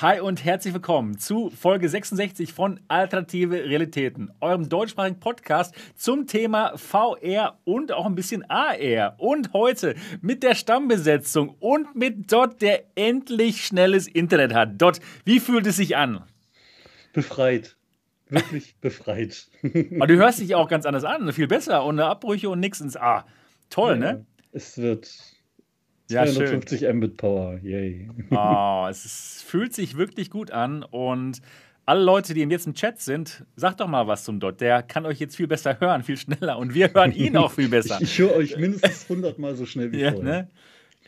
Hi und herzlich willkommen zu Folge 66 von Alternative Realitäten, eurem deutschsprachigen Podcast zum Thema VR und auch ein bisschen AR. Und heute mit der Stammbesetzung und mit Dot, der endlich schnelles Internet hat. Dot, wie fühlt es sich an? Befreit. Wirklich befreit. Aber du hörst dich auch ganz anders an, viel besser, ohne Abbrüche und nichts ins A. Toll, ja, ne? Es wird ja, 250 schön. Mbit Power, yay. Oh, es ist, fühlt sich wirklich gut an und alle Leute, die jetzt im Chat sind, sagt doch mal was zum Dot. Der kann euch jetzt viel besser hören, viel schneller und wir hören ihn auch viel besser. ich, höre euch mindestens 100 Mal so schnell wie ja, vorher. Ne?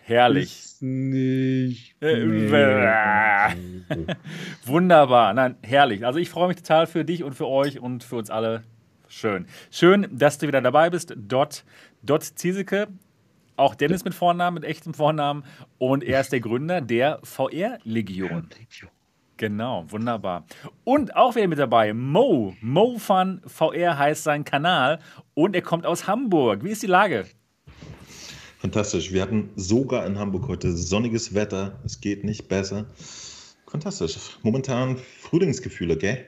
Herrlich. Ist nicht. Wunderbar. Nein, herrlich. Also ich freue mich total für dich und für euch und für uns alle. Schön. Schön, dass du wieder dabei bist. Dot, Dot Zieseke auch Dennis mit Vornamen, mit echtem Vornamen. Und er ist der Gründer der VR-Legion. Genau, wunderbar. Und auch wieder mit dabei, Mo. Mo Fun VR heißt sein Kanal. Und er kommt aus Hamburg. Wie ist die Lage? Fantastisch. Wir hatten sogar in Hamburg heute sonniges Wetter. Es geht nicht besser. Fantastisch. Momentan Frühlingsgefühle, gell?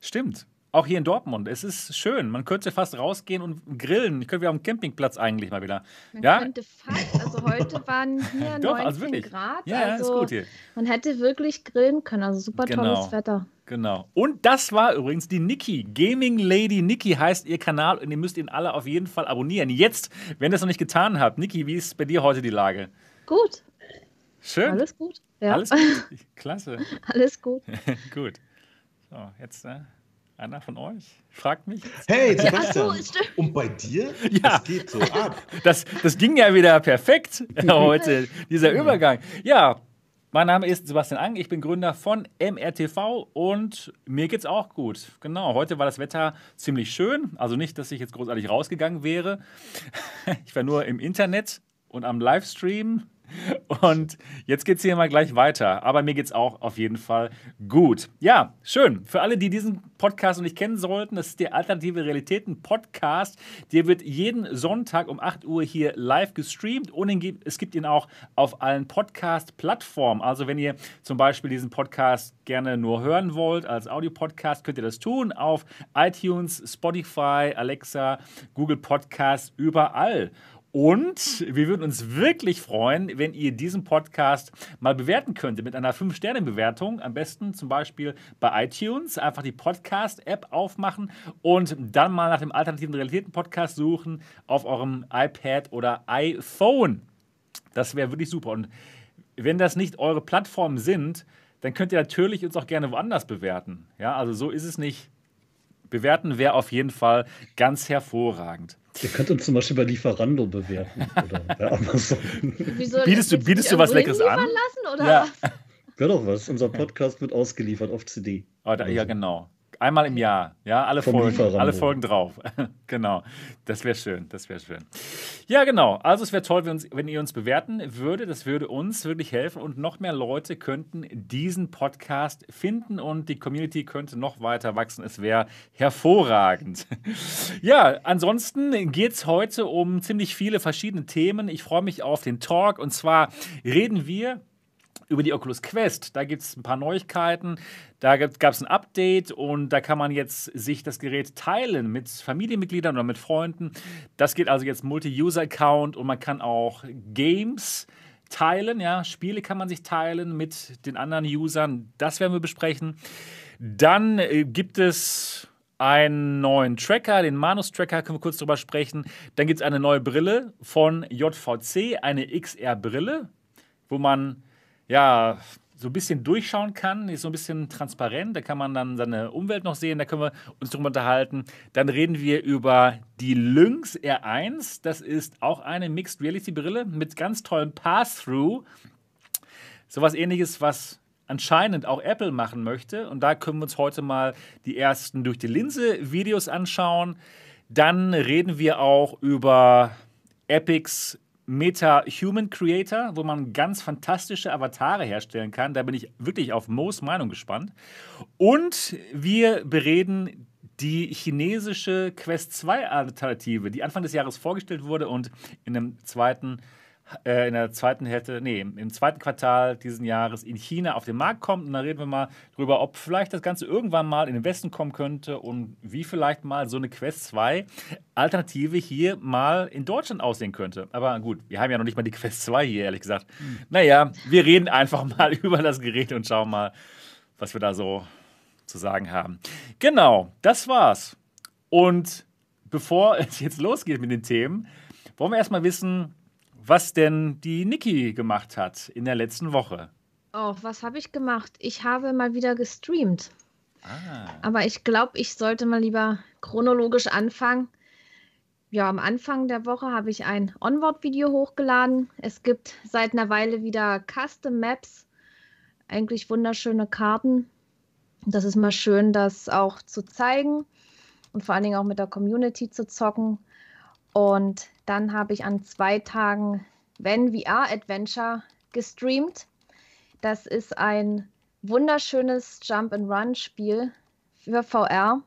Stimmt. Auch hier in Dortmund. Es ist schön. Man könnte fast rausgehen und grillen. Ich könnte wieder am Campingplatz eigentlich mal wieder. Man ja? könnte fast. Also heute waren hier Doch, 19 also Grad. Ja, also ist gut hier. Man hätte wirklich grillen können. Also super genau. tolles Wetter. Genau. Und das war übrigens die Niki. Gaming Lady Niki heißt ihr Kanal und ihr müsst ihn alle auf jeden Fall abonnieren. Jetzt, wenn ihr es noch nicht getan habt. Niki, wie ist bei dir heute die Lage? Gut. Schön. Alles gut. Ja. Alles gut. Klasse. Alles gut. gut. So, jetzt. Äh einer von euch? Fragt mich. Hey, Sebastian. So, und bei dir? Ja. Das geht so ab. Das, das ging ja wieder perfekt heute, dieser Übergang. Ja, mein Name ist Sebastian Ang, ich bin Gründer von MRTV und mir geht's auch gut. Genau, heute war das Wetter ziemlich schön. Also nicht, dass ich jetzt großartig rausgegangen wäre. Ich war nur im Internet und am Livestream und jetzt geht es hier mal gleich weiter. Aber mir geht es auch auf jeden Fall gut. Ja, schön. Für alle, die diesen Podcast noch nicht kennen sollten, das ist der Alternative Realitäten Podcast. Der wird jeden Sonntag um 8 Uhr hier live gestreamt und es gibt ihn auch auf allen Podcast-Plattformen. Also, wenn ihr zum Beispiel diesen Podcast gerne nur hören wollt als Audio-Podcast, könnt ihr das tun auf iTunes, Spotify, Alexa, Google Podcasts, überall. Und wir würden uns wirklich freuen, wenn ihr diesen Podcast mal bewerten könntet mit einer 5-Sterne-Bewertung. Am besten zum Beispiel bei iTunes. Einfach die Podcast-App aufmachen und dann mal nach dem alternativen Realitäten-Podcast suchen auf eurem iPad oder iPhone. Das wäre wirklich super. Und wenn das nicht eure Plattformen sind, dann könnt ihr natürlich uns auch gerne woanders bewerten. Ja, also so ist es nicht. Bewerten wäre auf jeden Fall ganz hervorragend. Ihr könnt uns zum Beispiel bei Lieferando bewerten oder bei Amazon. Wieso, bietest du, bietest du was Leckeres an? Lassen, oder? Ja. Wäre doch was. Unser Podcast wird ausgeliefert auf CD. Oh, da, ja, genau. Einmal im Jahr, ja, alle Folgen, alle Folgen drauf. genau, das wäre schön, das wäre schön. Ja, genau. Also es wäre toll, wenn, uns, wenn, ihr uns bewerten würdet. Das würde uns wirklich helfen und noch mehr Leute könnten diesen Podcast finden und die Community könnte noch weiter wachsen. Es wäre hervorragend. ja, ansonsten geht es heute um ziemlich viele verschiedene Themen. Ich freue mich auf den Talk und zwar reden wir über die Oculus Quest. Da gibt es ein paar Neuigkeiten. Da gab es ein Update und da kann man jetzt sich das Gerät teilen mit Familienmitgliedern oder mit Freunden. Das geht also jetzt Multi-User-Account und man kann auch Games teilen, ja, Spiele kann man sich teilen mit den anderen Usern. Das werden wir besprechen. Dann äh, gibt es einen neuen Tracker, den Manus-Tracker, können wir kurz drüber sprechen. Dann gibt es eine neue Brille von JVC, eine XR-Brille, wo man ja, so ein bisschen durchschauen kann, ist so ein bisschen transparent, da kann man dann seine Umwelt noch sehen, da können wir uns drüber unterhalten. Dann reden wir über die Lynx R1, das ist auch eine Mixed Reality Brille mit ganz tollem Pass-Through. Sowas ähnliches, was anscheinend auch Apple machen möchte. Und da können wir uns heute mal die ersten durch die Linse Videos anschauen. Dann reden wir auch über Epics Meta Human Creator, wo man ganz fantastische Avatare herstellen kann. Da bin ich wirklich auf Mo's Meinung gespannt. Und wir bereden die chinesische Quest 2 Alternative, die Anfang des Jahres vorgestellt wurde und in einem zweiten äh, in der zweiten Hälfte, nee, im zweiten Quartal diesen Jahres in China auf den Markt kommt. Und da reden wir mal drüber, ob vielleicht das Ganze irgendwann mal in den Westen kommen könnte und wie vielleicht mal so eine Quest 2 Alternative hier mal in Deutschland aussehen könnte. Aber gut, wir haben ja noch nicht mal die Quest 2 hier, ehrlich gesagt. Mhm. Naja, wir reden einfach mal über das Gerät und schauen mal, was wir da so zu sagen haben. Genau, das war's. Und bevor es jetzt losgeht mit den Themen, wollen wir erstmal wissen, was denn die Niki gemacht hat in der letzten Woche. Oh, was habe ich gemacht? Ich habe mal wieder gestreamt. Ah. Aber ich glaube, ich sollte mal lieber chronologisch anfangen. Ja, am Anfang der Woche habe ich ein Onward-Video hochgeladen. Es gibt seit einer Weile wieder Custom Maps, eigentlich wunderschöne Karten. Das ist mal schön, das auch zu zeigen und vor allen Dingen auch mit der Community zu zocken. Und dann habe ich an zwei Tagen Wenn VR Adventure gestreamt. Das ist ein wunderschönes Jump-and-Run-Spiel für VR.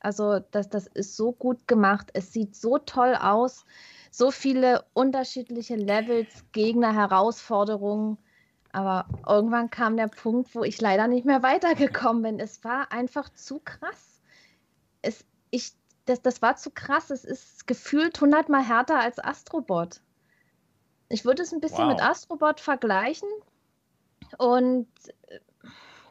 Also das, das ist so gut gemacht. Es sieht so toll aus. So viele unterschiedliche Levels, Gegner, Herausforderungen. Aber irgendwann kam der Punkt, wo ich leider nicht mehr weitergekommen bin. Es war einfach zu krass. Es, ich, das, das war zu krass. Es ist gefühlt hundertmal härter als Astrobot. Ich würde es ein bisschen wow. mit Astrobot vergleichen. Und äh,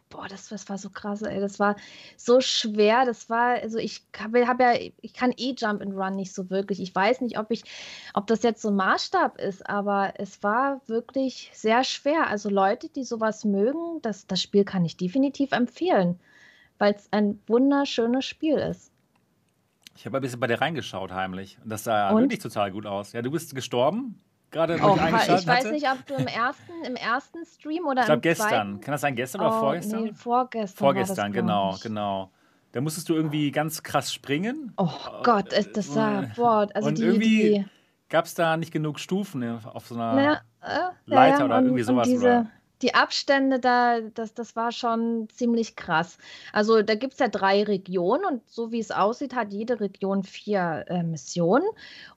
boah, das, das war so krass, ey. Das war so schwer. Das war, also ich habe hab ja, ich kann eh Jump and Run nicht so wirklich. Ich weiß nicht, ob ich, ob das jetzt so ein Maßstab ist, aber es war wirklich sehr schwer. Also Leute, die sowas mögen, das, das Spiel kann ich definitiv empfehlen, weil es ein wunderschönes Spiel ist. Ich habe ein bisschen bei dir reingeschaut, heimlich. Und das sah Und? wirklich total gut aus. Ja, du bist gestorben, gerade oh, ich Ich weiß nicht, ob du im ersten, im ersten Stream oder ich glaube gestern. Zweiten? Kann das sein gestern oh, oder vorgestern? Nee, vorgestern. Vorgestern, genau, genau. Da musstest du irgendwie ganz krass springen. Oh Gott, das, das war, boah, also und die, irgendwie gab es da nicht genug Stufen auf so einer na, äh, Leiter ja, oder irgendwie sowas. Und diese, oder? Die Abstände da, das, das war schon ziemlich krass. Also da gibt es ja drei Regionen und so wie es aussieht, hat jede Region vier äh, Missionen.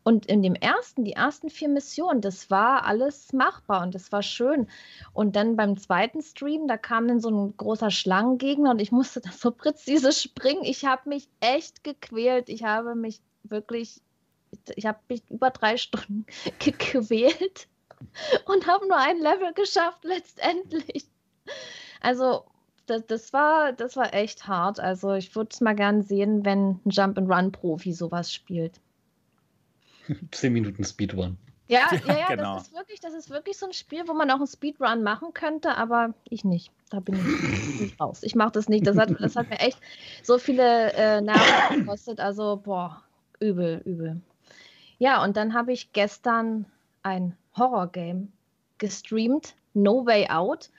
Und in dem ersten, die ersten vier Missionen, das war alles machbar und das war schön. Und dann beim zweiten Stream, da kam dann so ein großer Schlangengegner und ich musste da so präzise springen. Ich habe mich echt gequält. Ich habe mich wirklich, ich habe mich über drei Stunden gequält und habe nur ein Level geschafft letztendlich. Also das, das, war, das war echt hart. Also ich würde es mal gern sehen, wenn ein Jump-and-Run-Profi sowas spielt. Zehn Minuten Speedrun. Ja, ja, ja, genau. das, ist wirklich, das ist wirklich so ein Spiel, wo man auch einen Speedrun machen könnte, aber ich nicht. Da bin ich nicht raus. Ich mache das nicht. Das hat, das hat mir echt so viele äh, Nerven gekostet. Also, boah, übel, übel. Ja, und dann habe ich gestern ein Horror-Game gestreamt, No Way Out.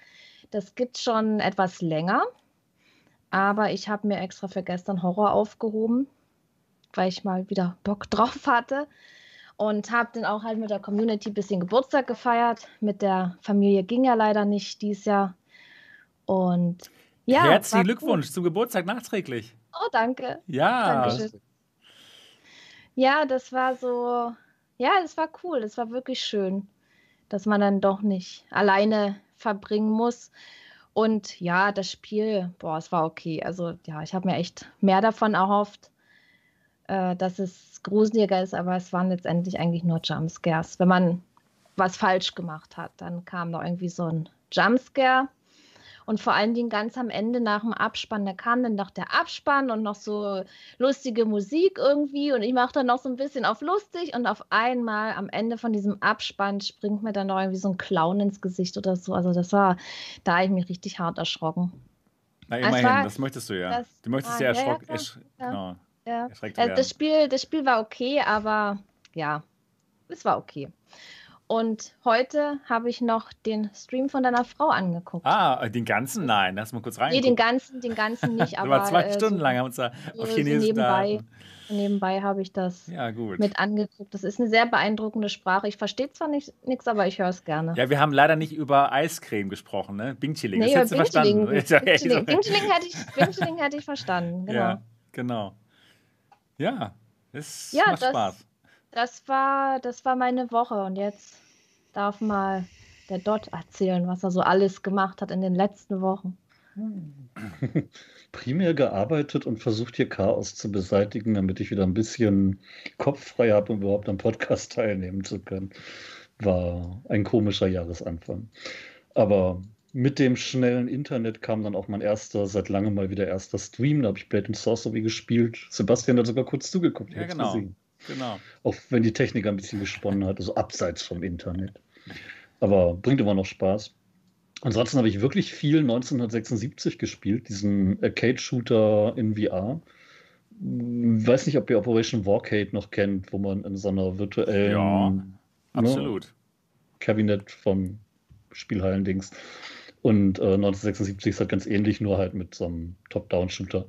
Das gibt schon etwas länger, aber ich habe mir extra für gestern Horror aufgehoben, weil ich mal wieder Bock drauf hatte und habe dann auch halt mit der Community ein bisschen Geburtstag gefeiert. Mit der Familie ging ja leider nicht dieses Jahr. Und ja. Herzlichen Glückwunsch gut. zum Geburtstag nachträglich. Oh, danke. Ja. Dankeschön. Ja, das war so, ja, das war cool. Das war wirklich schön, dass man dann doch nicht alleine verbringen muss. Und ja, das Spiel, boah, es war okay. Also ja, ich habe mir echt mehr davon erhofft, äh, dass es gruseliger ist, aber es waren letztendlich eigentlich nur Jumpscares. Wenn man was falsch gemacht hat, dann kam da irgendwie so ein Jumpscare und vor allen Dingen ganz am Ende nach dem Abspann, da kam dann noch der Abspann und noch so lustige Musik irgendwie. Und ich mache dann noch so ein bisschen auf lustig und auf einmal am Ende von diesem Abspann springt mir dann noch irgendwie so ein Clown ins Gesicht oder so. Also das war, da habe ich mich richtig hart erschrocken. Na, immerhin, war, das möchtest du ja. Das, du möchtest ah, ja, erschrocken. Ja, ersch ja, genau, ja. Äh, das, Spiel, das Spiel war okay, aber ja, es war okay. Und heute habe ich noch den Stream von deiner Frau angeguckt. Ah, den ganzen? Nein, lass mal kurz rein. Nee, den ganzen, den ganzen nicht, aber. zwei äh, Stunden lang haben wir uns da auf Chinesisch nebenbei, nebenbei habe ich das ja, mit angeguckt. Das ist eine sehr beeindruckende Sprache. Ich verstehe zwar nichts, aber ich höre es gerne. Ja, wir haben leider nicht über Eiscreme gesprochen, ne? Bingchiling. Nee, das hättest du verstanden. Bingchiling, Bingchiling, hätte ich, hätte ich verstanden, genau. Ja, genau. Ja, es ja, macht das, Spaß. Das war, das war meine Woche und jetzt darf mal der Dot erzählen, was er so alles gemacht hat in den letzten Wochen. Primär gearbeitet und versucht hier Chaos zu beseitigen, damit ich wieder ein bisschen Kopf frei habe, um überhaupt am Podcast teilnehmen zu können. War ein komischer Jahresanfang. Aber mit dem schnellen Internet kam dann auch mein erster, seit langem mal wieder erster Stream. Da habe ich Blade and Sorcery gespielt. Sebastian hat sogar kurz zugeguckt. Ja, genau. Genau. Auch wenn die Technik ein bisschen gesponnen hat, also abseits vom Internet. Aber bringt immer noch Spaß. Ansonsten habe ich wirklich viel 1976 gespielt, diesen Arcade-Shooter in VR. Ich weiß nicht, ob ihr Operation Warcade noch kennt, wo man in so einer virtuellen ja, ne, absolut. Kabinett von Spielhallen-Dings. Und äh, 1976 ist halt ganz ähnlich, nur halt mit so einem Top-Down-Shooter.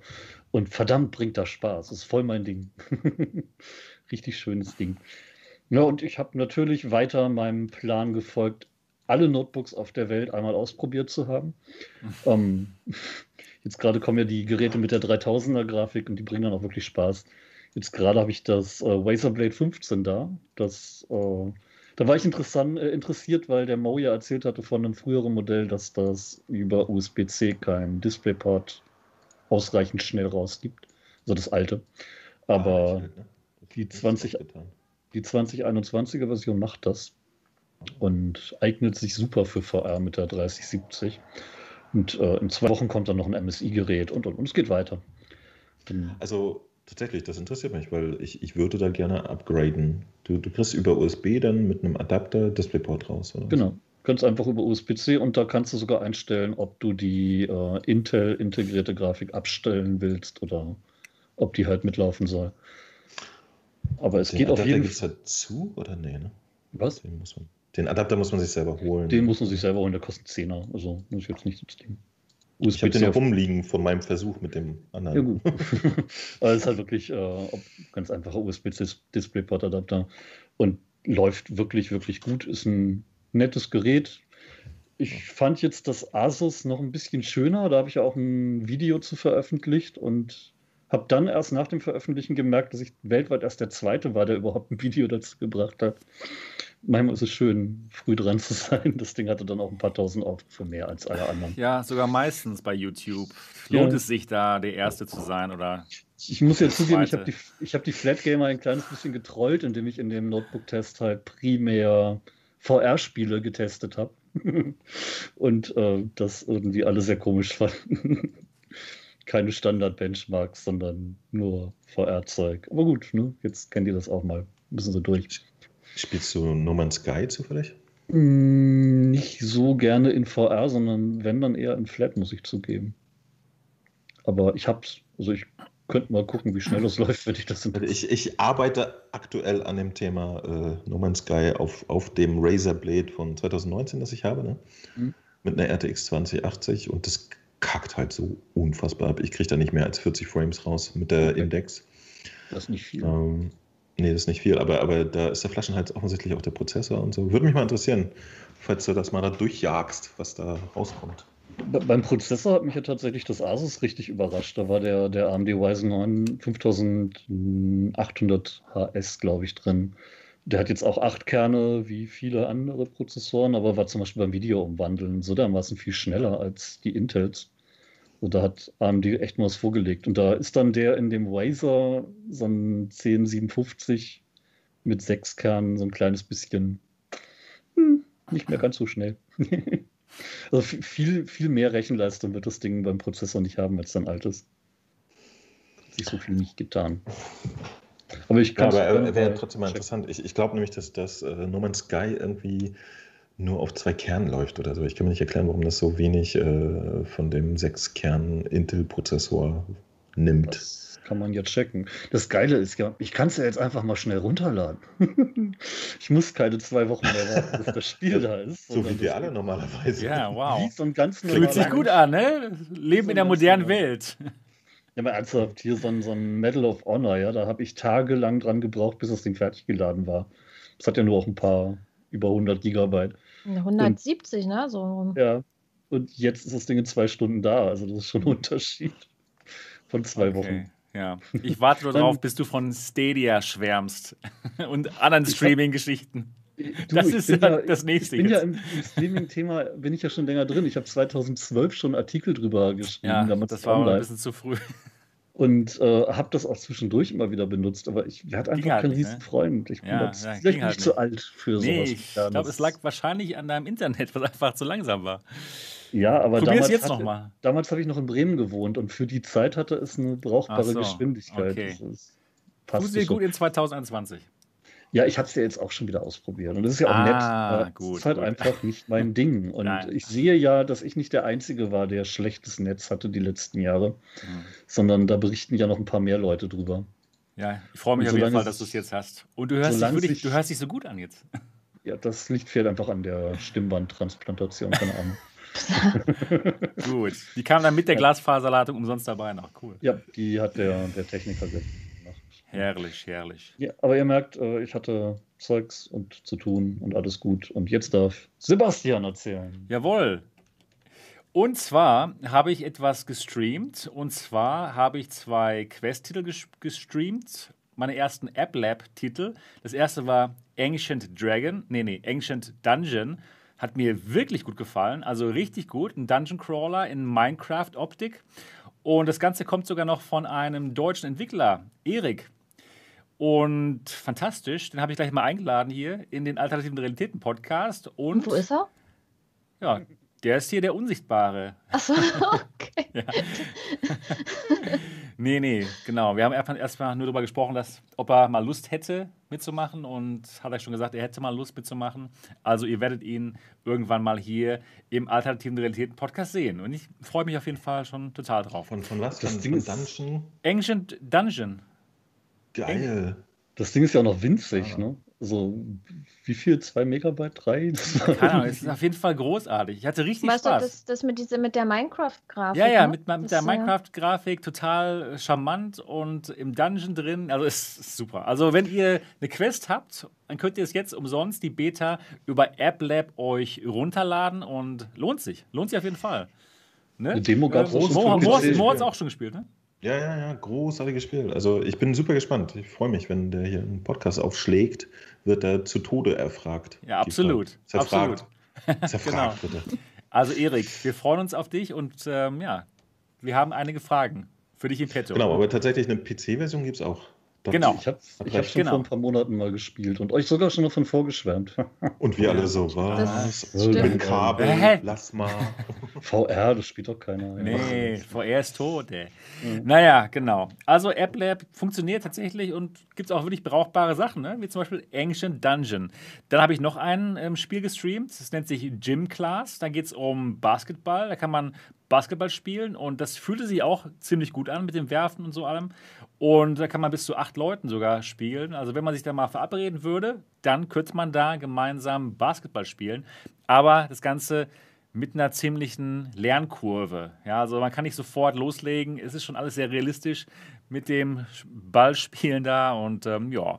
Und verdammt bringt das Spaß. Das ist voll mein Ding. Richtig schönes Ding. Ja, und ich habe natürlich weiter meinem Plan gefolgt, alle Notebooks auf der Welt einmal ausprobiert zu haben. ähm, jetzt gerade kommen ja die Geräte mit der 3000er Grafik und die bringen dann auch wirklich Spaß. Jetzt gerade habe ich das äh, Razer Blade 15 da. Das, äh, da war ich interessant, äh, interessiert, weil der Mo ja erzählt hatte von einem früheren Modell, dass das über USB-C kein DisplayPort ausreichend schnell rausgibt. Also das alte. Aber ah? Die 20, die 2021er Version macht das und eignet sich super für VR mit der 3070. Und äh, in zwei Wochen kommt dann noch ein MSI-Gerät und, und, und es geht weiter. Dann also tatsächlich, das interessiert mich, weil ich, ich würde da gerne upgraden. Du, du kriegst über USB dann mit einem Adapter DisplayPort raus, oder? Genau. Ganz einfach über USB-C und da kannst du sogar einstellen, ob du die äh, Intel-integrierte Grafik abstellen willst oder ob die halt mitlaufen soll. Aber es Den geht Adapter auf jeden Fall. Gibt es halt zu oder nee? Ne? Was? Den, muss man, den Adapter muss man sich selber holen. Den muss man sich selber holen, der kostet 10er. Also muss ich jetzt nicht das Ding. USB ich habe den noch rumliegen von meinem Versuch mit dem anderen. Ja, gut. Aber es ist halt wirklich äh, ganz einfacher USB-Displayport-Adapter und läuft wirklich, wirklich gut. Ist ein nettes Gerät. Ich fand jetzt das Asus noch ein bisschen schöner. Da habe ich ja auch ein Video zu veröffentlicht und habe dann erst nach dem Veröffentlichen gemerkt, dass ich weltweit erst der Zweite war, der überhaupt ein Video dazu gebracht hat. Manchmal ist es schön, früh dran zu sein. Das Ding hatte dann auch ein paar tausend für mehr als alle anderen. Ja, sogar meistens bei YouTube. Lohnt ja. es sich da, der Erste zu sein? Oder ich muss ja zugeben, ich habe die, hab die Flat Gamer ein kleines bisschen getrollt, indem ich in dem Notebook-Test halt primär VR-Spiele getestet habe. Und äh, das irgendwie alle sehr komisch fanden keine Standard-Benchmarks, sondern nur VR-Zeug. Aber gut, ne? jetzt kennt ihr das auch mal. Müssen sie durch. Spielst du No Man's Sky zufällig? Mm, nicht so gerne in VR, sondern wenn dann eher in Flat, muss ich zugeben. Aber ich hab's, also ich könnte mal gucken, wie schnell das läuft, wenn ich das ich, ich arbeite aktuell an dem Thema äh, No Man's Sky auf, auf dem Razer Blade von 2019, das ich habe, ne? Mhm. mit einer RTX 2080 und das kackt halt so unfassbar ab. Ich kriege da nicht mehr als 40 Frames raus mit der okay. Index. Das ist nicht viel. Ähm, nee, das ist nicht viel, aber, aber da ist der Flaschenhals offensichtlich auch der Prozessor und so. Würde mich mal interessieren, falls du das mal da durchjagst, was da rauskommt. Beim Prozessor hat mich ja tatsächlich das Asus richtig überrascht. Da war der, der AMD Ryzen 9 5800 HS, glaube ich, drin. Der hat jetzt auch acht Kerne wie viele andere Prozessoren, aber war zum Beispiel beim Video umwandeln so dermaßen viel schneller als die Intels. Und da hat AMD echt mal was vorgelegt. Und da ist dann der in dem Razer so ein 1057 mit sechs Kernen so ein kleines bisschen hm, nicht mehr ganz so schnell. also viel, viel mehr Rechenleistung wird das Ding beim Prozessor nicht haben als sein altes. Hat sich so viel nicht getan. Aber ich kann. Ja, aber wäre trotzdem mal interessant. Ich, ich glaube nämlich, dass das äh, No Man's Sky irgendwie nur auf zwei Kernen läuft oder so. Ich kann mir nicht erklären, warum das so wenig äh, von dem sechs Kern Intel-Prozessor nimmt. Das kann man ja checken. Das Geile ist ja, ich kann es ja jetzt einfach mal schnell runterladen. ich muss keine zwei Wochen mehr warten, bis das Spiel da ist. So wie wir alle normalerweise. Ja, wow. So ein ganz Fühlt sich gut an, ne? Leben so in der modernen Welt. Ja, aber ernsthaft, hier so ein, so ein Medal of Honor, ja, da habe ich tagelang dran gebraucht, bis das Ding fertig geladen war. Das hat ja nur auch ein paar, über 100 Gigabyte. 170, und, ne? So rum. Ja, und jetzt ist das Ding in zwei Stunden da. Also das ist schon ein Unterschied von zwei okay. Wochen. Ja, ich warte nur darauf, bis du von Stadia schwärmst und anderen Streaming-Geschichten. Du, das ist ja, das nächste. Ich bin jetzt. ja im, im Streaming-Thema, bin ich ja schon länger drin. Ich habe 2012 schon Artikel drüber geschrieben. Ja, das war online. ein bisschen zu früh. Und äh, habe das auch zwischendurch immer wieder benutzt, aber ich werde einfach halt kein riesen ne? Freund. Ich bin ja, ja, vielleicht nicht, halt zu alt für nee, sowas. Ich glaube, es lag wahrscheinlich an deinem Internet, was einfach zu langsam war. Ja, aber Probier damals, jetzt noch mal. damals habe ich noch in Bremen gewohnt und für die Zeit hatte es eine brauchbare so, Geschwindigkeit. Okay. Das ist, gut in 2021. Ja, ich habe es ja jetzt auch schon wieder ausprobiert. Und das ist ja auch ah, nett. Gut, das ist halt gut. einfach nicht mein Ding. Und Nein. ich sehe ja, dass ich nicht der Einzige war, der schlechtes Netz hatte die letzten Jahre, mhm. sondern da berichten ja noch ein paar mehr Leute drüber. Ja, ich freue mich auf jeden Fall, dass du es jetzt hast. Und du hörst, dich, wirklich, du hörst dich so gut an jetzt. Ja, das liegt vielleicht einfach an der Stimmbandtransplantation, keine Ahnung. gut. Die kam dann mit der Glasfaserladung umsonst dabei noch. Cool. Ja, die hat der, der Techniker. Herrlich, herrlich. Ja, aber ihr merkt, äh, ich hatte Zeugs und zu tun und alles gut. Und jetzt darf Sebastian erzählen. Jawohl. Und zwar habe ich etwas gestreamt. Und zwar habe ich zwei Quest-Titel gestreamt. Meine ersten App Lab-Titel. Das erste war Ancient Dragon. Nee, nee, Ancient Dungeon. Hat mir wirklich gut gefallen. Also richtig gut. Ein Dungeon Crawler in Minecraft-Optik. Und das Ganze kommt sogar noch von einem deutschen Entwickler, Erik. Und fantastisch, den habe ich gleich mal eingeladen hier in den Alternativen Realitäten Podcast. Und, Und wo ist er? Ja, der ist hier der Unsichtbare. Achso, okay. ja. nee, nee, genau. Wir haben erstmal nur darüber gesprochen, dass, ob er mal Lust hätte mitzumachen und hat er schon gesagt, er hätte mal Lust mitzumachen. Also ihr werdet ihn irgendwann mal hier im Alternativen Realitäten Podcast sehen. Und ich freue mich auf jeden Fall schon total drauf. Von, von was? Das Ding Dungeon? Ancient Dungeon. Geil. Das Ding ist ja auch noch winzig, ja. ne? So, wie viel? Zwei Megabyte? Drei? Keine Ahnung, es ist auf jeden Fall großartig. Ich hatte richtig weißt Spaß. Du, das, das mit, diese, mit der Minecraft-Grafik. Ja, ja, ne? mit, mit der Minecraft-Grafik total charmant und im Dungeon drin. Also, es ist super. Also, wenn ihr eine Quest habt, dann könnt ihr es jetzt umsonst, die Beta, über AppLab euch runterladen und lohnt sich. Lohnt sich auf jeden Fall. Ne? Eine Demo gab es äh, Mo, Mo, Mo hat es auch schon gespielt, ne? Ja, ja, ja, großartig gespielt. Also ich bin super gespannt. Ich freue mich, wenn der hier einen Podcast aufschlägt, wird er zu Tode erfragt. Ja, absolut. Zerfragt. Absolut. Zerfragt, genau. bitte. Also Erik, wir freuen uns auf dich und ähm, ja, wir haben einige Fragen für dich in petto. Genau, aber tatsächlich eine PC-Version gibt es auch. Doch, genau. Ich habe ich hab schon genau. vor ein paar Monaten mal gespielt und euch sogar schon davon vorgeschwärmt. Und wir alle so, was? Mit Kabel, äh, lass mal. VR, das spielt doch keiner. Nee, VR ist tot, ey. Mhm. Naja, genau. Also AppLab funktioniert tatsächlich und gibt es auch wirklich brauchbare Sachen, ne? wie zum Beispiel Ancient Dungeon. Dann habe ich noch ein ähm, Spiel gestreamt, das nennt sich Gym Class. Da geht es um Basketball. Da kann man Basketball spielen und das fühlte sich auch ziemlich gut an mit dem Werfen und so allem. Und da kann man bis zu acht Leuten sogar spielen. Also wenn man sich da mal verabreden würde, dann könnte man da gemeinsam Basketball spielen. Aber das Ganze mit einer ziemlichen Lernkurve. Ja, also man kann nicht sofort loslegen. Es ist schon alles sehr realistisch mit dem Ballspielen da und ähm, ja.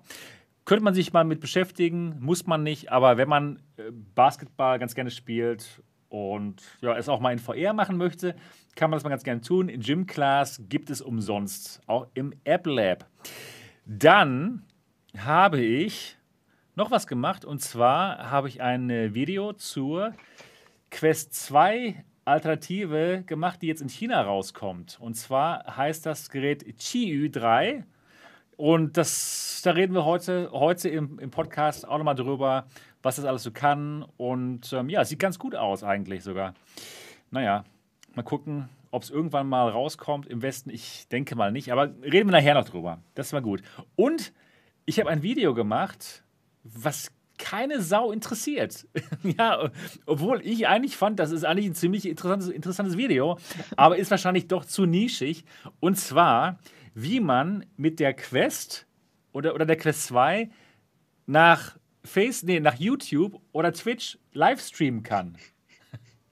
Könnte man sich mal mit beschäftigen, muss man nicht, aber wenn man äh, Basketball ganz gerne spielt und ja, es auch mal in VR machen möchte, kann man das mal ganz gerne tun. In Gym Class gibt es umsonst, auch im App Lab. Dann habe ich noch was gemacht und zwar habe ich ein Video zur Quest 2 Alternative gemacht, die jetzt in China rauskommt. Und zwar heißt das Gerät Qiyu 3. Und das, da reden wir heute, heute im, im Podcast auch nochmal drüber, was das alles so kann. Und ähm, ja, sieht ganz gut aus eigentlich sogar. Naja, mal gucken, ob es irgendwann mal rauskommt im Westen. Ich denke mal nicht, aber reden wir nachher noch drüber. Das war gut. Und ich habe ein Video gemacht, was keine Sau interessiert. ja, obwohl ich eigentlich fand, das ist eigentlich ein ziemlich interessantes, interessantes Video, aber ist wahrscheinlich doch zu nischig. Und zwar, wie man mit der Quest oder, oder der Quest 2 nach Face, nee, nach YouTube oder Twitch livestreamen kann.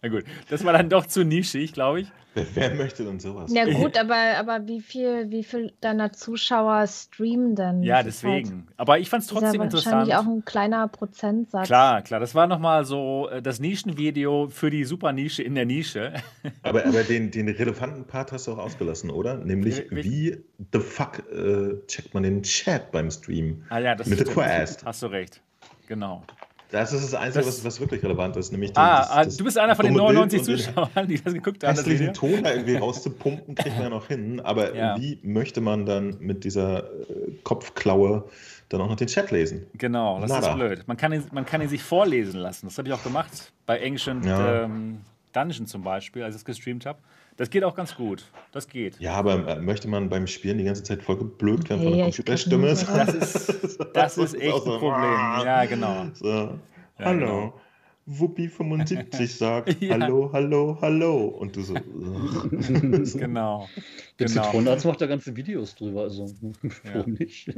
Na gut, das war dann doch zu nischig, glaube ich. Wer, möchte denn sowas? Ja gut, aber, aber wie viel, wie viel deiner Zuschauer streamen denn? Ja, deswegen. Halt, aber ich fand es trotzdem interessant. Wahrscheinlich auch ein kleiner Prozentsatz. Klar, klar. Das war nochmal so äh, das Nischenvideo für die Supernische in der Nische. Aber, aber den, den relevanten Part hast du auch ausgelassen, oder? Nämlich, wie, wie the fuck äh, checkt man den Chat beim Stream? Ah ja, das Mit der Quest. Hast du recht. Genau. Das ist das Einzige, das, was, was, wirklich relevant ist. Nämlich die, ah, das, ah, das du bist einer von den 99 Zuschauern, die das geguckt haben. Den Ton da irgendwie rauszupumpen, kriegt man ja noch hin. Aber ja. wie möchte man dann mit dieser äh, Kopfklaue dann auch noch den Chat lesen? Genau, das Nada. ist blöd. Man kann, ihn, man kann ihn sich vorlesen lassen. Das habe ich auch gemacht. Bei Ancient ja. ähm, Dungeon zum Beispiel, als ich es gestreamt habe. Das geht auch ganz gut. Das geht. Ja, aber äh, möchte man beim Spielen die ganze Zeit voll geblökt werden von der Computerstimme? Das ist, das ist echt ein Problem. Ja, genau. So. Ja, Hallo. Genau. Wuppi 75 sagt ja. Hallo, hallo, hallo. Und du so. genau. Der genau. Zitronenarzt macht da ganze Videos drüber, also warum ja. nicht?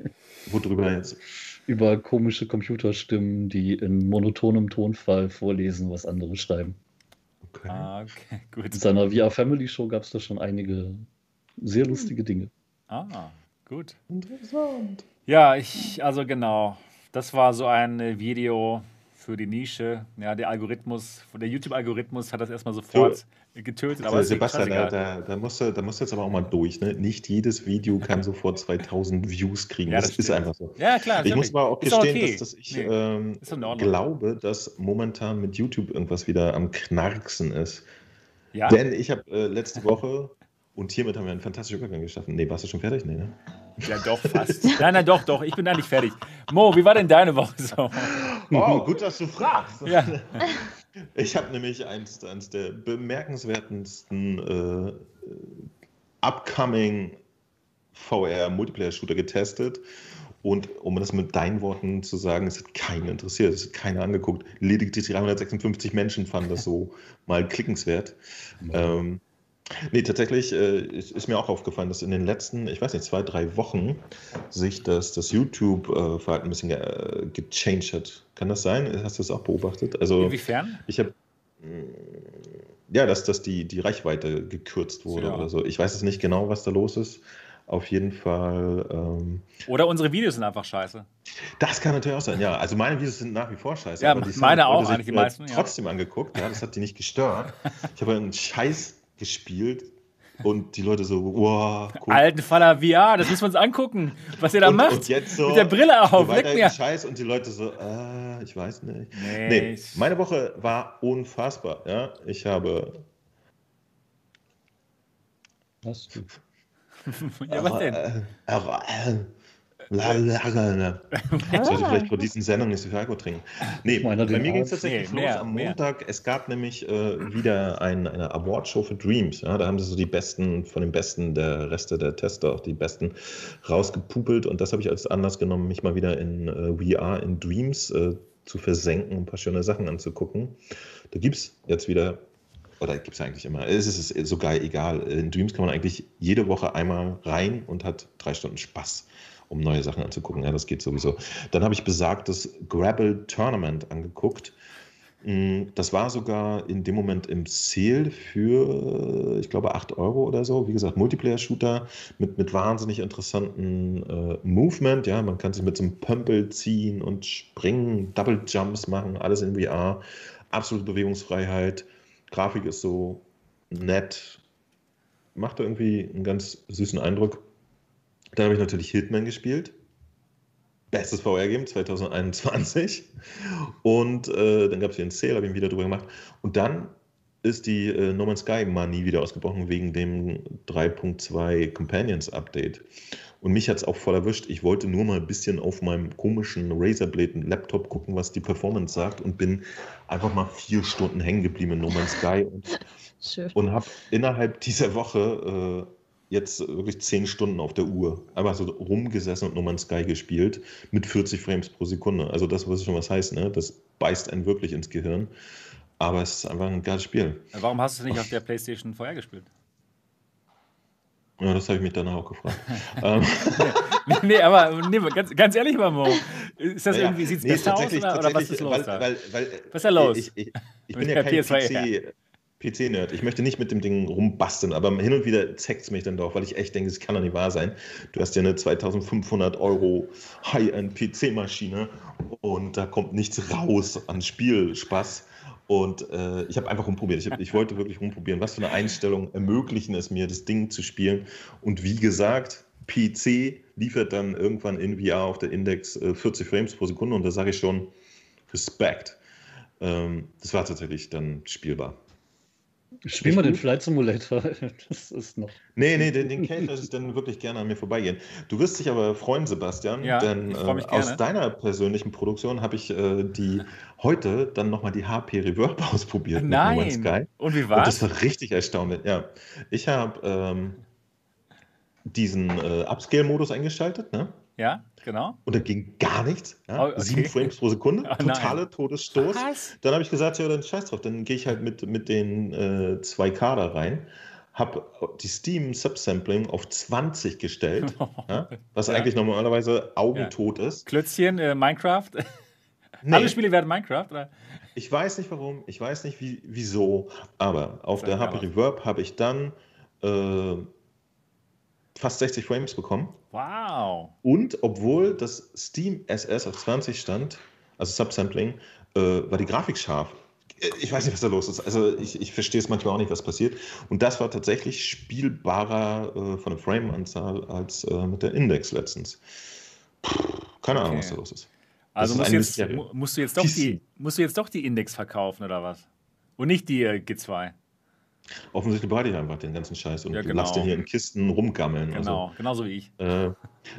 Worüber jetzt? Über komische Computerstimmen, die in monotonem Tonfall vorlesen, was andere schreiben. Okay. Ah, okay, gut. In seiner VR Family Show gab es da schon einige sehr lustige Dinge. Ah, gut. Interessant. Ja, ich, also genau. Das war so ein Video für die Nische. Ja, der Algorithmus, der YouTube-Algorithmus hat das erstmal sofort du, getötet. Aber Sebastian, da, da, da, musst du, da musst du jetzt aber auch mal durch. Ne? Nicht jedes Video kann sofort 2000 Views kriegen. Ja, das, das ist einfach so. Ja, klar. Ich muss mal auch gestehen, okay. dass, dass, ich nee, ähm, glaube, dass momentan mit YouTube irgendwas wieder am Knarksen ist. Ja? Denn ich habe äh, letzte Woche und hiermit haben wir einen fantastischen Übergang geschaffen. Nee, warst du schon fertig? Nee, ne? Ja, doch, fast. nein, nein, doch, doch. Ich bin da nicht fertig. Mo, wie war denn deine Woche so? Oh, gut, dass du fragst. Ja. Ich habe nämlich eins, eins der bemerkenswertesten äh, upcoming VR-Multiplayer-Shooter getestet. Und um das mit deinen Worten zu sagen, es hat keinen interessiert, es hat keiner angeguckt. Lediglich 356 Menschen fanden das so mal klickenswert. Mhm. Ähm, Nee, tatsächlich äh, ist, ist, mir auch aufgefallen, dass in den letzten, ich weiß nicht, zwei, drei Wochen sich das, das YouTube-Verhalten ein bisschen ge äh, gechanged hat. Kann das sein? Hast du das auch beobachtet? Also, Inwiefern? Ich habe mm, ja, dass, dass die, die Reichweite gekürzt wurde ja. oder so. Ich weiß es nicht genau, was da los ist. Auf jeden Fall. Ähm, oder unsere Videos sind einfach scheiße. Das kann natürlich auch sein, ja. Also meine Videos sind nach wie vor scheiße. Ja, meine auch eigentlich die meisten. Trotzdem ja. angeguckt, ja, das hat die nicht gestört. Ich habe einen Scheiß gespielt und die Leute so, wow, cool. Alten Faller VR, das müssen wir uns angucken, was ihr da und, macht. Und jetzt so, Mit der Brille auf, weg mir. Scheiß und die Leute so, äh, ich weiß nicht. Nee. nee. meine Woche war unfassbar, ja. Ich habe. Was? ja, was denn? Äh, Ne? Ich sollte vielleicht vor diesen Sendungen nicht so viel Alkohol trinken. Nee, bei mir ging es tatsächlich nee, los am Montag. Mehr. Es gab nämlich äh, wieder ein, eine Awardshow für Dreams. Ja, da haben sie so die besten von den besten der Reste der Tester, auch die besten rausgepupelt. Und das habe ich als Anlass genommen, mich mal wieder in äh, VR in Dreams äh, zu versenken, ein paar schöne Sachen anzugucken. Da gibt es jetzt wieder oder gibt es eigentlich immer, es ist sogar egal. In Dreams kann man eigentlich jede Woche einmal rein und hat drei Stunden Spaß um neue Sachen anzugucken. Ja, das geht sowieso. Dann habe ich besagtes Grapple Tournament angeguckt. Mm, das war sogar in dem Moment im Sale für, ich glaube, 8 Euro oder so. Wie gesagt, Multiplayer-Shooter mit, mit wahnsinnig interessanten äh, Movement. Ja, man kann sich mit so einem Pömpel ziehen und springen, Double Jumps machen, alles in VR. Absolute Bewegungsfreiheit. Grafik ist so nett. Macht irgendwie einen ganz süßen Eindruck. Dann habe ich natürlich Hitman gespielt. Bestes VR-Game 2021. Und äh, dann gab es hier einen Sale, habe ich wieder drüber gemacht. Und dann ist die äh, No Man's Sky Manie wieder ausgebrochen wegen dem 3.2 Companions Update. Und mich hat es auch voll erwischt. Ich wollte nur mal ein bisschen auf meinem komischen Razorblade-Laptop gucken, was die Performance sagt und bin einfach mal vier Stunden hängen geblieben in No Man's Sky und, und habe innerhalb dieser Woche äh, jetzt wirklich zehn Stunden auf der Uhr. Einfach so rumgesessen und Man's Sky gespielt mit 40 Frames pro Sekunde. Also das, was schon was heißt, ne? Das beißt einen wirklich ins Gehirn. Aber es ist einfach ein geiles Spiel. Warum hast du es nicht auf der Playstation vorher gespielt? Ja, das habe ich mich danach auch gefragt. Ähm. nee, nee, aber nee, ganz, ganz ehrlich, Mamo, ist das ja, irgendwie, sieht es nee, besser aus oder, oder, was ist los weil, da? Weil, weil, was ist da los? Ich, ich, ich bin ja kein PC, PC-Nerd. Ich möchte nicht mit dem Ding rumbasteln, aber hin und wieder zeckt es mich dann doch, weil ich echt denke, es kann doch nicht wahr sein. Du hast ja eine 2500 Euro High-End-PC-Maschine und da kommt nichts raus an Spielspaß. Und äh, ich habe einfach rumprobiert. Ich, hab, ich wollte wirklich rumprobieren, was für eine Einstellung ermöglichen es mir, das Ding zu spielen. Und wie gesagt, PC liefert dann irgendwann in VR auf der Index äh, 40 Frames pro Sekunde und da sage ich schon, Respekt. Ähm, das war tatsächlich dann spielbar. Spielen wir den Flight Simulator. Das ist noch. Nee, nee, den, den kann ich dann wirklich gerne an mir vorbeigehen. Du wirst dich aber freuen, Sebastian, ja, denn äh, aus deiner persönlichen Produktion habe ich äh, die heute dann nochmal die HP Reverb ausprobiert. Nein. Und wie war Und das war richtig erstaunlich. Ja, ich habe ähm, diesen äh, Upscale-Modus eingeschaltet, ne? Ja, genau. Und da ging gar nichts. Ja? Oh, okay. Sieben Frames pro Sekunde, oh, totale Todesstoß. Was? Dann habe ich gesagt, ja, dann scheiß drauf, dann gehe ich halt mit, mit den äh, 2K da rein. Habe die Steam Subsampling auf 20 gestellt, ja? was ja. eigentlich normalerweise augentot ist. Klötzchen, äh, Minecraft. Nee. Alle Spiele werden Minecraft, oder? Ich weiß nicht warum, ich weiß nicht wie, wieso, aber auf der HP Reverb habe ich dann äh, fast 60 Frames bekommen. Wow. Und obwohl das Steam SS auf 20 stand, also Subsampling, äh, war die Grafik scharf. Ich weiß nicht, was da los ist. Also ich, ich verstehe es manchmal auch nicht, was passiert. Und das war tatsächlich spielbarer äh, von der Frame-Anzahl als äh, mit der Index letztens. Puh, keine okay. Ahnung, was da los ist. Also musst, ist jetzt, musst, du jetzt doch die, musst du jetzt doch die Index verkaufen oder was? Und nicht die äh, G2. Offensichtlich behalte ich einfach den ganzen Scheiß und ja, genau. lass den hier in Kisten rumgammeln. Genau, also, genauso wie ich. Äh,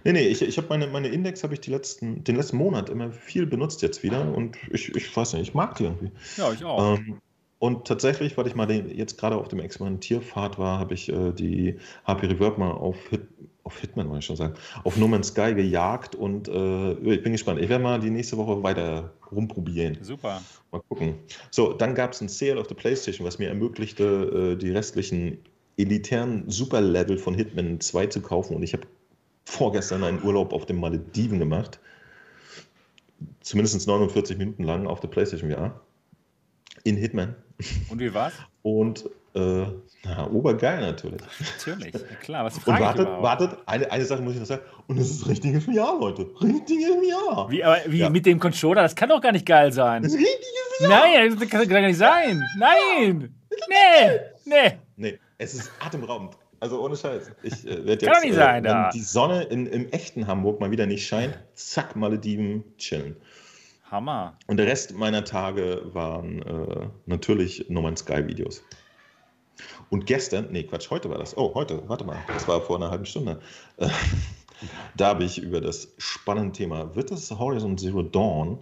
nee, nee, ich, ich habe meine, meine Index habe ich die letzten, den letzten Monat immer viel benutzt jetzt wieder und ich, ich weiß nicht, ich mag die irgendwie. Ja, ich auch. Ähm, und tatsächlich, weil ich mal den, jetzt gerade auf dem Experimentierpfad war, habe ich äh, die HP Reverb mal auf, Hit, auf Hitman, wollte ich schon sagen, auf No Man's Sky gejagt und äh, ich bin gespannt. Ich werde mal die nächste Woche weiter rumprobieren. Super. Mal gucken. So, dann gab es ein Sale auf der Playstation, was mir ermöglichte, äh, die restlichen elitären Superlevel von Hitman 2 zu kaufen und ich habe vorgestern einen Urlaub auf den Malediven gemacht. Zumindest 49 Minuten lang auf der Playstation VR. In Hitman. Und wie war's? Und äh, na, obergeil natürlich. Natürlich, klar. Was und wartet, wartet, eine, eine Sache muss ich noch sagen. Und es ist richtiges Jahr, Leute. Richtiges Jahr. Wie, aber wie ja. mit dem Controller? Das kann doch gar nicht geil sein. Das ist richtiges Jahr. Nein, das kann gar nicht sein. Nein. Nee. Nee. Nee, es ist atemberaubend. Also ohne Scheiß. Ich äh, werde jetzt, nicht sein, äh, wenn die Sonne in, im echten Hamburg mal wieder nicht scheint, zack, Malediven chillen. Hammer. Und der Rest meiner Tage waren äh, natürlich No Man's Sky Videos. Und gestern, nee, Quatsch, heute war das. Oh, heute, warte mal, das war vor einer halben Stunde. Äh, da habe ich über das spannende Thema, wird es Horizon Zero Dawn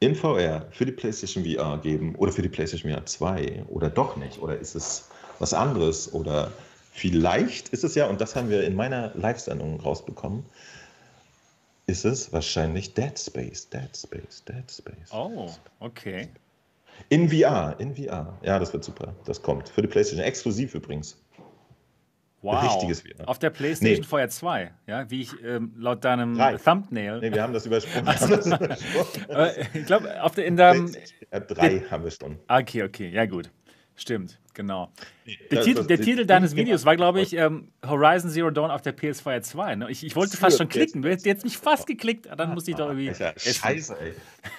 in VR für die PlayStation VR geben oder für die PlayStation VR 2 oder doch nicht? Oder ist es was anderes? Oder vielleicht ist es ja, und das haben wir in meiner Live-Sendung rausbekommen, ist es wahrscheinlich Dead Space, Dead Space, Dead Space. Oh, okay. In VR, in VR. Ja, das wird super. Das kommt. Für die PlayStation. Exklusiv übrigens. Wow. Richtiges VR. Auf der PlayStation nee. vorher 2, ja, wie ich ähm, laut deinem drei. Thumbnail. Nee, wir haben das übersprungen. Also, ich glaube, in deinem. Ja, drei haben wir schon. Okay, okay, ja, gut. Stimmt, genau. Der, das, Titel, der Titel deines Videos war, glaube ich, ähm, Horizon Zero Dawn auf der PS4 2. Ne? Ich, ich wollte fast schon klicken. Du hättest jetzt mich fast geklickt, dann musste ich doch irgendwie. Alter, Scheiße, ey.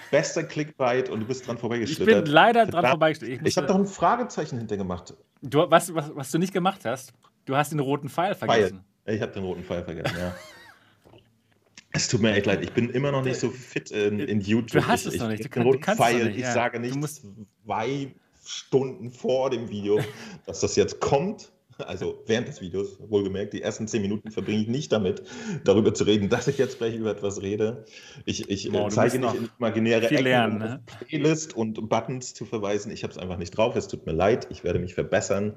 Bester Clickbait und du bist dran vorbeigeschlittert. Ich bin leider dran vorbeigeschlittert. Ich, ich habe doch ein Fragezeichen hintergemacht. Du, was, was, was du nicht gemacht hast, du hast den roten Pfeil vergessen. Pfeil. Ich habe den roten Pfeil vergessen, ja. Es tut mir echt leid, ich bin immer noch nicht so fit in, in YouTube. Du hast ich, es noch nicht. Du, kann, du kannst Pfeil, nicht. Ich ja. sage nicht zwei Stunden vor dem Video, dass das jetzt kommt. Also während des Videos, wohlgemerkt, die ersten zehn Minuten verbringe ich nicht damit, darüber zu reden, dass ich jetzt gleich über etwas rede. Ich, ich oh, zeige nicht in imaginäre Ecken, lernen, ne? Playlist und Buttons zu verweisen. Ich habe es einfach nicht drauf. Es tut mir leid. Ich werde mich verbessern.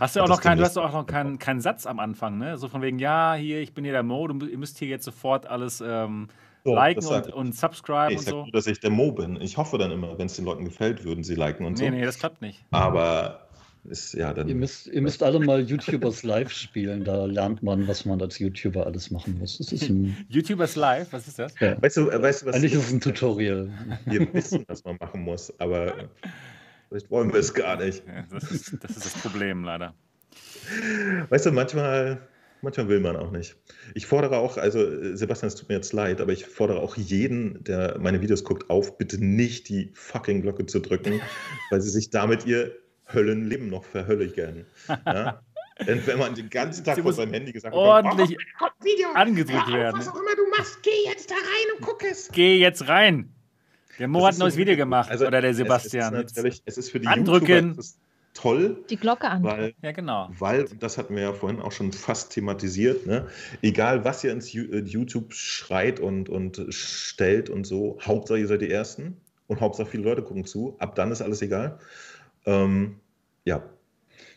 Hast du auch noch keinen, du hast auch noch keinen, keinen Satz am Anfang, ne? So von wegen, ja, hier, ich bin hier der Mo, ihr müsst hier jetzt sofort alles ähm, so, liken und, und subscriben ich und so. Nur, dass ich der Mo bin. Ich hoffe dann immer, wenn es den Leuten gefällt, würden sie liken und nee, so. Nee, nee, das klappt nicht. Aber ist ja dann. Ihr müsst, ihr müsst alle mal YouTubers live spielen. Da lernt man, was man als YouTuber alles machen muss. Das ist ein YouTubers live, was ist das? Ja. Weißt, du, weißt du, was Eigentlich ist es ein Tutorial. Wir wissen, was man machen muss, aber vielleicht wollen wir es gar nicht. Ja, das, ist, das ist das Problem leider. Weißt du, manchmal Manchmal will man auch nicht. Ich fordere auch, also Sebastian, es tut mir jetzt leid, aber ich fordere auch jeden, der meine Videos guckt, auf, bitte nicht die fucking Glocke zu drücken, weil sie sich damit ihr Höllenleben noch verhölligen. Ja? Denn wenn man den ganzen Tag vor seinem Handy gesagt hat, ordentlich oh, Video, angedrückt werden. Was auch immer du machst, geh jetzt da rein und guck es. Geh jetzt rein. Der Mo hat ein neues Video gemacht, also, oder der Sebastian. Es ist, natürlich, es ist für die Andrücken. YouTuber toll. Die Glocke an. Weil, ja, genau. Weil, das hatten wir ja vorhin auch schon fast thematisiert, ne? egal was ihr ins äh, YouTube schreit und, und stellt und so, Hauptsache ihr seid die Ersten und Hauptsache viele Leute gucken zu, ab dann ist alles egal. Ähm, ja.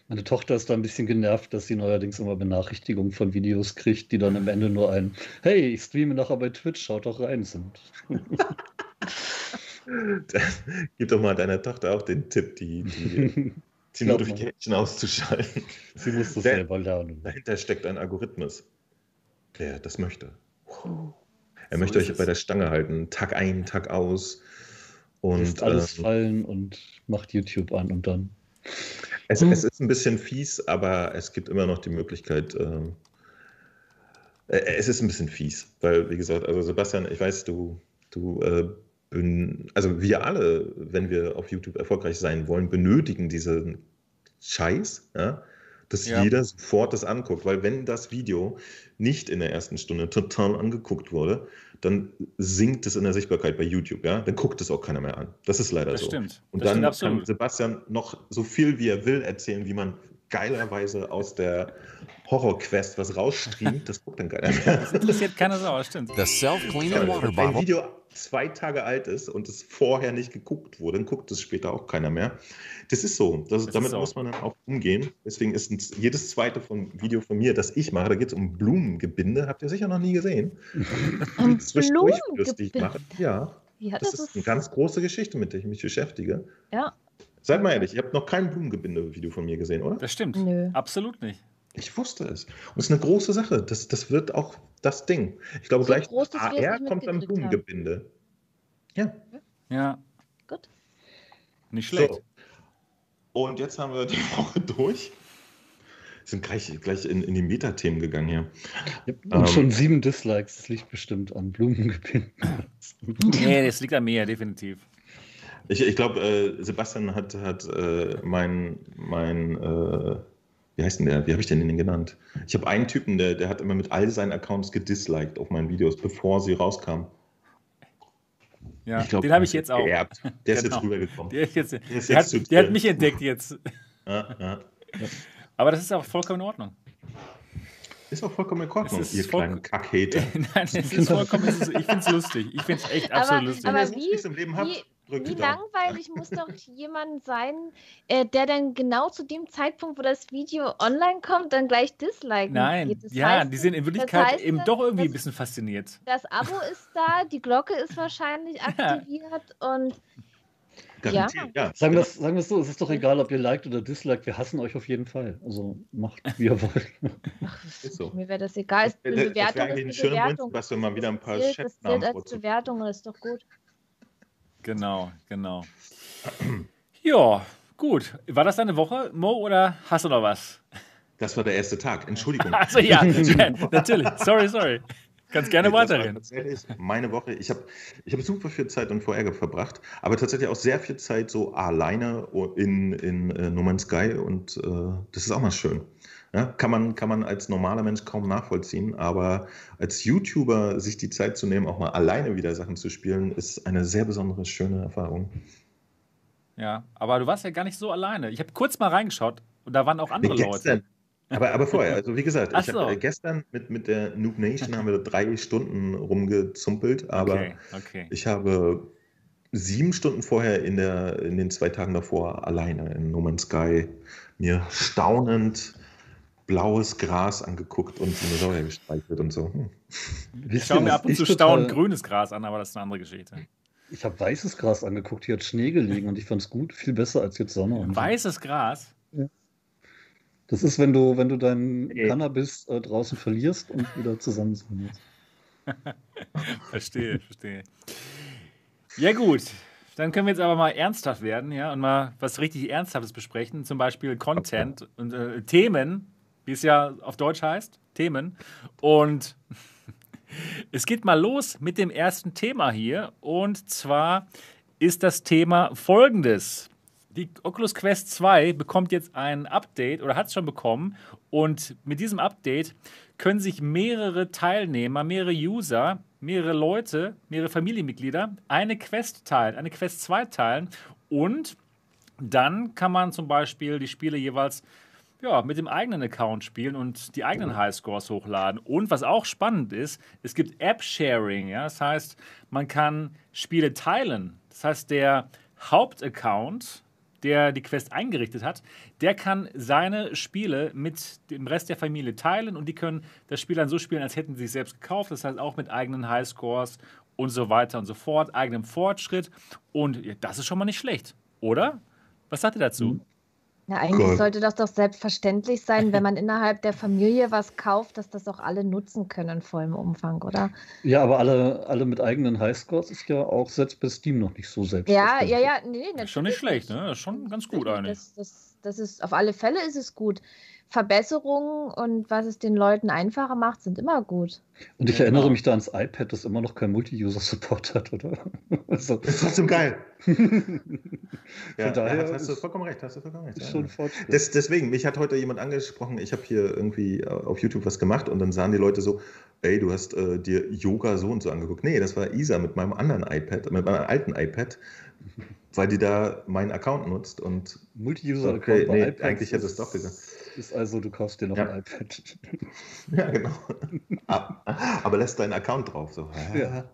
Meine Tochter ist da ein bisschen genervt, dass sie neuerdings immer Benachrichtigungen von Videos kriegt, die dann am Ende nur ein Hey, ich streame nachher bei Twitch, schaut doch rein sind. Gib doch mal deiner Tochter auch den Tipp, die, die, die Notification auszuschalten. Sie muss das selber lernen. Dahinter steckt ein Algorithmus, der das möchte. Er so möchte euch bei der Stange halten, Tag ein, Tag aus. Und Lässt alles ähm, fallen und macht YouTube an und dann. Es, hm. es, ist ein bisschen fies, aber es gibt immer noch die Möglichkeit. Ähm, äh, es ist ein bisschen fies, weil, wie gesagt, also Sebastian, ich weiß, du, du äh, also wir alle, wenn wir auf YouTube erfolgreich sein wollen, benötigen diesen Scheiß, ja, dass ja. jeder sofort das anguckt. Weil wenn das Video nicht in der ersten Stunde total angeguckt wurde, dann sinkt es in der Sichtbarkeit bei YouTube, ja. Dann guckt es auch keiner mehr an. Das ist leider das so. Stimmt. Und das dann kann Sebastian noch so viel wie er will erzählen, wie man geilerweise aus der Horror-Quest was rausstreamt, das guckt dann keiner mehr. Das interessiert keiner so, stimmt. Das Self-Cleaning Water Bottle. Wenn ein Video zwei Tage alt ist und es vorher nicht geguckt wurde, dann guckt es später auch keiner mehr. Das ist so. Das, das damit ist muss man dann auch umgehen. Deswegen ist ein, jedes zweite von, Video von mir, das ich mache, da geht es um Blumengebinde. Habt ihr sicher noch nie gesehen. Um Blumengebinde? Mache. Ja. ja das, das, ist eine ganz große Geschichte, mit der ich mich beschäftige. Ja. Seid mal ehrlich, ihr habt noch kein Blumengebinde-Video von mir gesehen, oder? Das stimmt. Nö. Absolut nicht. Ich wusste es. Und es ist eine große Sache. Das, das wird auch das Ding. Ich glaube, so gleich groß, AR kommt dann Blumengebinde. Ja. Ja. Gut. Nicht schlecht. So. Und jetzt haben wir die Woche durch. Wir sind gleich, gleich in, in die Metathemen gegangen hier. Und ähm, schon sieben Dislikes. Das liegt bestimmt an Blumengebinden. nee, das liegt an mir, definitiv. Ich, ich glaube, äh, Sebastian hat, hat äh, mein, mein äh, wie heißt denn der? Wie habe ich den denn genannt? Ich habe einen Typen, der, der hat immer mit all seinen Accounts gedisliked auf meinen Videos, bevor sie rauskamen. Ja, glaub, den habe ich jetzt auch. Geerbt. Der ist genau. jetzt rübergekommen. Der, ist jetzt, der, ist der, hat, der hat, mich entdeckt jetzt. Ja, ja. Aber das ist auch vollkommen in Ordnung. Ist auch vollkommen in Ordnung, ihr kleinen Kackhater. Nein, es ist vollkommen, ich finde es lustig. Ich finde es echt absolut aber, lustig. Aber wie, im Leben wie, wie langweilig muss doch jemand sein, äh, der dann genau zu dem Zeitpunkt, wo das Video online kommt, dann gleich disliken Nein, ja, heißt, die sind in Wirklichkeit das heißt, eben doch irgendwie ein bisschen fasziniert. Das Abo ist da, die Glocke ist wahrscheinlich aktiviert ja. und ja. ja. Sagen wir es sagen so, es ist doch egal, ob ihr liked oder disliked, wir hassen euch auf jeden Fall. Also macht, wie ihr wollt. Ach, so. Mir wäre das egal. Das, das, das wäre eigentlich ein schöner Moment, was wir mal wieder ein paar Chatnamen Das als Bewertung, das ist doch gut. Genau, genau. Ja, gut. War das deine Woche, Mo, oder hast du noch was? Das war der erste Tag. Entschuldigung. Also ja, natürlich. Sorry, sorry. Kannst gerne nee, weiterreden. Tatsächlich meine Woche. Ich habe ich hab super viel Zeit in VR verbracht, aber tatsächlich auch sehr viel Zeit so alleine in, in uh, No Man's Sky und uh, das ist auch mal schön. Ja, kann, man, kann man als normaler Mensch kaum nachvollziehen, aber als YouTuber sich die Zeit zu nehmen, auch mal alleine wieder Sachen zu spielen, ist eine sehr besondere, schöne Erfahrung. Ja, aber du warst ja gar nicht so alleine. Ich habe kurz mal reingeschaut und da waren auch andere nee, Leute. Aber, aber vorher, also wie gesagt, ich so. hab, äh, gestern mit, mit der Noob Nation haben wir drei Stunden rumgezumpelt, aber okay, okay. ich habe sieben Stunden vorher in, der, in den zwei Tagen davor alleine in No Man's Sky mir staunend blaues Gras angeguckt und Dinosaurier gestreichelt und so. Hm. Ich schaue mir ab und zu staunend grünes Gras an, aber das ist eine andere Geschichte. Ich habe weißes Gras angeguckt, hier hat Schnee gelegen und ich fand es gut, viel besser als jetzt Sonne. Weißes so. Gras? Ja. Das ist, wenn du, wenn du deinen nee. Cannabis äh, draußen verlierst und wieder zusammensammelst. verstehe, verstehe. Ja, gut. Dann können wir jetzt aber mal ernsthaft werden, ja, und mal was richtig Ernsthaftes besprechen, zum Beispiel Content und äh, Themen, wie es ja auf Deutsch heißt, Themen. Und es geht mal los mit dem ersten Thema hier. Und zwar ist das Thema folgendes. Die Oculus Quest 2 bekommt jetzt ein Update oder hat es schon bekommen. Und mit diesem Update können sich mehrere Teilnehmer, mehrere User mehrere Leute, mehrere Familienmitglieder eine Quest teilen, eine Quest 2 teilen und dann kann man zum Beispiel die Spiele jeweils ja, mit dem eigenen Account spielen und die eigenen Highscores hochladen. Und was auch spannend ist, es gibt App-Sharing. Ja? Das heißt, man kann Spiele teilen. Das heißt, der Hauptaccount, der die Quest eingerichtet hat, der kann seine Spiele mit dem Rest der Familie teilen und die können das Spiel dann so spielen, als hätten sie es selbst gekauft. Das heißt, auch mit eigenen Highscores und so weiter und so fort, eigenem Fortschritt. Und das ist schon mal nicht schlecht, oder? Was sagt ihr dazu? Mhm. Ja, eigentlich Gott. sollte das doch selbstverständlich sein, wenn man innerhalb der Familie was kauft, dass das auch alle nutzen können in vollem Umfang, oder? Ja, aber alle, alle mit eigenen Highscores ist ja auch selbst bei Steam noch nicht so selbstverständlich. Ja, ja, ja, nee, nee. Ist schon nicht schlecht, ne? Das ist schon ganz gut eigentlich. Das, das, das ist, auf alle Fälle ist es gut. Verbesserungen und was es den Leuten einfacher macht, sind immer gut. Und ich ja, erinnere genau. mich da ans iPad, das immer noch kein Multi-User-Support hat, oder? also. Das ist trotzdem geil. ja, daher ja, hast du vollkommen recht, hast du vollkommen recht. Ist schon ja. Des, deswegen, mich hat heute jemand angesprochen, ich habe hier irgendwie äh, auf YouTube was gemacht und dann sahen die Leute so, ey, du hast äh, dir Yoga so und so angeguckt. Nee, das war Isa mit meinem anderen iPad, mit meinem alten iPad weil die da meinen Account nutzt und Multi-User-Account. Okay, nee, eigentlich hätte es doch gesagt. Ist also, du kaufst dir noch ja. ein iPad. Ja, genau. Aber lässt deinen Account drauf. So. Ja.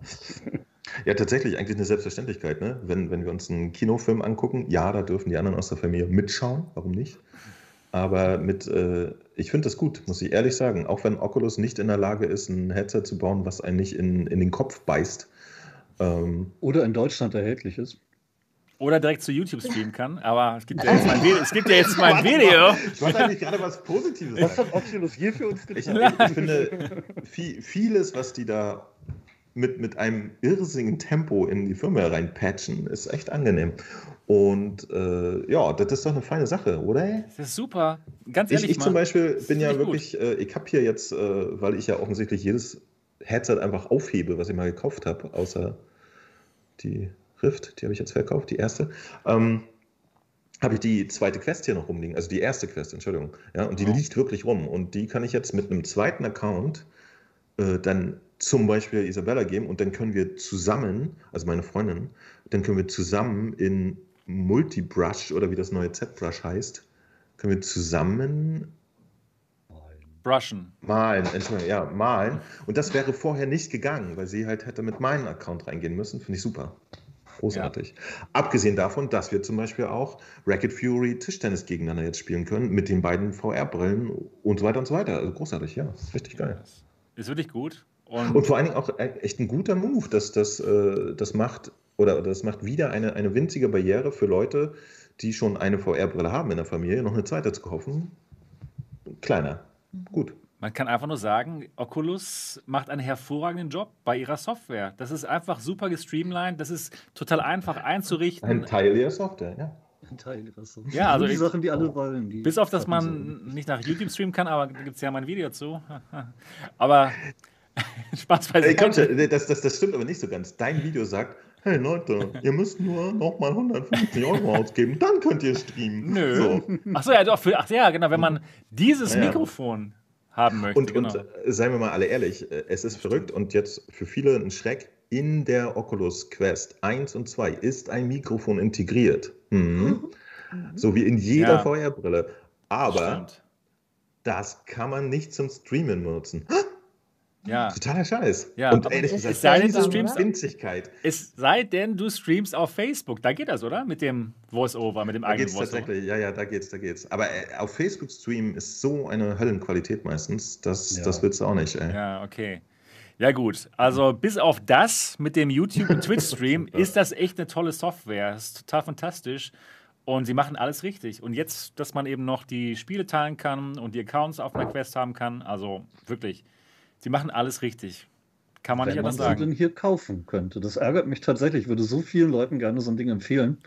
ja, tatsächlich, eigentlich eine Selbstverständlichkeit. Ne? Wenn, wenn wir uns einen Kinofilm angucken, ja, da dürfen die anderen aus der Familie mitschauen. Warum nicht? Aber mit, äh, ich finde das gut, muss ich ehrlich sagen. Auch wenn Oculus nicht in der Lage ist, ein Headset zu bauen, was einen nicht in, in den Kopf beißt. Ähm, Oder in Deutschland erhältlich ist. Oder direkt zu YouTube streamen kann. Aber es gibt ja jetzt mal ein Video. Es gibt ja jetzt mal ein Video. Ich wollte eigentlich gerade was Positives sagen. Was hat Oculus hier für uns getan? Ich, ich finde, vieles, was die da mit, mit einem irrsinnigen Tempo in die Firma reinpatchen, ist echt angenehm. Und äh, ja, das ist doch eine feine Sache, oder? Das ist super. Ganz ehrlich. Ich, ich zum Beispiel bin ja wirklich, äh, ich habe hier jetzt, äh, weil ich ja offensichtlich jedes Headset einfach aufhebe, was ich mal gekauft habe, außer die Rift, die habe ich jetzt verkauft, die erste. Ähm, habe ich die zweite Quest hier noch rumliegen, also die erste Quest, Entschuldigung. Ja, und die oh. liegt wirklich rum. Und die kann ich jetzt mit einem zweiten Account äh, dann zum Beispiel Isabella geben und dann können wir zusammen, also meine Freundin, dann können wir zusammen in Multibrush oder wie das neue Z-Brush heißt, können wir zusammen Brushen. Malen, Entschuldigung, ja, malen. Und das wäre vorher nicht gegangen, weil sie halt hätte mit meinem Account reingehen müssen. Finde ich super. Großartig. Ja. Abgesehen davon, dass wir zum Beispiel auch Racket Fury Tischtennis gegeneinander jetzt spielen können mit den beiden VR-Brillen und so weiter und so weiter. Also großartig, ja. Richtig geil. Ist wirklich gut. Und, und vor allen Dingen auch e-, echt ein guter Move, dass das, äh, das macht oder das macht wieder eine, eine winzige Barriere für Leute, die schon eine VR-Brille haben in der Familie, noch eine zweite zu kaufen. Kleiner. Gut. Man kann einfach nur sagen, Oculus macht einen hervorragenden Job bei ihrer Software. Das ist einfach super gestreamlined, das ist total einfach einzurichten. Ein Teil ihrer Software, ja. Ein Teil ihrer Software. Ja, also die Sachen, die alle wollen. Die bis auf, dass man nicht nach YouTube streamen kann, aber da gibt es ja mal ein Video zu. Aber Spaß beiseite. Komm, das, das, das stimmt aber nicht so ganz. Dein Video sagt, hey Leute, ihr müsst nur nochmal 150 Euro ausgeben, dann könnt ihr streamen. Nö. So. Achso, ja, doch, für, ach ja, genau, wenn man dieses ja, Mikrofon haben möchte. Und, genau. und seien wir mal alle ehrlich, äh, es ist verrückt und jetzt für viele ein Schreck. In der Oculus Quest 1 und 2 ist ein Mikrofon integriert. Mhm. Mhm. So wie in jeder ja. VR-Brille. Aber Stimmt. das kann man nicht zum Streamen benutzen. Ja. Totaler Scheiß. Ja, und ey, das ist es sei denn, du streamst, Winzigkeit. Es sei denn, du streamst auf Facebook. Da geht das, oder? Mit dem Voice-Over, mit dem da eigenen geht's Voice-Over. Tatsächlich. Ja, ja, da geht's, da geht's. Aber äh, auf Facebook streamen ist so eine Höllenqualität meistens, das, ja. das willst du auch nicht, ey. Ja, okay. Ja, gut. Also, bis auf das mit dem YouTube- und Twitch-Stream ist das echt eine tolle Software. Das ist total fantastisch. Und sie machen alles richtig. Und jetzt, dass man eben noch die Spiele teilen kann und die Accounts auf einer Quest haben kann, also wirklich Sie machen alles richtig. Kann man Wenn nicht anders sagen. Wenn man hier kaufen könnte. Das ärgert mich tatsächlich. Ich würde so vielen Leuten gerne so ein Ding empfehlen.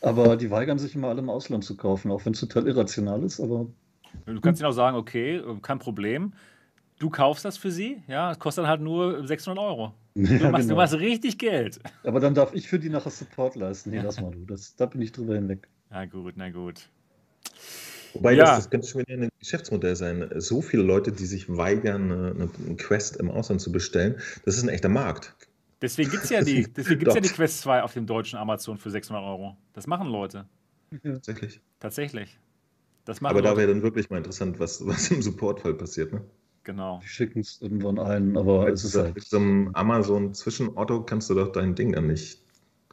Aber die weigern sich immer alle im Ausland zu kaufen, auch wenn es total irrational ist. Aber du kannst ihnen auch sagen, okay, kein Problem. Du kaufst das für sie, ja, es kostet dann halt nur 600 Euro. Du, ja, machst, genau. du machst richtig Geld. Aber dann darf ich für die nachher Support leisten. Nee, lass mal du. Das, da bin ich drüber hinweg. Na gut, na gut. Wobei, ja. das, das könnte schon wieder eine Geschäftsmodell sein. So viele Leute, die sich weigern, eine, eine Quest im Ausland zu bestellen, das ist ein echter Markt. Deswegen gibt es ja, die, ja die Quest 2 auf dem deutschen Amazon für 600 Euro. Das machen Leute. Ja. Tatsächlich. Tatsächlich. Das machen aber Leute. da wäre dann wirklich mal interessant, was, was im Supportfall passiert. Ne? Genau. Die schicken es irgendwann ein, aber mit es ist halt. Mit so einem Amazon-Zwischenotto kannst du doch dein Ding dann nicht.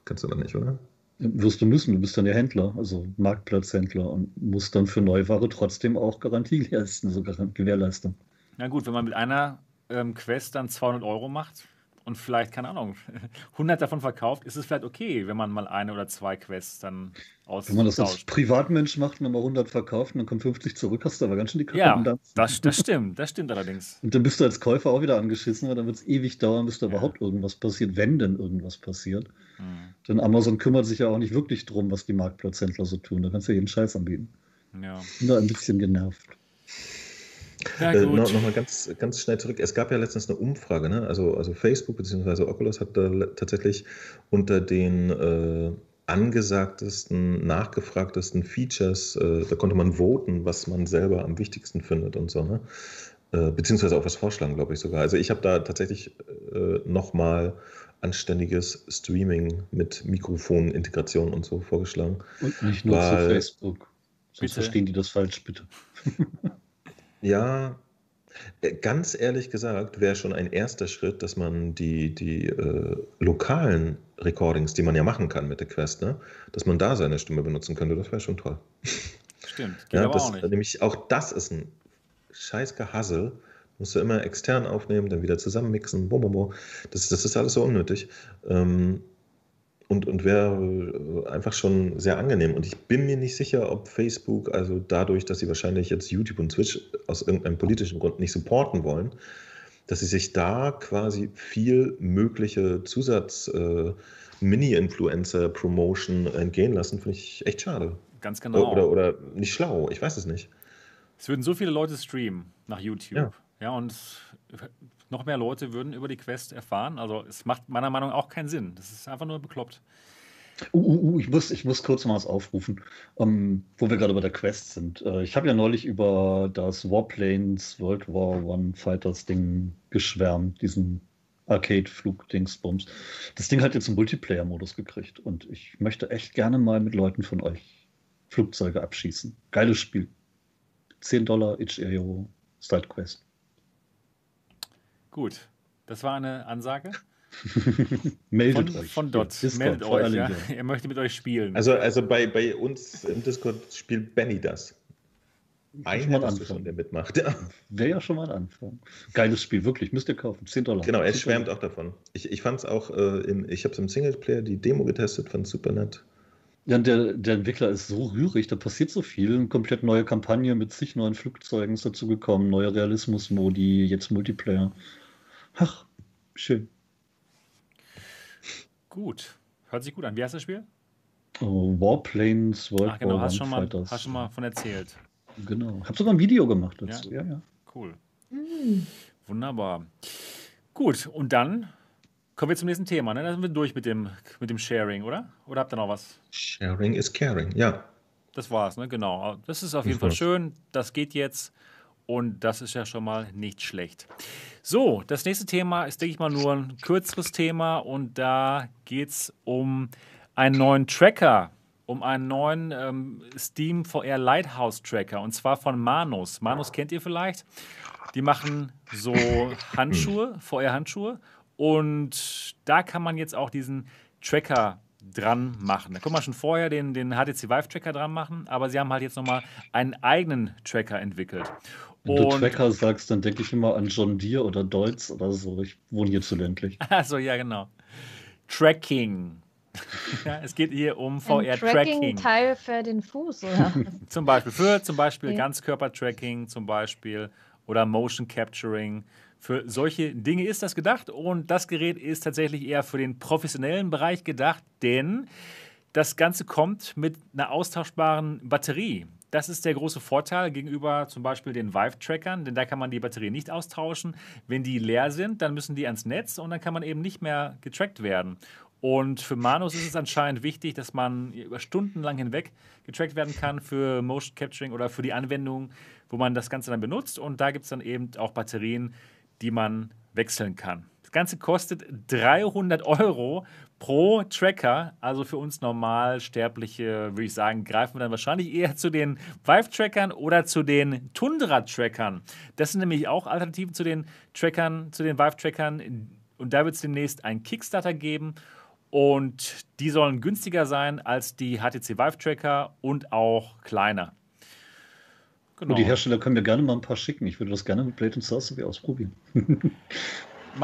Kannst du dann nicht, oder? Wirst du müssen, du bist dann ja Händler, also Marktplatzhändler und musst dann für Neuware trotzdem auch Garantie leisten, so Gewährleistung. Na gut, wenn man mit einer ähm, Quest dann 200 Euro macht, und vielleicht, keine Ahnung, 100 davon verkauft, ist es vielleicht okay, wenn man mal eine oder zwei Quests dann aus. Wenn man das als Privatmensch macht und mal 100 verkauft und dann kommt 50 zurück, hast du aber ganz schön die Kacke Ja, das, das stimmt, das stimmt allerdings. Und dann bist du als Käufer auch wieder angeschissen, weil dann wird es ewig dauern, bis da ja. überhaupt irgendwas passiert, wenn denn irgendwas passiert. Mhm. Denn Amazon kümmert sich ja auch nicht wirklich drum, was die Marktplatzhändler so tun. Da kannst du jeden Scheiß anbieten. Ja. Bin da ein bisschen genervt. Ja, äh, noch, noch, mal ganz, ganz schnell zurück. Es gab ja letztens eine Umfrage, ne? also, also Facebook bzw. Oculus hat da tatsächlich unter den äh, angesagtesten, nachgefragtesten Features, äh, da konnte man voten, was man selber am wichtigsten findet und so, ne? Äh, beziehungsweise auch was vorschlagen, glaube ich sogar. Also ich habe da tatsächlich äh, nochmal anständiges Streaming mit Mikrofonintegration und so vorgeschlagen. Und nicht nur weil, zu Facebook. Sonst bitte? verstehen die das falsch, bitte. Ja, äh, ganz ehrlich gesagt wäre schon ein erster Schritt, dass man die, die äh, lokalen Recordings, die man ja machen kann mit der Quest, ne, dass man da seine Stimme benutzen könnte. Das wäre schon toll. Stimmt. Geht ja, das, auch nicht. Nämlich auch das ist ein scheiß Gehassel. Musst du immer extern aufnehmen, dann wieder zusammenmixen. Bum, bum, bum. Das, das ist alles so unnötig. Ähm, und, und wäre äh, einfach schon sehr angenehm. Und ich bin mir nicht sicher, ob Facebook, also dadurch, dass sie wahrscheinlich jetzt YouTube und Twitch aus irgendeinem politischen Grund nicht supporten wollen, dass sie sich da quasi viel mögliche Zusatz äh, entgehen lassen, finde ich echt schade. Ganz genau. Oder, oder nicht schlau, ich weiß es nicht. Es würden so viele Leute streamen nach YouTube. Ja, ja und noch mehr Leute würden über die Quest erfahren. Also es macht meiner Meinung nach auch keinen Sinn. Das ist einfach nur bekloppt. Uh, uh, uh, ich, muss, ich muss kurz mal was aufrufen, ähm, wo wir gerade bei der Quest sind. Uh, ich habe ja neulich über das Warplanes World War One Fighters Ding geschwärmt, diesen Arcade-Flug-Dingsbums. Das Ding hat jetzt einen Multiplayer-Modus gekriegt und ich möchte echt gerne mal mit Leuten von euch Flugzeuge abschießen. Geiles Spiel. 10 Dollar, itch.io, Start Quest. Gut, das war eine Ansage. Meldet von, euch. Von Dot. Discord, Meldet euch. Ja. Er möchte mit euch spielen. Also, also bei, bei uns im Discord spielt Benny das. Ein hättest du schon, der mitmacht. Ja. Wäre ja schon mal ein Anfang. Geiles Spiel, wirklich. Müsst ihr kaufen. 10 Dollar. Genau, er schwärmt auch davon. Ich, ich fand es auch, äh, im, ich habe es im Singleplayer die Demo getestet, fand es super nett. Ja, der, der Entwickler ist so rührig, da passiert so viel. Eine komplett neue Kampagne mit zig neuen Flugzeugen ist dazugekommen, neue Realismus-Modi, jetzt Multiplayer. Ach, schön. Gut. Hört sich gut an. Wie heißt das Spiel? Oh, Warplanes World Ach, genau, War hast schon mal, Fighters. Hast schon mal von erzählt. Genau. Ich habe sogar ein Video gemacht dazu. Ja, ja. ja. Cool. Mhm. Wunderbar. Gut, und dann kommen wir zum nächsten Thema. Ne? Dann sind wir durch mit dem, mit dem Sharing, oder? Oder habt ihr noch was? Sharing is caring, ja. Das war's, ne? Genau. Das ist auf jeden Fall schön. Das geht jetzt. Und das ist ja schon mal nicht schlecht. So, das nächste Thema ist, denke ich mal, nur ein kürzeres Thema. Und da geht es um einen neuen Tracker, um einen neuen ähm, Steam VR Lighthouse Tracker. Und zwar von Manus. Manus kennt ihr vielleicht. Die machen so Handschuhe, VR-Handschuhe. Und da kann man jetzt auch diesen Tracker dran machen. Da kann man schon vorher den, den HTC Vive Tracker dran machen, aber sie haben halt jetzt nochmal einen eigenen Tracker entwickelt. Wenn du Tracker sagst, dann denke ich immer an John Deere oder Deutz oder so. Ich wohne hier zu ländlich. Achso, ja, genau. Tracking. ja, es geht hier um VR-Tracking. Tracking-Teil für den Fuß, oder? zum Beispiel für zum Beispiel ja. Ganzkörper-Tracking, zum Beispiel oder Motion Capturing. Für solche Dinge ist das gedacht und das Gerät ist tatsächlich eher für den professionellen Bereich gedacht, denn das Ganze kommt mit einer austauschbaren Batterie. Das ist der große Vorteil gegenüber zum Beispiel den Vive-Trackern, denn da kann man die Batterie nicht austauschen. Wenn die leer sind, dann müssen die ans Netz und dann kann man eben nicht mehr getrackt werden. Und für Manus ist es anscheinend wichtig, dass man über Stunden lang hinweg getrackt werden kann für Motion Capturing oder für die Anwendung, wo man das Ganze dann benutzt. Und da gibt es dann eben auch Batterien, die man wechseln kann. Das Ganze kostet 300 Euro pro Tracker. Also für uns Normalsterbliche, würde ich sagen, greifen wir dann wahrscheinlich eher zu den Vive-Trackern oder zu den Tundra-Trackern. Das sind nämlich auch Alternativen zu den Trackern, zu den Vive-Trackern. Und da wird es demnächst einen Kickstarter geben. Und die sollen günstiger sein als die HTC Vive Tracker und auch kleiner. Genau. Und die Hersteller können mir gerne mal ein paar schicken. Ich würde das gerne mit Blade Sorcery ausprobieren.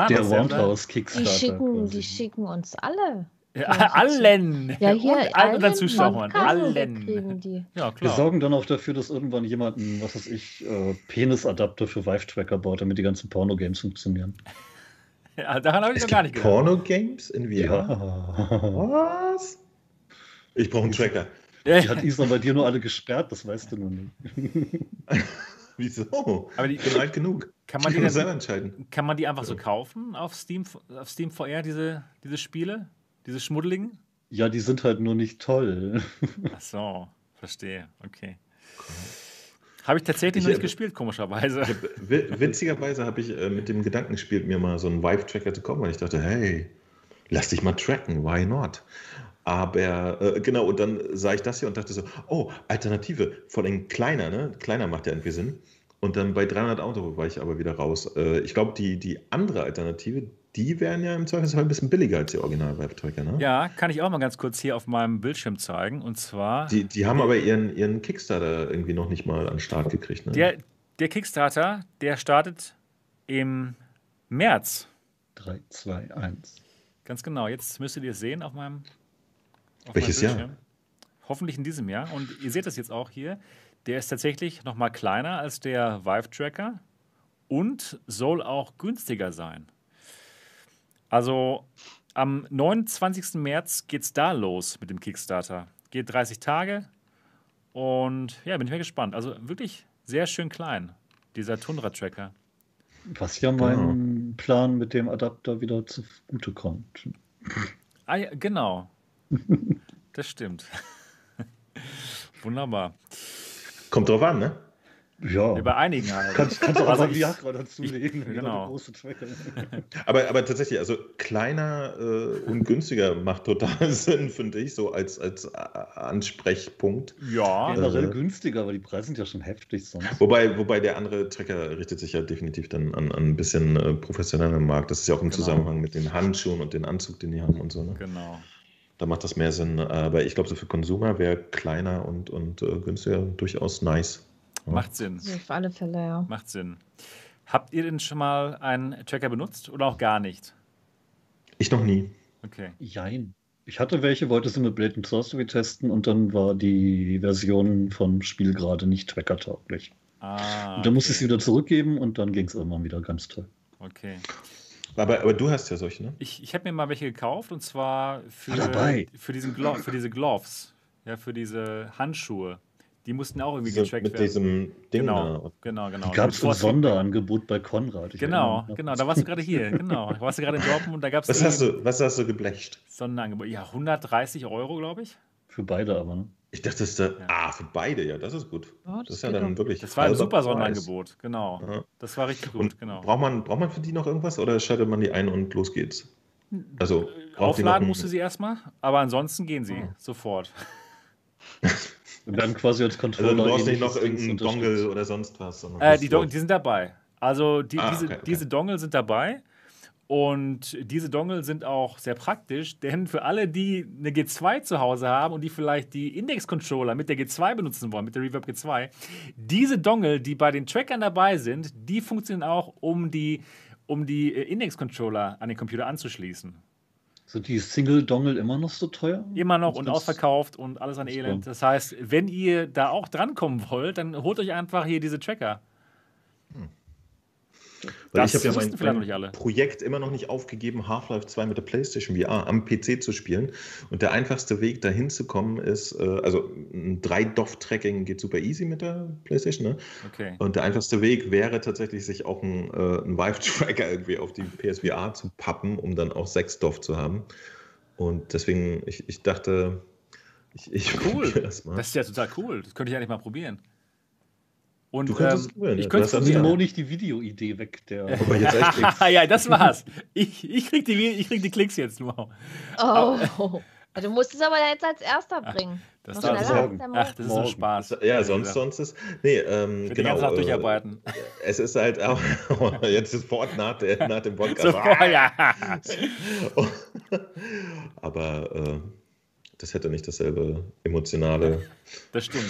Der Roundhouse Kickstarter. Die schicken, die schicken uns alle. Ja, allen! Ja, hier und allen unseren Zuschauern. Allen. Ja, klar. Wir sorgen dann auch dafür, dass irgendwann jemand einen, was weiß ich, äh, Penisadapter für Vive-Tracker baut, damit die ganzen Porno-Games funktionieren. Ja, daran habe ich es noch gar nicht gedacht. Porno-Games in VR? Ja. Was? Ich brauche einen Tracker. Die hat Isa bei dir nur alle gesperrt, das weißt du nur nicht. Wieso? Aber die, ich bin alt genug. Kann man, die denn, selber entscheiden. kann man die einfach so kaufen auf Steam, auf Steam VR, diese, diese Spiele? Diese Schmuddeligen? Ja, die sind halt nur nicht toll. Ach so, verstehe. Okay. Habe ich tatsächlich ich, noch nicht äh, gespielt, komischerweise. Witzigerweise habe ich äh, mit dem Gedanken gespielt, mir mal so einen Vive-Tracker zu kommen, weil ich dachte, hey, lass dich mal tracken, why not? Aber äh, genau, und dann sah ich das hier und dachte so, oh, Alternative, vor allem kleiner, ne? Kleiner macht ja irgendwie Sinn. Und dann bei 300 Euro war ich aber wieder raus. Äh, ich glaube, die, die andere Alternative, die wären ja im Zweifelsfall ein bisschen billiger als die original tracker ne? Ja, kann ich auch mal ganz kurz hier auf meinem Bildschirm zeigen. Und zwar. Die, die haben aber ihren, ihren Kickstarter irgendwie noch nicht mal an den Start gekriegt, ne? Der, der Kickstarter, der startet im März. 3, 2, 1. Ganz genau. Jetzt müsstet ihr es sehen auf meinem. Auf Welches Jahr? Hoffentlich in diesem Jahr. Und ihr seht das jetzt auch hier. Der ist tatsächlich noch mal kleiner als der Vive Tracker und soll auch günstiger sein. Also am 29. März geht es da los mit dem Kickstarter. Geht 30 Tage und ja, bin ich mal gespannt. Also wirklich sehr schön klein, dieser Tundra-Tracker. Was ja meinem Plan mit dem Adapter wieder zugute kommt. Ah, ja, genau. Das stimmt. Wunderbar. Kommt drauf an, ne? Ja. Bei einigen halt. Kannst, kannst auch also Viagra dazulegen. Genau. aber, aber tatsächlich, also kleiner äh, und günstiger macht total Sinn, finde ich, so als, als äh, Ansprechpunkt. Ja. Generell äh, günstiger, aber die Preise sind ja schon heftig sonst. Wobei, wobei der andere Tracker richtet sich ja definitiv dann an, an ein bisschen äh, professionelleren Markt. Das ist ja auch im genau. Zusammenhang mit den Handschuhen und den Anzug, den die haben und so. Ne? Genau. Da macht das mehr Sinn. Aber ich glaube, so für Konsumer wäre kleiner und, und äh, günstiger durchaus nice. Macht Sinn. Auf alle Fälle, ja. Macht Sinn. Habt ihr denn schon mal einen Tracker benutzt oder auch gar nicht? Ich noch nie. Okay. Jein. Ich hatte welche, wollte sie mit Blade Sorcery testen und dann war die Version vom Spiel gerade nicht trackertauglich. Ah, und dann musste ich sie wieder zurückgeben und dann ging es irgendwann wieder ganz toll. Okay. Aber, aber du hast ja solche, ne? Ich, ich habe mir mal welche gekauft und zwar für, für, diesen Glo für diese Gloves, ja, für diese Handschuhe. Die mussten auch irgendwie so, getrackt mit werden. Mit diesem Ding genau, da. Genau, genau. Die gab es ein Sonderangebot bei Konrad. Ich genau, genau. Da warst du gerade hier. Genau. Da warst du gerade in Dortmund und da gab es. Was, hast du, was hast du geblecht? Sonderangebot. Ja, 130 Euro, glaube ich. Für beide aber, ne? Ich dachte, das ist da, ja. ah, für beide, ja, das ist gut. Oh, das, das, ist ja dann wirklich. Das war ein super Sonderangebot, genau. Ja. Das war richtig gut, und genau. Braucht man, braucht man für die noch irgendwas oder schaltet man die ein und los geht's? Also, aufladen musste sie erstmal, aber ansonsten gehen sie oh. sofort. Und dann quasi als Controller. Also du brauchst nicht noch irgendeinen Dongle oder sonst was. Äh, die, die sind dabei. Also die, ah, diese, okay, okay. diese Dongle sind dabei. Und diese Dongle sind auch sehr praktisch, denn für alle, die eine G2 zu Hause haben und die vielleicht die Index-Controller mit der G2 benutzen wollen, mit der Reverb G2, diese Dongle, die bei den Trackern dabei sind, die funktionieren auch, um die, um die äh, Index-Controller an den Computer anzuschließen. Sind die Single-Dongle immer noch so teuer? Immer noch und ausverkauft und alles an Elend. Das heißt, wenn ihr da auch drankommen wollt, dann holt euch einfach hier diese Tracker. Weil das ich habe ja mein, mein Projekt immer noch nicht aufgegeben, Half-Life 2 mit der PlayStation VR am PC zu spielen. Und der einfachste Weg, dahin zu kommen, ist, äh, also ein 3-DOF-Tracking geht super easy mit der PlayStation. Ne? Okay. Und der einfachste Weg wäre tatsächlich, sich auch einen, äh, einen Vive-Tracker irgendwie auf die PSVR zu pappen, um dann auch 6 DOF zu haben. Und deswegen, ich, ich dachte, ich, ich cool. Das, das, ist ja total cool. Das könnte ich eigentlich mal probieren. Und, du könntest ähm. Ich könnte es Mo nicht die Videoidee weg. Der Aber jetzt echt ja, das war's. Ich, ich, krieg die, ich krieg die Klicks jetzt nur. Oh. Du musst es aber jetzt als erster bringen. Das darf ich sagen. Ach, das ist so Spaß. Ja, sonst, sonst ist. Nee, ähm, Für genau. Den äh, durcharbeiten. Es ist halt auch. jetzt sofort nach, der, nach dem Podcast. Sofort, ja. aber. Äh, das hätte nicht dasselbe emotionale. Das stimmt.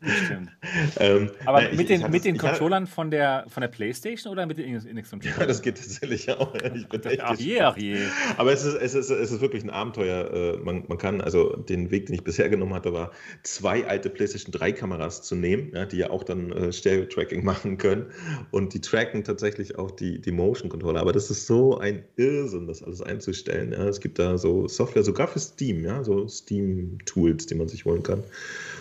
Das stimmt. ähm, Aber nein, mit, ich, den, ich mit den Controllern hatte, von, der, von der PlayStation oder mit den Index-Controllern? Ja, das geht tatsächlich auch. Ich bin echt ach je, ach je. Aber es ist, es, ist, es ist wirklich ein Abenteuer. Äh, man, man kann, also den Weg, den ich bisher genommen hatte, war, zwei alte PlayStation 3 Kameras zu nehmen, ja, die ja auch dann äh, Stereo-Tracking machen können. Und die tracken tatsächlich auch die, die Motion-Controller. Aber das ist so ein Irrsinn, das alles einzustellen. Ja. Es gibt da so Software, sogar für Steam, ja, so Steam-Tools, die man sich holen kann.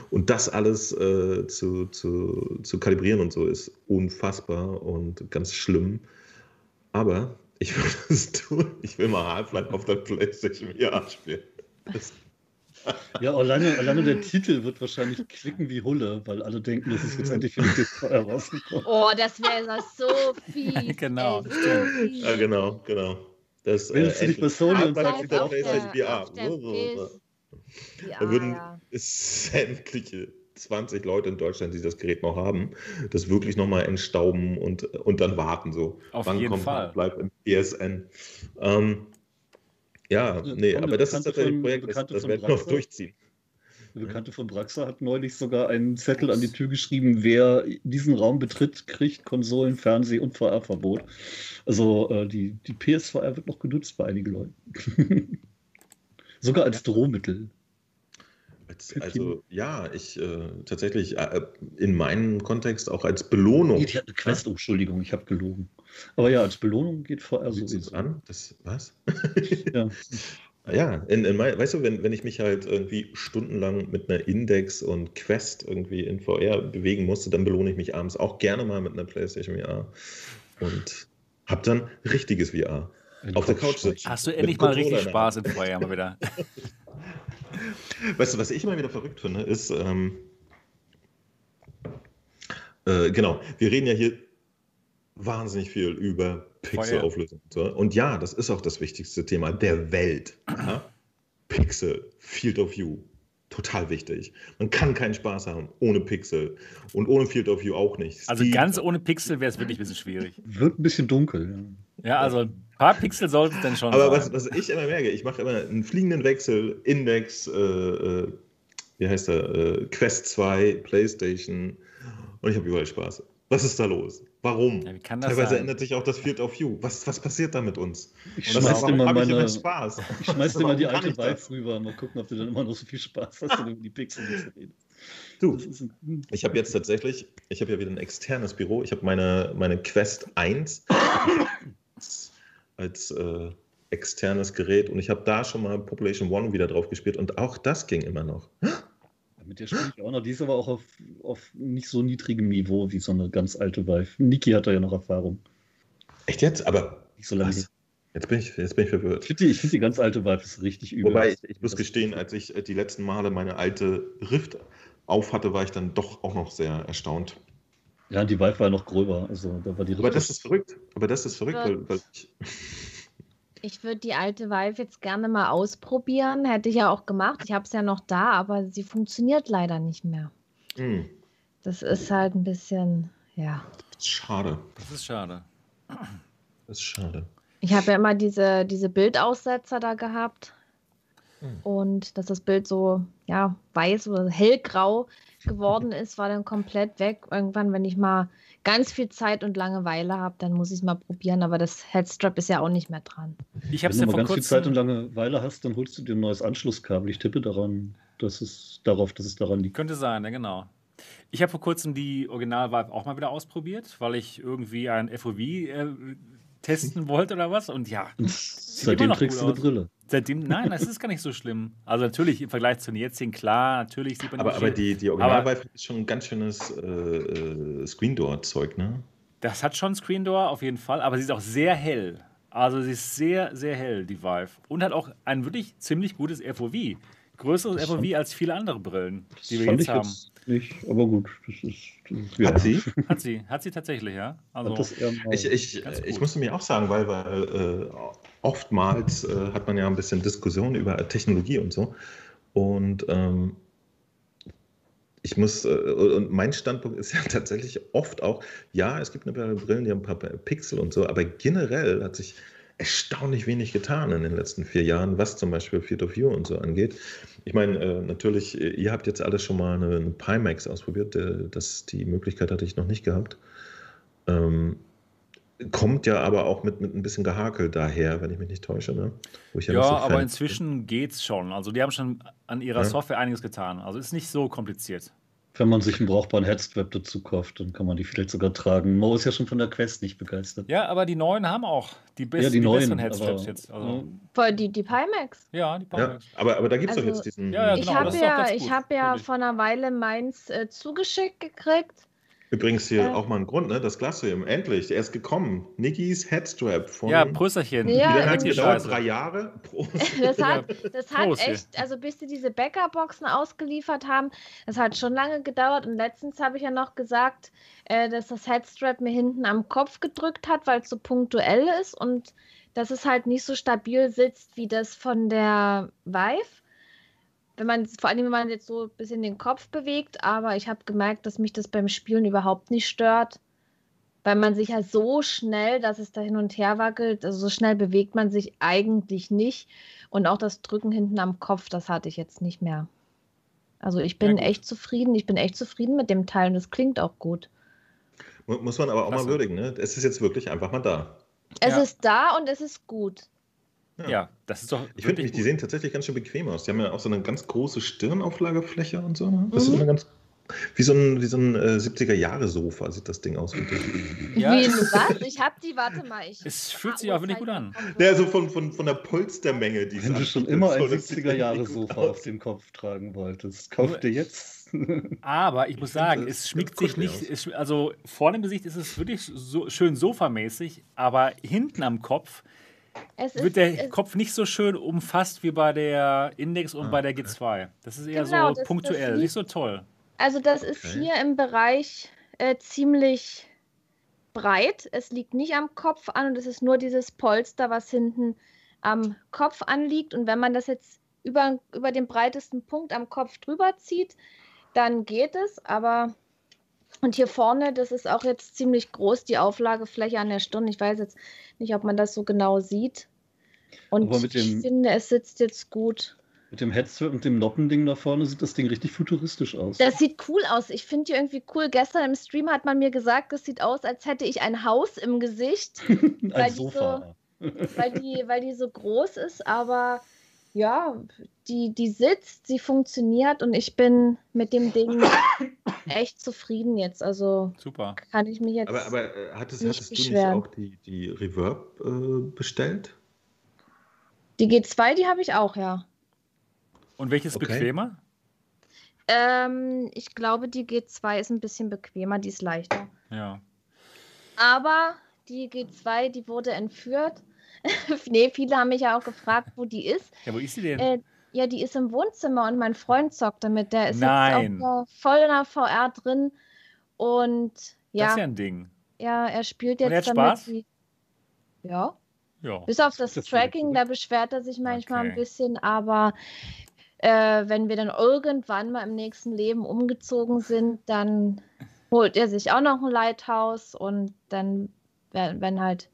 Und das alles äh, zu, zu, zu kalibrieren und so ist unfassbar und ganz schlimm. Aber ich will das tun. Ich will mal Half-Life auf der PlayStation VR spielen. Das ja, alleine, alleine der Titel wird wahrscheinlich klicken wie Hulle, weil alle denken, das ist jetzt endlich für die PS2 herausgekommen. Oh, das wäre so viel. genau. Ey, ja, genau, genau. Das, Willst äh, du dich bei Sony und sagst, auf der, VR. Ja, da würden ja. sämtliche 20 Leute in Deutschland, die das Gerät noch haben, das wirklich nochmal entstauben und, und dann warten. So. Auf Wann jeden kommt Fall. Bleibt im PSN. Ähm, ja, nee, aber das ist tatsächlich ein Projekt, das, das werden wir noch durchziehen. Eine Bekannte von Braxa hat neulich sogar einen Zettel an die Tür geschrieben, wer diesen Raum betritt, kriegt Konsolen, Fernseh- und VR-Verbot. Also äh, die, die PSVR wird noch genutzt bei einigen Leuten. sogar als Drohmittel. Also ja, ich äh, tatsächlich äh, in meinem Kontext auch als Belohnung. Die hat eine Quest, oh, Entschuldigung, ich habe gelogen. Aber ja, als Belohnung geht VR so an. Das, was? ja. Ja, in, in mein, weißt du, wenn, wenn ich mich halt irgendwie stundenlang mit einer Index und Quest irgendwie in VR bewegen musste, dann belohne ich mich abends auch gerne mal mit einer PlayStation VR und hab dann richtiges VR. Auf der Couch sitzen. Hast du endlich mal richtig Spaß in VR mal wieder? Weißt du, was ich immer wieder verrückt finde, ist, ähm, äh, genau, wir reden ja hier wahnsinnig viel über Pixelauflösung. So. Und ja, das ist auch das wichtigste Thema der Welt. Ja? Pixel, Field of View, total wichtig. Man kann keinen Spaß haben ohne Pixel und ohne Field of View auch nicht. Also ganz ohne Pixel wäre es wirklich ein bisschen schwierig. Wird ein bisschen dunkel. Ja, ja also ein paar Pixel sollte es dann schon Aber was, was, ich immer merke, ich mache immer einen fliegenden Wechsel, Index, äh, äh, wie heißt der, äh, Quest 2, Playstation und ich habe überall Spaß. Was ist da los? Warum? Ja, Teilweise sein? ändert sich auch das Field of View. Was, was passiert da mit uns? Ich schmeiß dir mal meine, ich Spaß. Ich schmeiß dir mal die alte Vibe rüber. Mal gucken, ob du dann immer noch so viel Spaß hast, wenn du über die Pixel redest. Du, ein, ich habe jetzt tatsächlich, ich habe ja wieder ein externes Büro. Ich habe meine, meine Quest 1 als äh, externes Gerät und ich habe da schon mal Population One wieder drauf gespielt und auch das ging immer noch. Mit der spiele ich auch noch. Die ist aber auch auf, auf nicht so niedrigem Niveau wie so eine ganz alte Vive. Niki hat da ja noch Erfahrung. Echt jetzt? Aber nicht so lange. Jetzt bin ich, jetzt bin ich verwirrt. Ich finde die, find die, ganz alte Vive ist richtig übel. Wobei, ich, ich muss gestehen, als ich äh, die letzten Male meine alte Rift auf hatte, war ich dann doch auch noch sehr erstaunt. Ja, die Vive war noch gröber. Also, da war die Rift Aber das ist verrückt. Aber das ist verrückt, weil, weil ich. Ich würde die alte Vive jetzt gerne mal ausprobieren. Hätte ich ja auch gemacht. Ich habe es ja noch da, aber sie funktioniert leider nicht mehr. Hm. Das ist halt ein bisschen, ja. Schade. Das ist schade. Das ist schade. Ich habe ja immer diese, diese Bildaussetzer da gehabt. Hm. Und dass das Bild so, ja, weiß oder hellgrau geworden ist, war dann komplett weg. Irgendwann, wenn ich mal ganz viel Zeit und Langeweile habe, dann muss ich es mal probieren. Aber das Headstrap ist ja auch nicht mehr dran. Ich habe es ja vor ganz kurzem... viel Zeit und Langeweile hast, dann holst du dir ein neues Anschlusskabel. Ich tippe daran, dass es darauf, dass es daran liegt. Könnte sein, ja genau. Ich habe vor kurzem die Original Vive auch mal wieder ausprobiert, weil ich irgendwie ein FOV äh, testen wollte oder was. Und ja, seitdem trägst du eine Brille. Seitdem, nein, das ist gar nicht so schlimm. Also natürlich im Vergleich zu den jetzigen, klar, natürlich sieht man Aber, aber die, die Original ist schon ein ganz schönes äh, äh, Screen Door-Zeug, ne? Das hat schon Screen Door auf jeden Fall, aber sie ist auch sehr hell. Also sie ist sehr, sehr hell, die Vive. Und hat auch ein wirklich ziemlich gutes FOV. Größeres FOV als viele andere Brillen, die wir jetzt haben. Jetzt nicht, aber gut, das ist. Ja. Hat sie? Hat sie, hat sie tatsächlich, ja. Also, ich, ich, ich musste mir auch sagen, weil, weil äh, oftmals äh, hat man ja ein bisschen Diskussion über Technologie und so. Und ähm, ich muss, äh, und mein Standpunkt ist ja tatsächlich oft auch, ja, es gibt eine paar Brillen, die haben ein paar Pixel und so, aber generell hat sich erstaunlich wenig getan in den letzten vier Jahren, was zum Beispiel View und so angeht. Ich meine, äh, natürlich, äh, ihr habt jetzt alles schon mal eine, eine Pimax ausprobiert. Äh, das, die Möglichkeit hatte ich noch nicht gehabt. Ähm, kommt ja aber auch mit, mit ein bisschen Gehakel daher, wenn ich mich nicht täusche. Ne? ja, ja so aber inzwischen geht es schon. Also die haben schon an ihrer ja. Software einiges getan. Also ist nicht so kompliziert. Wenn man sich einen brauchbaren Headstrap dazu kauft, dann kann man die vielleicht sogar tragen. Mo ist ja schon von der Quest nicht begeistert. Ja, aber die neuen haben auch die, best, ja, die, die neuen, besseren Headstraps jetzt. Also. Die, die Pimax? Ja, die Pimax. Ja, aber, aber da gibt es also, doch jetzt diesen. Ja, ja, genau, ich habe ja, ich hab ja vor einer Weile meins äh, zugeschickt gekriegt. Übrigens hier äh, auch mal ein Grund, ne? Das Glacium, endlich, er ist gekommen. Nikis Headstrap von. Ja, Prösterchen. Ja, Wie lange hat gedauert? Drei Jahre? das hat, das hat echt, also bis sie diese Backup-Boxen ausgeliefert haben, das hat schon lange gedauert. Und letztens habe ich ja noch gesagt, äh, dass das Headstrap mir hinten am Kopf gedrückt hat, weil es so punktuell ist und dass es halt nicht so stabil sitzt wie das von der Vive wenn man, vor allem wenn man jetzt so ein bisschen den Kopf bewegt, aber ich habe gemerkt, dass mich das beim Spielen überhaupt nicht stört, weil man sich ja so schnell, dass es da hin und her wackelt, also so schnell bewegt man sich eigentlich nicht und auch das Drücken hinten am Kopf, das hatte ich jetzt nicht mehr. Also ich bin ja, echt zufrieden, ich bin echt zufrieden mit dem Teil und es klingt auch gut. Muss man aber auch Klasse. mal würdigen, ne? Es ist jetzt wirklich einfach mal da. Es ja. ist da und es ist gut. Ja. ja, das ist doch. Ich finde, die sehen tatsächlich ganz schön bequem aus. Die haben ja auch so eine ganz große Stirnauflagefläche und so. Ne? Das mhm. ist eine ganz. Wie so ein, wie so ein äh, 70er-Jahre-Sofa sieht das Ding aus. Ja. Wie was? Ich hab die, warte mal. Ich es fühlt sich auch wirklich gut an. Ja, so von, von, von der Polstermenge. Die Wenn du schon immer ein 70er-Jahre-Sofa auf dem Kopf tragen wolltest, kauf dir jetzt. Aber ich muss sagen, es schmiegt sich nicht. Es, also vorne im Gesicht ist es wirklich so, schön sofamäßig, aber hinten am Kopf es wird ist, der Kopf nicht so schön umfasst wie bei der Index und ah, bei der G2. Das ist eher genau, so das, punktuell, das nicht so toll. Also das okay. ist hier im Bereich äh, ziemlich breit. Es liegt nicht am Kopf an und es ist nur dieses Polster, was hinten am Kopf anliegt. Und wenn man das jetzt über, über den breitesten Punkt am Kopf drüber zieht, dann geht es. Aber und hier vorne, das ist auch jetzt ziemlich groß, die Auflagefläche an der Stirn. Ich weiß jetzt nicht, ob man das so genau sieht. Und dem, ich finde, es sitzt jetzt gut. Mit dem Headset und dem Noppending da vorne sieht das Ding richtig futuristisch aus. Das sieht cool aus. Ich finde die irgendwie cool. Gestern im Stream hat man mir gesagt, es sieht aus, als hätte ich ein Haus im Gesicht. ein Sofa. So, weil, die, weil die so groß ist, aber ja, die, die sitzt, sie funktioniert und ich bin mit dem Ding echt zufrieden jetzt. Also super. Kann ich mich jetzt. Aber, aber äh, hattest, nicht hattest beschweren. du nicht auch die, die Reverb äh, bestellt? Die G2, die habe ich auch, ja. Und welches okay. bequemer? Ähm, ich glaube, die G2 ist ein bisschen bequemer, die ist leichter. Ja. Aber die G2, die wurde entführt nee, viele haben mich ja auch gefragt, wo die ist. Ja, wo ist sie denn? Äh, ja, die ist im Wohnzimmer und mein Freund zockt damit. Der ist Nein. jetzt auch voll in der VR drin. Und ja. Das ist ja ein Ding. Ja, er spielt jetzt und er hat damit. Spaß? Die, ja. ja. Bis auf das, das Tracking, da beschwert er sich manchmal okay. ein bisschen, aber äh, wenn wir dann irgendwann mal im nächsten Leben umgezogen sind, dann holt er sich auch noch ein Lighthouse und dann, wenn halt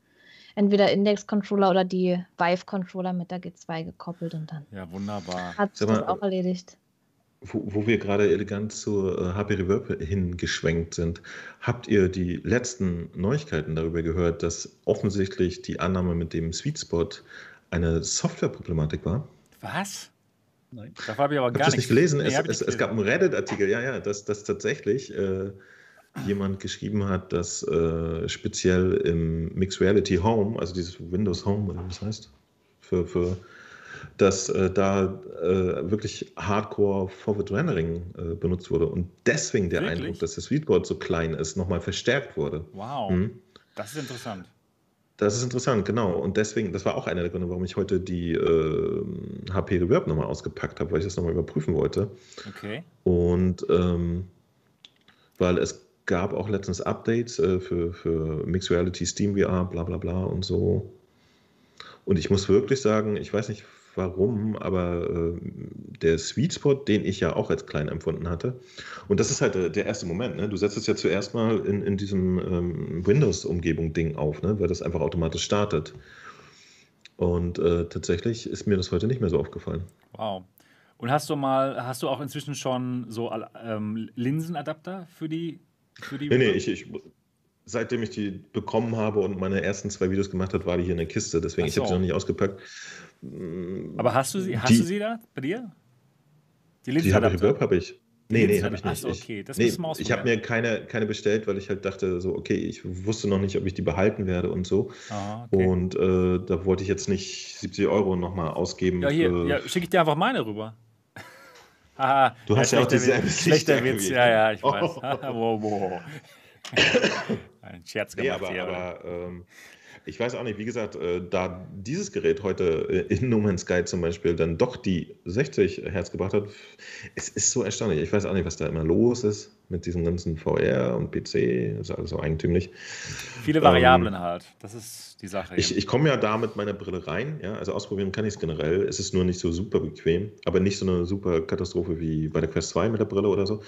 entweder Index-Controller oder die Vive-Controller mit der G2 gekoppelt und dann ja, wunderbar. hat sich das auch erledigt. Wo, wo, wir gerade elegant zur äh, HP Reverb hingeschwenkt sind, habt ihr die letzten Neuigkeiten darüber gehört, dass offensichtlich die Annahme mit dem Sweet Spot eine Softwareproblematik war? Was? Nein. Das habe ich aber gar nicht. nicht gelesen. Nee, es, es, gelesen. es, gab einen Reddit-Artikel, ja, ja, dass, dass tatsächlich äh, jemand geschrieben hat, dass äh, speziell im Mixed Reality Home, also dieses Windows Home, oder was heißt, für, für dass äh, da äh, wirklich Hardcore Forward Rendering äh, benutzt wurde und deswegen der wirklich? Eindruck, dass das Sweetboard so klein ist, nochmal verstärkt wurde. Wow, mhm. das ist interessant. Das ist interessant, genau. Und deswegen, das war auch einer der Gründe, warum ich heute die äh, HP Reverb nochmal ausgepackt habe, weil ich das nochmal überprüfen wollte. Okay. Und ähm, weil es gab auch letztens Updates äh, für, für Mixed Reality, Steam VR, bla bla bla und so. Und ich muss wirklich sagen, ich weiß nicht warum, aber äh, der Sweet Spot, den ich ja auch als klein empfunden hatte, und das ist halt äh, der erste Moment, ne? du setzt es ja zuerst mal in, in diesem ähm, Windows-Umgebung-Ding auf, ne? weil das einfach automatisch startet. Und äh, tatsächlich ist mir das heute nicht mehr so aufgefallen. Wow. Und hast du mal, hast du auch inzwischen schon so ähm, Linsenadapter für die? Für die nee, nee, ich, ich, seitdem ich die bekommen habe und meine ersten zwei Videos gemacht habe, war die hier in der Kiste. Deswegen, so. ich habe sie noch nicht ausgepackt. Aber hast du sie, hast die, du sie da bei dir? Die Linsenadapter? Die Reverb habe ich. Nee, nee, habe ich nicht. Achso, okay, das nee, Ich habe mir keine, keine bestellt, weil ich halt dachte, so, okay, ich wusste noch nicht, ob ich die behalten werde und so. Ah, okay. Und äh, da wollte ich jetzt nicht 70 Euro nochmal ausgeben. Ja, hier, ja, schicke ich dir einfach meine rüber. Haha, du hast ja, auch dieselbe Schlechter Witz, ja, ja, ich weiß. Oh. wow, wow. Ein Scherz gemacht nee, aber, hier. Aber, ähm, ich weiß auch nicht, wie gesagt, äh, da dieses Gerät heute äh, in No Man's Sky zum Beispiel dann doch die 60 Hertz gebracht hat, es ist so erstaunlich. Ich weiß auch nicht, was da immer los ist mit diesem ganzen VR und PC. Das ist alles so eigentümlich. Viele Variablen ähm, halt. Das ist die Sache. Ich, ich komme ja da mit meiner Brille rein. Ja? Also ausprobieren kann ich es generell. Es ist nur nicht so super bequem, aber nicht so eine super Katastrophe wie bei der Quest 2 mit der Brille oder so.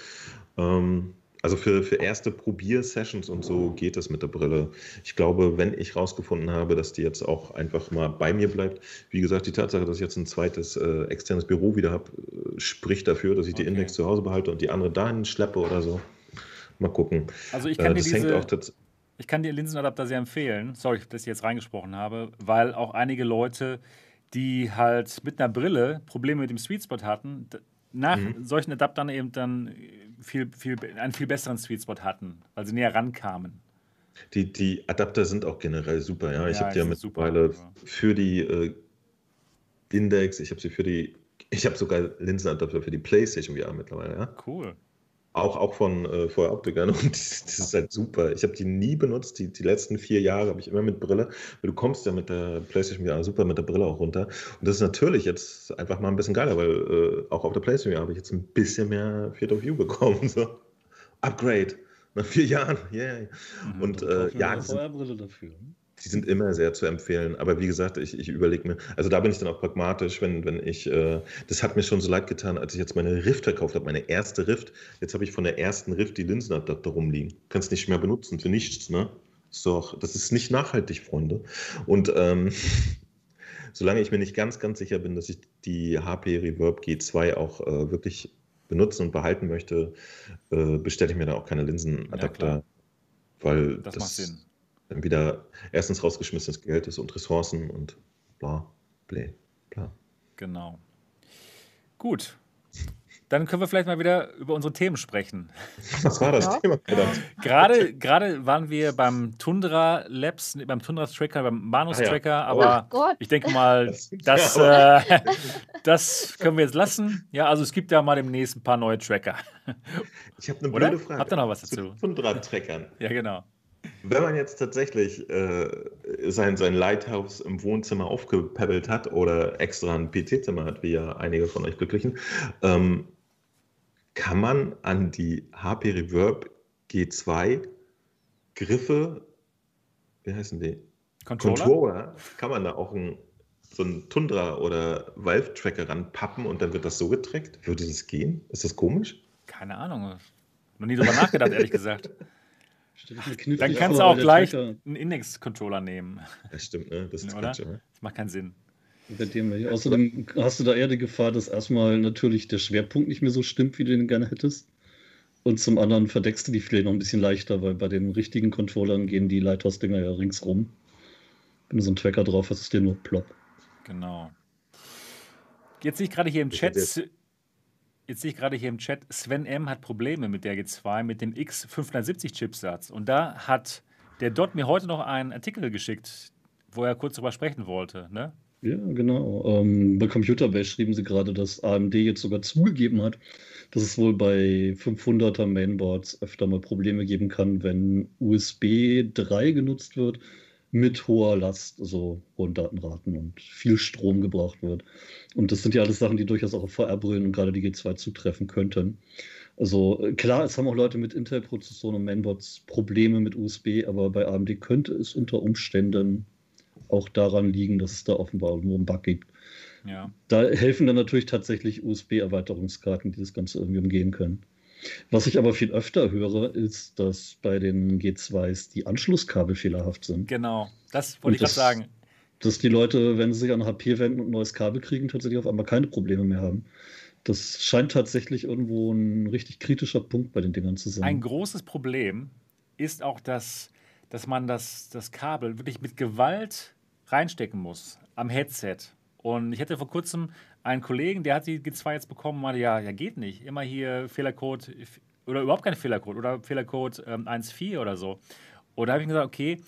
Ähm, also für, für erste Probiersessions und so geht es mit der Brille. Ich glaube, wenn ich rausgefunden habe, dass die jetzt auch einfach mal bei mir bleibt, wie gesagt, die Tatsache, dass ich jetzt ein zweites äh, externes Büro wieder habe, äh, spricht dafür, dass ich okay. die Index zu Hause behalte und die andere dahin schleppe oder so. Mal gucken. Also ich kann äh, dir diese, ich kann dir Linsenadapter sehr empfehlen. Sorry, dass ich jetzt reingesprochen habe, weil auch einige Leute, die halt mit einer Brille Probleme mit dem Sweet Spot hatten, nach mhm. solchen Adaptern eben dann viel, viel, einen viel besseren Sweet Spot hatten, weil sie näher rankamen. Die, die Adapter sind auch generell super, ja. Ich habe die ja mittlerweile für die äh, Index, ich habe sie für die, ich habe sogar Linsenadapter für die PlayStation VR mittlerweile, ja. Cool. Auch, auch von äh, vorher Optikern und das, das, ist halt super. Ich habe die nie benutzt. Die, die letzten vier Jahre habe ich immer mit Brille. Du kommst ja mit der PlayStation VR super mit der Brille auch runter. Und das ist natürlich jetzt einfach mal ein bisschen geiler, weil äh, auch auf der PlayStation VR habe ich jetzt ein bisschen mehr Field of View bekommen. So. Upgrade nach vier Jahren. Yeah. Mhm, und äh, ja, Brille dafür. Die sind immer sehr zu empfehlen. Aber wie gesagt, ich, ich überlege mir, also da bin ich dann auch pragmatisch, wenn, wenn ich, äh, das hat mir schon so leid getan, als ich jetzt meine Rift verkauft habe, meine erste Rift. Jetzt habe ich von der ersten Rift die Linsenadapter rumliegen. Kannst nicht mehr benutzen für nichts, ne? Ist doch, das ist nicht nachhaltig, Freunde. Und ähm, solange ich mir nicht ganz, ganz sicher bin, dass ich die HP Reverb G2 auch äh, wirklich benutzen und behalten möchte, äh, bestelle ich mir da auch keine Linsenadapter. Ja, weil das, das macht Sinn dann wieder erstens rausgeschmissenes Geld ist und Ressourcen und bla, bla, bla. Genau. Gut. Dann können wir vielleicht mal wieder über unsere Themen sprechen. Was war das ja. Thema? Gerade, gerade waren wir beim Tundra Labs, beim Tundra Tracker, beim Manus Tracker, ah, ja. aber oh ich denke mal, das, äh, das können wir jetzt lassen. Ja, also es gibt ja mal demnächst ein paar neue Tracker. Ich habe eine blöde Frage. Habt ihr noch was dazu? Tundra-Trackern. Ja, genau. Wenn man jetzt tatsächlich äh, sein, sein Lighthouse im Wohnzimmer aufgepäppelt hat oder extra ein PC-Zimmer hat, wie ja einige von euch Glücklichen, ähm, kann man an die HP Reverb G2 Griffe, wie heißen die? Controller? Controller kann man da auch ein, so einen Tundra oder Valve-Tracker ranpappen und dann wird das so getrackt? Würde das gehen? Ist das komisch? Keine Ahnung. Noch nie drüber nachgedacht, ehrlich gesagt. Dann kannst du auch gleich Tracker. einen Index-Controller nehmen. Das stimmt, ne? Das ist Oder? Quatsch, ne? Das macht keinen Sinn. Außerdem hast du da eher die Gefahr, dass erstmal natürlich der Schwerpunkt nicht mehr so stimmt, wie du den gerne hättest. Und zum anderen verdeckst du die vielleicht noch ein bisschen leichter, weil bei den richtigen Controllern gehen die Lighthouse-Dinger ja ringsrum. Wenn du so einen Tracker drauf hast, ist der nur plopp. Genau. Jetzt sehe ich gerade hier im Chat, Jetzt sehe ich gerade hier im Chat, Sven M. hat Probleme mit der G2, mit dem X570-Chipsatz. Und da hat der Dot mir heute noch einen Artikel geschickt, wo er kurz drüber sprechen wollte. Ne? Ja, genau. Ähm, bei Computerbase schrieben sie gerade, dass AMD jetzt sogar zugegeben hat, dass es wohl bei 500er Mainboards öfter mal Probleme geben kann, wenn USB 3 genutzt wird mit hoher Last, also hohen Datenraten und viel Strom gebraucht wird. Und das sind ja alles Sachen, die durchaus auch auf VR-Brillen und gerade die G2 zutreffen könnten. Also klar, es haben auch Leute mit Intel-Prozessoren und Mainboards Probleme mit USB, aber bei AMD könnte es unter Umständen auch daran liegen, dass es da offenbar irgendwo einen Bug gibt. Ja. Da helfen dann natürlich tatsächlich USB-Erweiterungskarten, die das Ganze irgendwie umgehen können. Was ich aber viel öfter höre, ist, dass bei den G2s die Anschlusskabel fehlerhaft sind. Genau, das wollte ich gerade sagen. Dass die Leute, wenn sie sich an HP wenden und ein neues Kabel kriegen, tatsächlich auf einmal keine Probleme mehr haben. Das scheint tatsächlich irgendwo ein richtig kritischer Punkt bei den Dingern zu sein. Ein großes Problem ist auch, dass, dass man das, das Kabel wirklich mit Gewalt reinstecken muss am Headset. Und ich hatte vor kurzem einen Kollegen, der hat die G2 jetzt bekommen, meinte, ja, ja, geht nicht. Immer hier Fehlercode oder überhaupt kein Fehlercode oder Fehlercode ähm, 1.4 oder so. Und da habe ich gesagt, okay,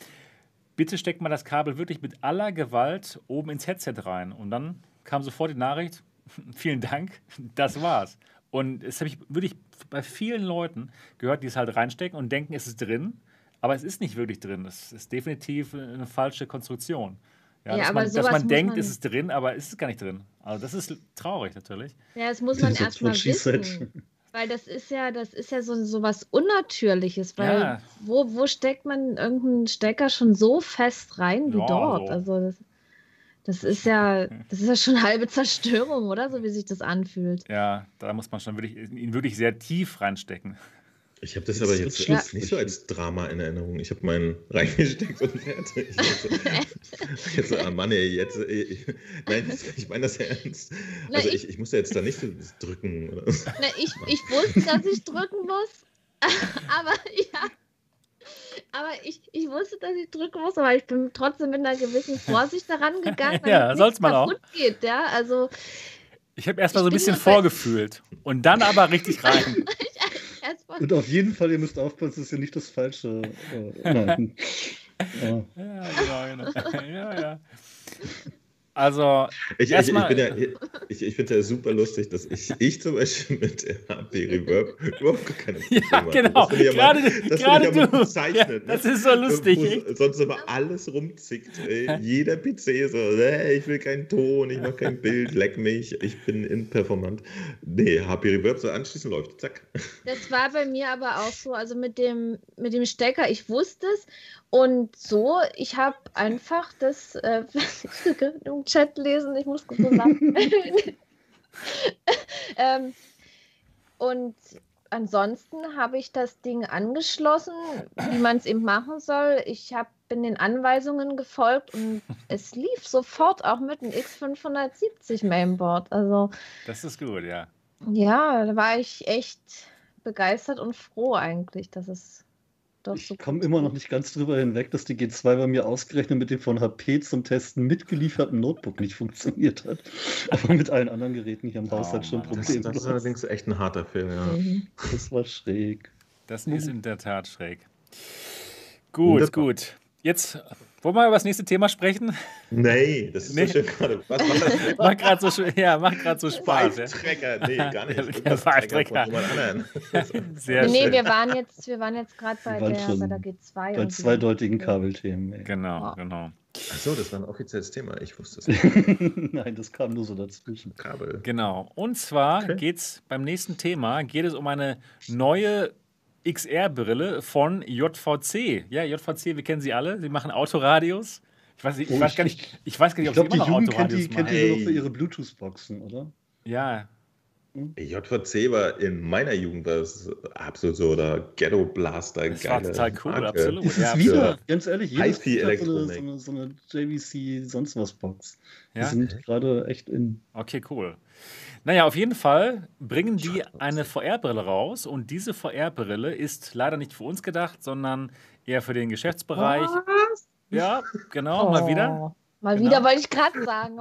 bitte steckt mal das Kabel wirklich mit aller Gewalt oben ins Headset rein. Und dann kam sofort die Nachricht, vielen Dank, das war's. Und das habe ich wirklich bei vielen Leuten gehört, die es halt reinstecken und denken, es ist drin, aber es ist nicht wirklich drin. Es ist definitiv eine falsche Konstruktion. Ja, ja dass man, dass man denkt, man es ist drin, aber es ist gar nicht drin. Also das ist traurig natürlich. Ja, das muss man erstmal wissen. Weil das ist ja, das ist ja so, so was Unnatürliches, weil ja. wo, wo steckt man irgendeinen Stecker schon so fest rein wie ja, dort? So. Also das, das ist ja, das ist ja schon halbe Zerstörung, oder? So wie sich das anfühlt. Ja, da muss man schon wirklich, ihn wirklich sehr tief reinstecken. Ich habe das, das, aber jetzt ja. nicht so als Drama in Erinnerung. Ich habe meinen reingesteckt und fertig. Jetzt, jetzt ah Mann, ey, jetzt. Ey, nein, ich meine das ernst. Na, also ich, ich, ich muss ja jetzt da nicht drücken. Oder? Na, ich, ich wusste, dass ich drücken muss. aber ja. Aber ich, ich wusste, dass ich drücken muss, aber ich bin trotzdem mit einer gewissen Vorsicht daran gegangen, ja, soll's mal auch. geht. Ja, also. Ich habe erstmal so ein bisschen vorgefühlt und dann aber richtig rein. Und auf jeden Fall, ihr müsst aufpassen, das ist ja nicht das Falsche. Äh, nein. ja. ja, genau, genau. Ja, ja. Also, ich, ich, ich, bin ja, ich, ich finde ja super lustig, dass ich, ich zum Beispiel mit HP Reverb überhaupt gar keine Probleme Ja, genau. Das ja gerade gerade du. Ja, ne? das ist so lustig. Wo, sonst immer alles rumzickt. Ey. Jeder PC so, ey, ich will keinen Ton, ich mache kein Bild, leck mich, ich bin inperformant. Nee, HP Reverb so anschließend läuft, zack. Das war bei mir aber auch so, also mit dem, mit dem Stecker, ich wusste es und so, ich habe einfach das äh, im Chat lesen, ich muss so sagen. ähm, und ansonsten habe ich das Ding angeschlossen, wie man es eben machen soll. Ich habe bin den Anweisungen gefolgt und es lief sofort auch mit dem X570 Mainboard. Also das ist gut, ja. Ja, da war ich echt begeistert und froh eigentlich, dass es ich so komme immer noch nicht ganz drüber hinweg, dass die G2 bei mir ausgerechnet mit dem von HP zum Testen mitgelieferten Notebook nicht funktioniert hat. Aber mit allen anderen Geräten hier im Haus oh, hat schon Probleme. Das, das, ist allerdings echt ein harter Film, ja. Mhm. Das war schräg. Das ist in der Tat schräg. Gut, gut. Jetzt wollen wir über das nächste Thema sprechen? Nee, das ist nee. so schön gerade. Was macht das? macht gerade so, ja, macht gerade so Spaß. Trecker, nee, gar nicht. Der Trecker. Sehr nee, schön. wir waren jetzt, wir waren jetzt gerade bei, der, bei der G2. Bei zweideutigen Kabelthemen. Ey. Genau, genau. Achso, das war ein offizielles Thema. Ich wusste es nicht. Nein, das kam nur so dazwischen. Kabel. Genau. Und zwar okay. geht es beim nächsten Thema geht es um eine neue XR-Brille von JVC. Ja, JVC, wir kennen sie alle. Sie machen Autoradios. Ich weiß, ich, oh, weiß gar nicht, ich weiß gar nicht, ob ich glaub, sie immer die Jugend kennt die, kennt die nur noch für ihre Bluetooth-Boxen, oder? Ja. Hm? JVC war in meiner Jugend das absolut so oder Ghetto Blaster. Das war total cool, Marke. absolut. Das ist ja, wieder, ganz ehrlich, jedes hat so eine, so, eine, so eine JVC sonst was Box. Ja? Die sind gerade echt in. Okay, cool. Naja, auf jeden Fall bringen die eine VR-Brille raus und diese VR-Brille ist leider nicht für uns gedacht, sondern eher für den Geschäftsbereich. Was? Ja, genau, oh, mal wieder. Mal genau. wieder wollte ich gerade sagen.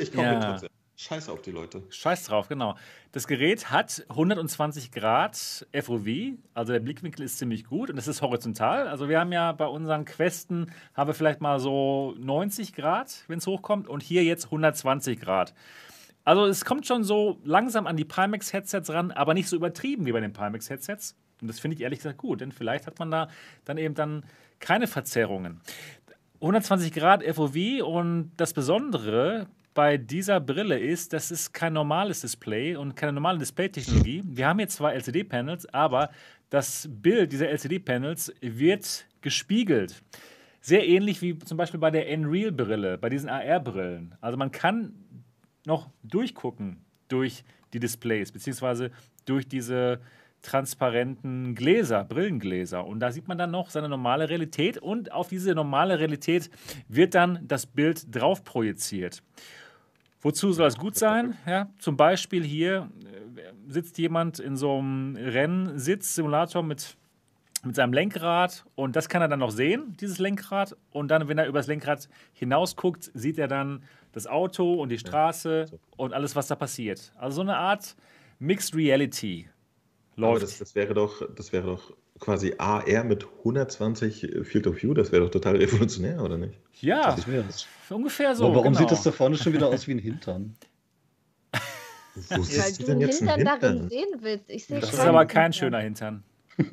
Ich komme ja. trotzdem. Scheiß auf die Leute. Scheiß drauf, genau. Das Gerät hat 120 Grad FOV, also der Blickwinkel ist ziemlich gut und es ist horizontal. Also wir haben ja bei unseren Questen, haben wir vielleicht mal so 90 Grad, wenn es hochkommt und hier jetzt 120 Grad. Also es kommt schon so langsam an die Pimax-Headsets ran, aber nicht so übertrieben wie bei den Pimax-Headsets. Und das finde ich ehrlich gesagt gut, denn vielleicht hat man da dann eben dann keine Verzerrungen. 120 Grad FOV und das Besondere bei dieser Brille ist, das ist kein normales Display und keine normale Display-Technologie. Wir haben hier zwei LCD-Panels, aber das Bild dieser LCD-Panels wird gespiegelt. Sehr ähnlich wie zum Beispiel bei der Unreal-Brille, bei diesen AR-Brillen. Also man kann noch durchgucken durch die Displays, beziehungsweise durch diese transparenten Gläser, Brillengläser. Und da sieht man dann noch seine normale Realität und auf diese normale Realität wird dann das Bild drauf projiziert. Wozu soll es gut sein? Ja, zum Beispiel hier äh, sitzt jemand in so einem Rennsitzsimulator mit, mit seinem Lenkrad und das kann er dann noch sehen, dieses Lenkrad. Und dann, wenn er über das Lenkrad hinaus guckt, sieht er dann das Auto und die Straße und alles, was da passiert. Also so eine Art Mixed Reality läuft. Aber das, das, wäre doch, das wäre doch quasi AR mit 120 Field of View, das wäre doch total revolutionär, oder nicht? Ja, ungefähr so. Aber warum genau. sieht das da vorne schon wieder aus wie ein Hintern? Wo siehst du denn jetzt einen Hintern? Sehen willst. Ich das ist aber kein schöner Hintern.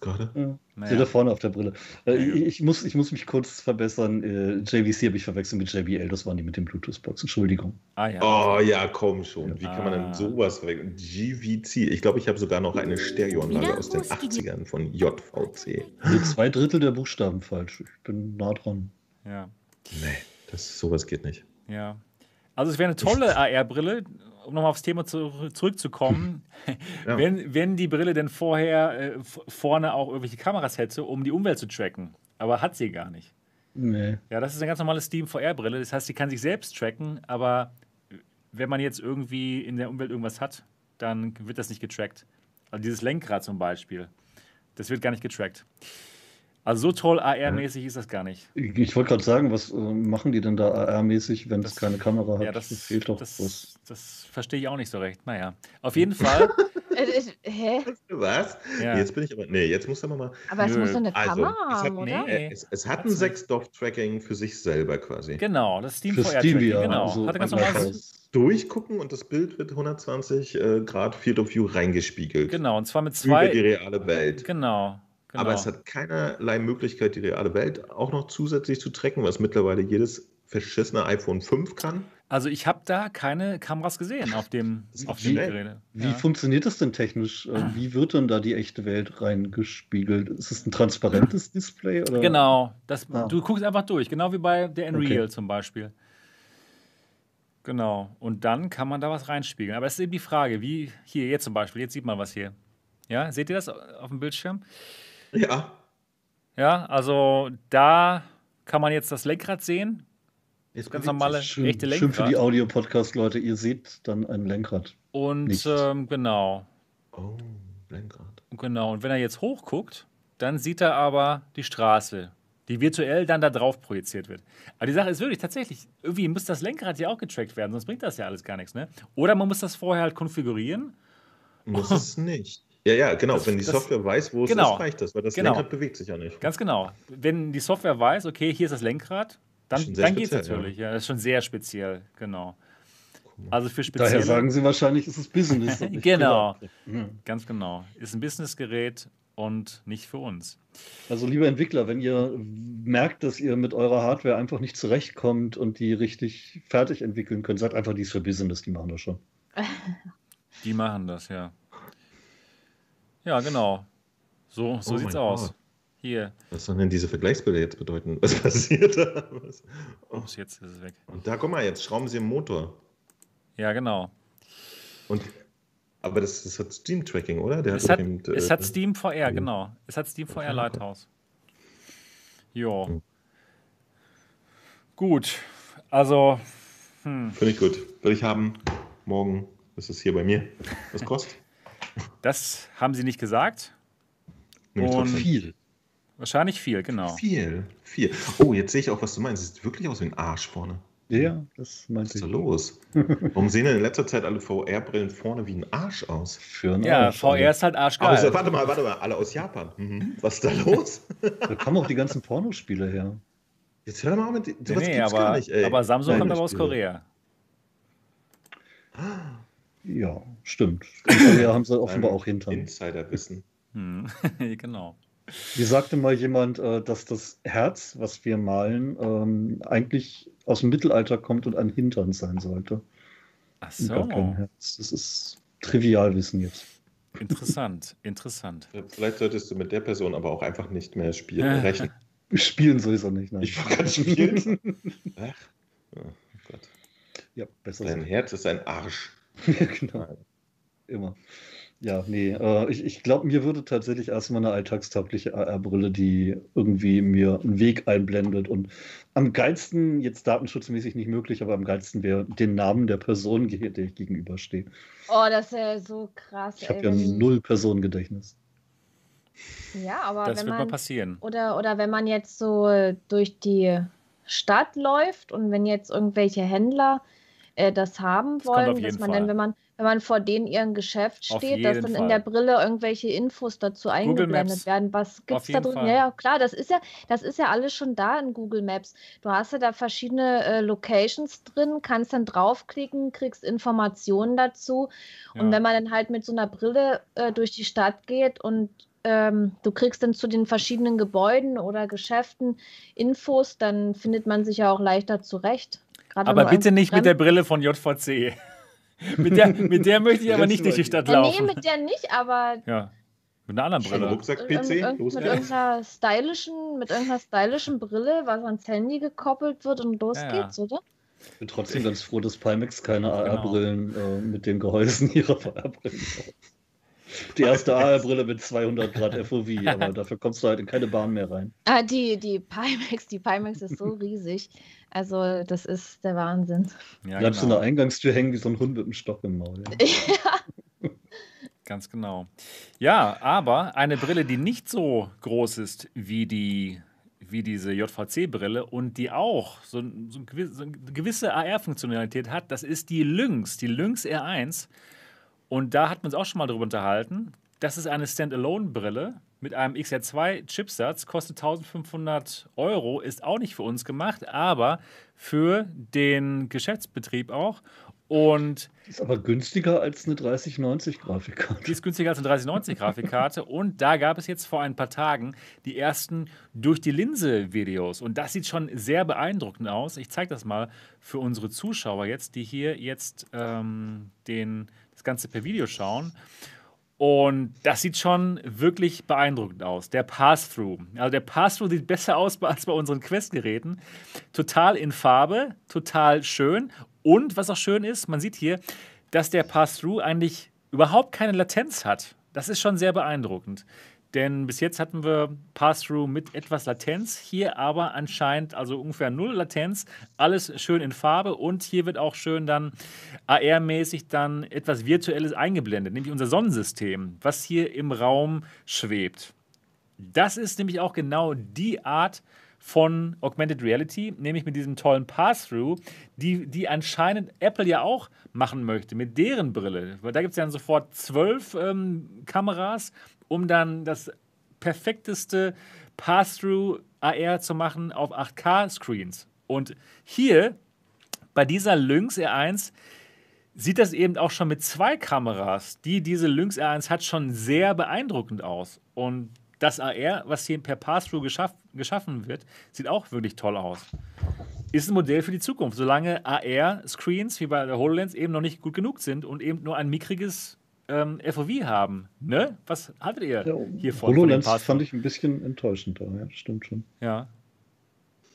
gerade? Ja. Naja. da vorne auf der Brille. Äh, ich, ich, muss, ich muss mich kurz verbessern. Äh, JVC habe ich verwechselt mit JBL, das waren die mit dem Bluetooth-Box. Entschuldigung. Ah, ja. Oh ja, komm schon. Wie ah. kann man denn sowas verwechseln? GVC. Ich glaube, ich habe sogar noch eine Stereoanlage aus den 80ern von JVC. Also zwei Drittel der Buchstaben falsch. Ich bin nah dran. Ja. Nee, das, sowas geht nicht. Ja. Also es wäre eine tolle AR-Brille, um nochmal aufs Thema zu, zurückzukommen, ja. wenn, wenn die Brille denn vorher äh, vorne auch irgendwelche Kameras hätte, um die Umwelt zu tracken. Aber hat sie gar nicht. Nee. Ja, das ist eine ganz normale Steam VR-Brille. Das heißt, sie kann sich selbst tracken, aber wenn man jetzt irgendwie in der Umwelt irgendwas hat, dann wird das nicht getrackt. Also dieses Lenkrad zum Beispiel, das wird gar nicht getrackt. Also so toll AR-mäßig ist das gar nicht. Ich wollte gerade sagen, was äh, machen die denn da AR-mäßig, wenn es keine Kamera hat? Ja, das, das fehlt doch das, was. Das verstehe ich auch nicht so recht. Naja, auf jeden Fall. Äh, hä? Was? Ja. Jetzt bin ich aber. Nee, jetzt muss er mal. Aber es Nö. muss eine also, Kamera also, haben, oder? Nee. Es, es, hat ein 6-DOF-Tracking für sich selber quasi. Genau, das Steam VR Tracking. Ja. Genau. Also, Hatte ganz normal durchgucken und das Bild wird 120 äh, Grad Field of View reingespiegelt. Genau, und zwar mit zwei. Über die reale Welt. Genau. Genau. Aber es hat keinerlei Möglichkeit, die reale Welt auch noch zusätzlich zu tracken, was mittlerweile jedes verschissene iPhone 5 kann. Also ich habe da keine Kameras gesehen auf dem, auf dem Gerät. Wie ja. funktioniert das denn technisch? Äh, wie wird denn da die echte Welt reingespiegelt? Ist es ein transparentes Display? Oder? Genau, das, ah. du guckst einfach durch, genau wie bei der Unreal okay. zum Beispiel. Genau, und dann kann man da was reinspiegeln. Aber es ist eben die Frage, wie hier, jetzt zum Beispiel, jetzt sieht man was hier. Ja, seht ihr das auf dem Bildschirm? Ja. Ja, also da kann man jetzt das Lenkrad sehen. Jetzt ganz normale schön, echte Lenkrad. Schön für die Audio-Podcast-Leute, ihr seht dann ein Lenkrad. Und ähm, genau. Oh, Lenkrad. Genau, und wenn er jetzt hochguckt, dann sieht er aber die Straße, die virtuell dann da drauf projiziert wird. Aber die Sache ist wirklich tatsächlich, irgendwie muss das Lenkrad ja auch getrackt werden, sonst bringt das ja alles gar nichts. Ne? Oder man muss das vorher halt konfigurieren. Muss es nicht. Ja, ja, genau. Das, Wenn die Software das, weiß, wo es genau, ist, reicht das, weil das genau. Lenkrad bewegt sich ja nicht. Ganz genau. Wenn die Software weiß, okay, hier ist das Lenkrad, dann, dann geht es natürlich. Ja. ja. das ist schon sehr speziell, genau. Also für spezielle. Daher sagen Sie wahrscheinlich, ist es Business. genau, ganz genau. Ist ein Businessgerät und nicht für uns. Also liebe Entwickler, wenn ihr merkt, dass ihr mit eurer Hardware einfach nicht zurechtkommt und die richtig fertig entwickeln könnt, seid einfach dies für Business, die machen das schon. Die machen das, ja. Ja, genau. So, so oh sieht's aus. Gott. Hier. Was sollen denn diese Vergleichsbilder jetzt bedeuten? Was passiert da? Was? Oh. Jetzt ist es weg. Und da, guck mal, jetzt schrauben sie im Motor. Ja, genau. Und, aber das, das hat Steam-Tracking, oder? Der es hat, eben, es äh, hat Steam VR, ja. genau. Es hat Steam VR Lighthouse. Jo. Hm. Gut. Also. Hm. Finde ich gut. Will ich haben. Morgen ist es hier bei mir. Was kostet? Das haben sie nicht gesagt. Und viel. Wahrscheinlich viel, genau. Viel, viel. Oh, jetzt sehe ich auch, was du meinst. Es sieht wirklich aus wie ein Arsch vorne. Ja, das meinte ich. Was ist da los? Warum sehen denn in letzter Zeit alle VR-Brillen vorne wie ein Arsch aus? Für einen ja, Arsch, VR also. ist halt arschgeil. Aber warte mal, warte mal, alle aus Japan. Mhm. Was ist da los? da kommen auch die ganzen Pornospiele her. Jetzt hör mal mit. Nee, nee aber, nicht, aber Samsung kommt aber aus Korea. Ah. Ja, stimmt. In Korea haben sie offenbar auch Hintern. Insiderwissen. Hm. genau. Wie sagte mal jemand, äh, dass das Herz, was wir malen, ähm, eigentlich aus dem Mittelalter kommt und ein Hintern sein sollte? Ach so. kein Herz. Das ist Trivialwissen jetzt. Interessant, interessant. Vielleicht solltest du mit der Person aber auch einfach nicht mehr spielen, äh, rechnen. Spielen sowieso nicht, nein. Ich wollte gerade spielen. Ach, oh Gott. Ja, besser. Dein Herz ist ein Arsch. Ja, genau. Immer. Ja, nee, äh, ich, ich glaube, mir würde tatsächlich erstmal eine alltagstaugliche AR-Brille, die irgendwie mir einen Weg einblendet. Und am geilsten, jetzt datenschutzmäßig nicht möglich, aber am geilsten wäre den Namen der Person, der ich gegenüberstehe. Oh, das wäre so krass. Ich habe ja null Personengedächtnis. Ja, aber das wenn wird man, mal passieren. Oder, oder wenn man jetzt so durch die Stadt läuft und wenn jetzt irgendwelche Händler äh, das haben wollen, das dass man Fall. dann, wenn man wenn man vor denen ihrem Geschäft steht, dass dann Fall. in der Brille irgendwelche Infos dazu eingeblendet werden. Was gibt es da drin? Ja, ja, klar, das ist ja, das ist ja alles schon da in Google Maps. Du hast ja da verschiedene äh, Locations drin, kannst dann draufklicken, kriegst Informationen dazu. Ja. Und wenn man dann halt mit so einer Brille äh, durch die Stadt geht und ähm, du kriegst dann zu den verschiedenen Gebäuden oder Geschäften Infos, dann findet man sich ja auch leichter zurecht. Aber bitte nicht mit der Brille von JVC mit, der, mit der möchte ich aber nicht durch die Stadt laufen. Nee, mit der nicht, aber. Ja. Mit einer anderen Brille. Rucksack-PC? Mit, irgendeiner stylischen, mit irgendeiner stylischen Brille, was ans Handy gekoppelt wird und los ja, geht's, oder? Ich bin trotzdem ganz froh, dass Pimax keine AR-Brillen genau. äh, mit den Gehäusen ihrer AR-Brillen hat. Die erste AR-Brille mit 200 Grad FOV, aber dafür kommst du halt in keine Bahn mehr rein. Ah, die, die Pimax, die Pimax ist so riesig. Also, das ist der Wahnsinn. Ja, Bleibst genau. du in der Eingangstür hängen wie so ein Hund mit einem Stock im Maul. Ja. Ganz genau. Ja, aber eine Brille, die nicht so groß ist wie die wie diese JVC-Brille und die auch so, so, so eine gewisse AR-Funktionalität hat, das ist die Lynx, die Lynx R1. Und da hat man uns auch schon mal drüber unterhalten. Das ist eine Standalone-Brille mit einem XR2-Chipsatz, kostet 1500 Euro, ist auch nicht für uns gemacht, aber für den Geschäftsbetrieb auch. Und die ist aber günstiger als eine 3090-Grafikkarte. Die ist günstiger als eine 3090-Grafikkarte. und da gab es jetzt vor ein paar Tagen die ersten durch die Linse-Videos. Und das sieht schon sehr beeindruckend aus. Ich zeige das mal für unsere Zuschauer jetzt, die hier jetzt ähm, den, das Ganze per Video schauen. Und das sieht schon wirklich beeindruckend aus. Der Pass-Through. Also der Pass-Through sieht besser aus als bei unseren Quest-Geräten. Total in Farbe, total schön. Und was auch schön ist, man sieht hier, dass der Pass-Through eigentlich überhaupt keine Latenz hat. Das ist schon sehr beeindruckend. Denn bis jetzt hatten wir Pass-Through mit etwas Latenz, hier aber anscheinend also ungefähr null Latenz, alles schön in Farbe und hier wird auch schön dann AR-mäßig dann etwas Virtuelles eingeblendet, nämlich unser Sonnensystem, was hier im Raum schwebt. Das ist nämlich auch genau die Art von Augmented Reality, nämlich mit diesem tollen Pass-Through, die, die anscheinend Apple ja auch machen möchte mit deren Brille. Weil da gibt es ja dann sofort zwölf ähm, Kameras um dann das perfekteste Pass-Through AR zu machen auf 8K-Screens. Und hier bei dieser Lynx R1 sieht das eben auch schon mit zwei Kameras, die diese Lynx R1 hat, schon sehr beeindruckend aus. Und das AR, was hier per Pass-Through geschaff geschaffen wird, sieht auch wirklich toll aus. Ist ein Modell für die Zukunft, solange AR-Screens wie bei der HoloLens eben noch nicht gut genug sind und eben nur ein mickriges ähm, FOV haben. Ne? Was haltet ihr ja, hier von? HoloLens von fand ich ein bisschen enttäuschend da, ja, stimmt schon. Ja.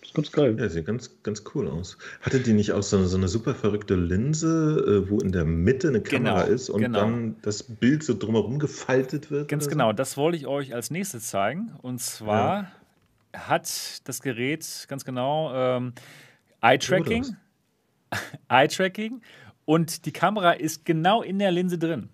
Das ist ganz geil. Ja, sieht ganz, ganz cool aus. Hatte die nicht auch so, so eine super verrückte Linse, äh, wo in der Mitte eine Kamera genau, ist und genau. dann das Bild so drumherum gefaltet wird? Ganz genau, so? das wollte ich euch als nächstes zeigen. Und zwar ja. Hat das Gerät ganz genau ähm, Eye-Tracking. Eye-Tracking. Und die Kamera ist genau in der Linse drin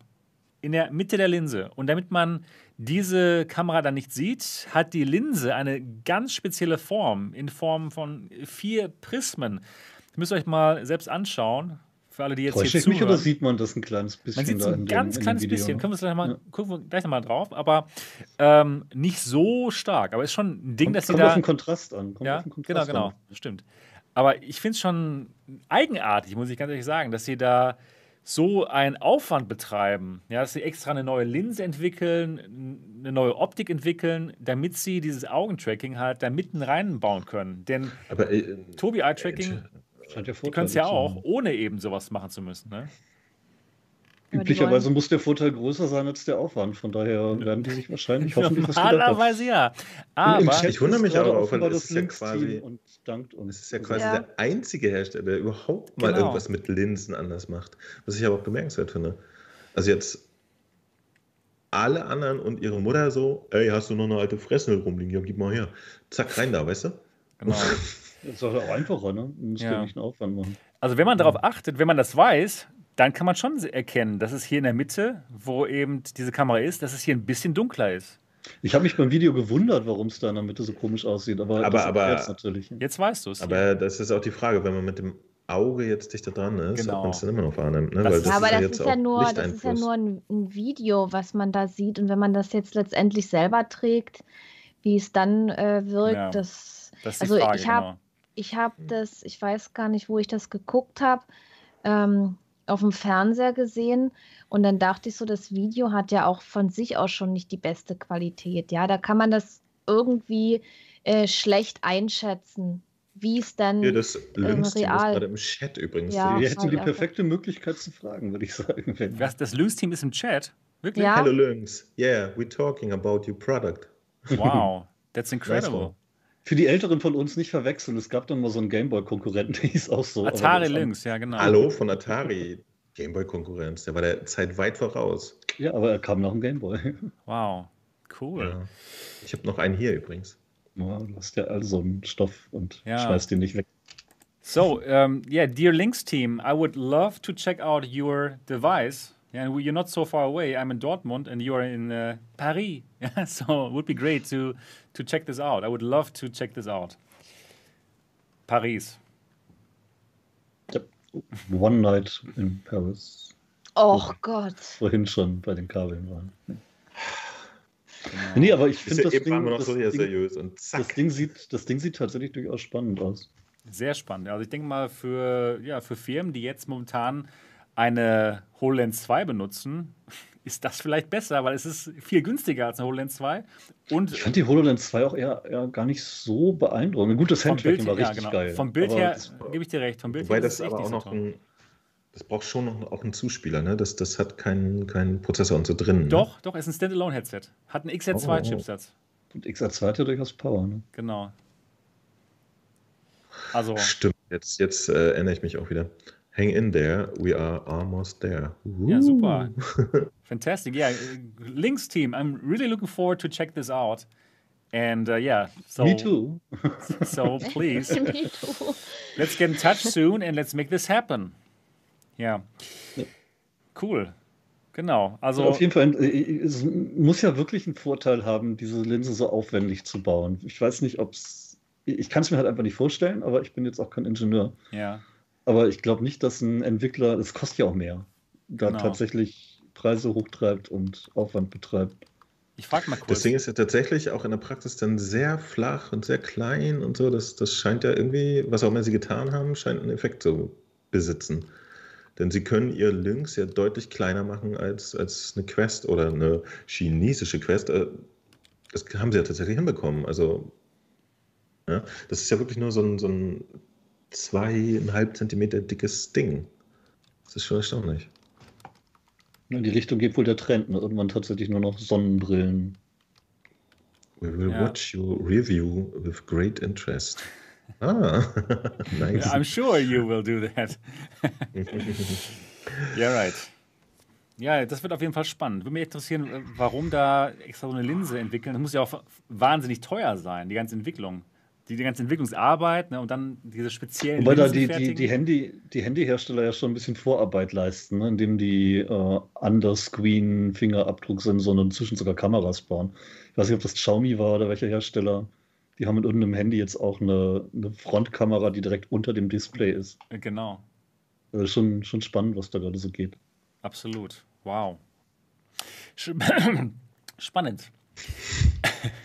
in der Mitte der Linse. Und damit man diese Kamera dann nicht sieht, hat die Linse eine ganz spezielle Form in Form von vier Prismen. Das müsst ihr euch mal selbst anschauen. Für alle, die jetzt Täusche hier zuhören. mich oder sieht man das ein kleines bisschen? Man sieht es ein ganz dem, kleines bisschen. Können wir gleich mal, ja. gucken wir gleich nochmal drauf. Aber ähm, nicht so stark. Aber ist schon ein Ding, kommt, dass sie da. Kommt auf den Kontrast an. Kommt ja, Kontrast genau, genau. An. Stimmt. Aber ich finde es schon eigenartig, muss ich ganz ehrlich sagen, dass sie da so einen Aufwand betreiben, ja, dass sie extra eine neue Linse entwickeln, eine neue Optik entwickeln, damit sie dieses Augentracking halt da mitten reinbauen können. Denn Aber, äh, Tobi Eye Tracking, äh, ja die können es ja auch, ohne eben sowas machen zu müssen. Ne? Üblicherweise muss der Vorteil größer sein als der Aufwand. Von daher werden die sich wahrscheinlich hoffentlich was Normalerweise ja. Aber ich wundere mich aber auch, weil das ist ja quasi, und dankt uns. Es ist ja quasi ja. der einzige Hersteller, der überhaupt mal genau. irgendwas mit Linsen anders macht. Was ich aber auch bemerkenswert finde. Also jetzt alle anderen und ihre Mutter so, ey, hast du noch eine alte Fresse rumliegen? Ja, gib mal her. Zack, rein da, weißt du? Genau. Das ist auch einfacher, ne? Du musst ja. nicht einen Aufwand machen. Also wenn man darauf achtet, wenn man das weiß, dann kann man schon erkennen, dass es hier in der Mitte, wo eben diese Kamera ist, dass es hier ein bisschen dunkler ist. Ich habe mich beim Video gewundert, warum es da in der Mitte so komisch aussieht, aber, aber, aber jetzt natürlich. Jetzt weißt du es. Aber das ist auch die Frage, wenn man mit dem Auge jetzt dichter dran ist, genau. ob man es dann immer noch wahrnimmt. Ne? Das Weil das ja, aber ist das, ist ja, nur, das ist ja nur ein, ein, Video, was man da sieht. Und wenn man das jetzt letztendlich selber trägt, wie es dann äh, wirkt, ja, das, das ist also Frage, ich habe genau. Ich hab das, ich weiß gar nicht, wo ich das geguckt habe. Ähm, auf dem Fernseher gesehen und dann dachte ich so, das Video hat ja auch von sich aus schon nicht die beste Qualität. Ja, da kann man das irgendwie äh, schlecht einschätzen, wie es dann ja, das ähm, real. gerade im Chat übrigens. Ja, Wir hätten die perfekte Möglichkeit zu fragen, würde ich sagen. Was, das Lynx-Team ist im Chat? Wirklich? Ja. Hello Lynx. Yeah, we're talking about your product. Wow, that's incredible. Für die Älteren von uns nicht verwechseln, es gab dann mal so einen Gameboy-Konkurrenten, der hieß auch so. Atari Lynx, ja genau. Hallo von Atari. Gameboy-Konkurrenz, der war der Zeit weit voraus. Ja, aber er kam noch ein Gameboy. Wow, cool. Ja. Ich habe noch einen hier übrigens. Ja, du hast ja also einen Stoff und ja. schmeißt den nicht weg. So, um, yeah, dear Lynx team, I would love to check out your device. Yeah, you're not so far away. I'm in Dortmund and you are in uh, Paris. Yeah, so it would be great to to check this out. I would love to check this out. Paris. Yep. One night in Paris. Oh Gott. Vorhin schon bei den Kabeln waren. Genau. Nee, aber ich finde das, Ding, das, so Ding, das, Ding sieht, das Ding sieht tatsächlich durchaus spannend aus. Sehr spannend. Also ich denke mal für, ja, für Firmen, die jetzt momentan eine HoloLens 2 benutzen, ist das vielleicht besser, weil es ist viel günstiger als eine HoloLens 2. Und ich fand die HoloLens 2 auch eher, eher gar nicht so beeindruckend. Gut, das Handtracking war richtig ja, genau. geil. Vom Bild her gebe ich dir recht. Vom Bild Wobei her das aber auch noch ein, das braucht schon noch auch einen Zuspieler, ne? Das, das hat keinen kein Prozessor und so drin. Ne? Doch, doch, ist ein Standalone-Headset. Hat einen XR2-Chipsatz. Oh. Und XR2 hat ja durchaus Power, ne? Genau. Also. Stimmt, jetzt, jetzt äh, erinnere ich mich auch wieder. Hang in there, we are almost there. Ooh. Ja, super. Fantastic. Yeah, Links team, I'm really looking forward to check this out. And uh, yeah, so me too. so please, me too. let's get in touch soon and let's make this happen. Ja, cool. Genau. Also auf jeden Fall, äh, es muss ja wirklich einen Vorteil haben, diese Linse so aufwendig zu bauen. Ich weiß nicht, ob es, ich kann es mir halt einfach nicht vorstellen, aber ich bin jetzt auch kein Ingenieur. Ja. Aber ich glaube nicht, dass ein Entwickler, das kostet ja auch mehr, da genau. tatsächlich Preise hochtreibt und Aufwand betreibt. Ich frage mal kurz. Das Ding ist ja tatsächlich auch in der Praxis dann sehr flach und sehr klein und so. Das, das scheint ja irgendwie, was auch immer sie getan haben, scheint einen Effekt zu besitzen. Denn sie können ihr Lynx ja deutlich kleiner machen als, als eine Quest oder eine chinesische Quest. Äh, das haben sie ja tatsächlich hinbekommen. Also, ja, das ist ja wirklich nur so ein, so ein zweieinhalb Zentimeter dickes Ding. Das ist schon erstaunlich. In die Richtung geht wohl der Trend. Ne? Irgendwann tatsächlich nur noch Sonnenbrillen. We will ja. watch your review with great interest. Ah, nice. I'm sure you will do that. yeah, right. Ja, das wird auf jeden Fall spannend. Würde mich interessieren, warum da extra so eine Linse entwickeln. Das muss ja auch wahnsinnig teuer sein, die ganze Entwicklung die, die ganze Entwicklungsarbeit ne, und dann diese speziellen. Wobei da die, die, die, Handy, die Handyhersteller ja schon ein bisschen Vorarbeit leisten, ne, indem die äh, Underscreen-Fingerabdrucksensoren und inzwischen sogar Kameras bauen. Ich weiß nicht, ob das Xiaomi war oder welcher Hersteller. Die haben in irgendeinem Handy jetzt auch eine, eine Frontkamera, die direkt unter dem Display ist. Genau. Also schon, schon spannend, was da gerade so geht.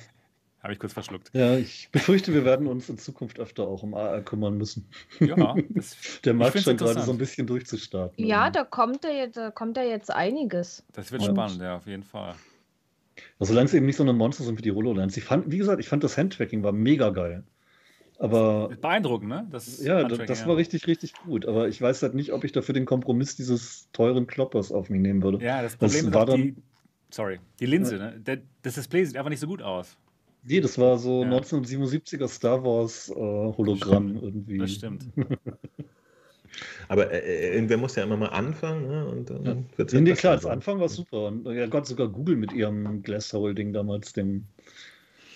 Habe ich kurz verschluckt. Ja, ich befürchte, wir werden uns in Zukunft öfter auch um AR kümmern müssen. Ja, das, der Markt scheint gerade so ein bisschen durchzustarten. Ja, da kommt ja jetzt, da kommt ja jetzt einiges. Das wird Und, spannend, ja, auf jeden Fall. Also, solange es eben nicht so ein Monster sind wie die HoloLens. Ich fand, wie gesagt, ich fand das Handtracking war mega geil. Aber. Beeindruckend, ne? Das ja, das war ja. richtig, richtig gut. Aber ich weiß halt nicht, ob ich dafür den Kompromiss dieses teuren Kloppers auf mich nehmen würde. Ja, das Problem das war dann, die, sorry, die Linse, ja. ne? das Display sieht einfach nicht so gut aus. Nee, das war so ja. 1977er Star Wars äh, Hologramm das irgendwie. Das stimmt. Aber äh, äh, irgendwer muss ja immer mal anfangen, ne? Und dann ja. wird es ja, Nee, klar, das Anfang war super. Und ja Gott, sogar Google mit ihrem Glass-Holding damals, dem,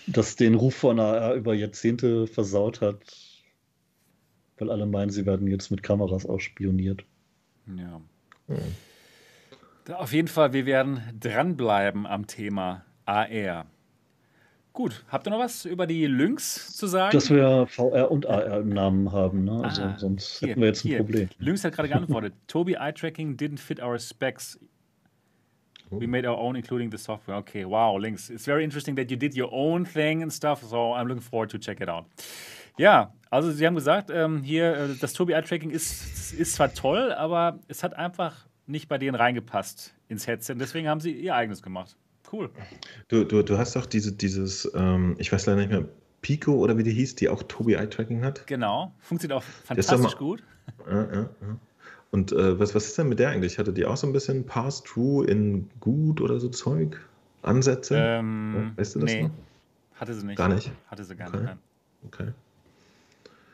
das den Ruf von AR über Jahrzehnte versaut hat, weil alle meinen, sie werden jetzt mit Kameras ausspioniert. Ja. Hm. Auf jeden Fall, wir werden dranbleiben am Thema AR. Gut, habt ihr noch was über die Lynx zu sagen? Dass wir VR und AR im Namen haben, ne? Also ah, sonst hier, hätten wir jetzt ein hier. Problem. Lynx hat gerade geantwortet. Toby Eye Tracking didn't fit our specs. We made our own, including the software. Okay, wow, Lynx. It's very interesting that you did your own thing and stuff, so I'm looking forward to check it out. Ja, also Sie haben gesagt, ähm, hier, äh, das Toby Eye Tracking ist, ist zwar toll, aber es hat einfach nicht bei denen reingepasst ins Headset. Deswegen haben sie ihr eigenes gemacht. Cool. Du, du, du hast doch diese, dieses, ähm, ich weiß leider nicht mehr, Pico oder wie die hieß, die auch Tobi Eye Tracking hat. Genau, funktioniert auch fantastisch gut. Ja, ja, ja. Und äh, was, was ist denn mit der eigentlich? Hatte die auch so ein bisschen Pass-Through in gut oder so Zeug? Ansätze? Ähm, weißt du das nee, noch? hatte sie nicht. Gar nicht? Hatte sie gar okay. nicht. Okay.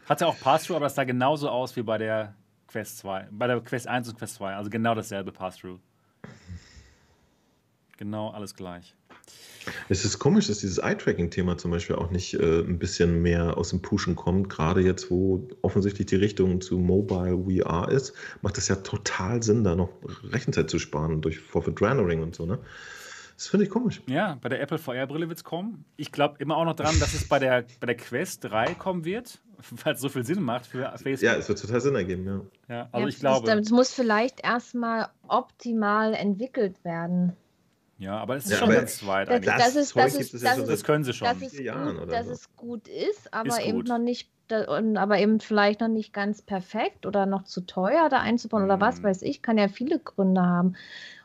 Hatte auch Pass-Through, aber es sah genauso aus wie bei der Quest 2. Bei der Quest 1 und Quest 2. Also genau dasselbe Pass-Through. Genau alles gleich. Es ist komisch, dass dieses Eye-Tracking-Thema zum Beispiel auch nicht äh, ein bisschen mehr aus dem Pushen kommt. Gerade jetzt, wo offensichtlich die Richtung zu Mobile VR ist, macht es ja total Sinn, da noch Rechenzeit zu sparen durch Forfeit Rendering und so. Ne? Das finde ich komisch. Ja, bei der Apple VR-Brille wird es kommen. Ich glaube immer auch noch dran, dass es bei der, bei der Quest 3 kommen wird, weil es so viel Sinn macht für Facebook. Ja, es wird total Sinn ergeben, ja. Ja, also ja, ich glaube. Es muss vielleicht erstmal optimal entwickelt werden. Ja, aber es ist ja, schon ganz weit das, das, ist, das, ist, das, das können sie schon. Dass es, gut, dass so. es gut ist, aber ist eben gut. noch nicht, aber eben vielleicht noch nicht ganz perfekt oder noch zu teuer da einzubauen mhm. oder was mhm. weiß ich, kann ja viele Gründe haben.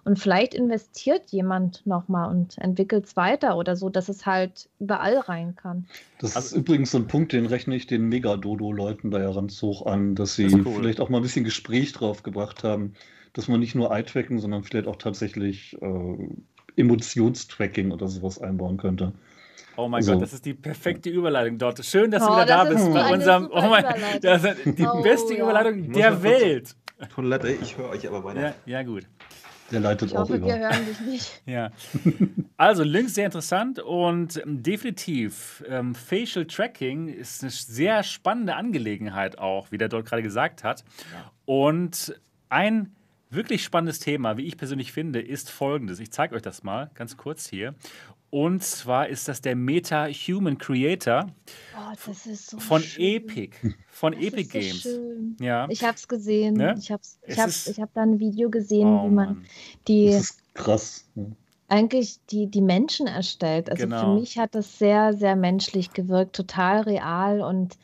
Und vielleicht investiert jemand nochmal und entwickelt es weiter oder so, dass es halt überall rein kann. Das also, ist übrigens so ein Punkt, den rechne ich den Megadodo-Leuten da ja ganz hoch an, dass sie cool. vielleicht auch mal ein bisschen Gespräch drauf gebracht haben, dass man nicht nur Eye-Tracken, sondern vielleicht auch tatsächlich äh, Emotionstracking oder sowas einbauen könnte. Oh mein also, Gott, das ist die perfekte Überleitung dort. Schön, dass oh, du wieder da bist bei unserem. Oh mein, das ist die oh, beste ja. Überleitung der Welt. Toilette, ich höre euch aber weiter. Ja, ja, gut. Der leitet ich hoffe, auch über. wir hören dich nicht. Ja. Also, Links sehr interessant und ähm, definitiv ähm, Facial Tracking ist eine sehr spannende Angelegenheit auch, wie der dort gerade gesagt hat. Und ein wirklich spannendes Thema, wie ich persönlich finde, ist folgendes. Ich zeige euch das mal ganz kurz hier. Und zwar ist das der Meta Human Creator oh, so von schön. Epic, von das Epic so Games. Schön. Ja. Ich habe es gesehen. Ne? Ich habe ich hab, ich hab da ein Video gesehen, oh, wie man Mann. die das ist krass. eigentlich die, die Menschen erstellt. Also genau. für mich hat das sehr, sehr menschlich gewirkt, total real und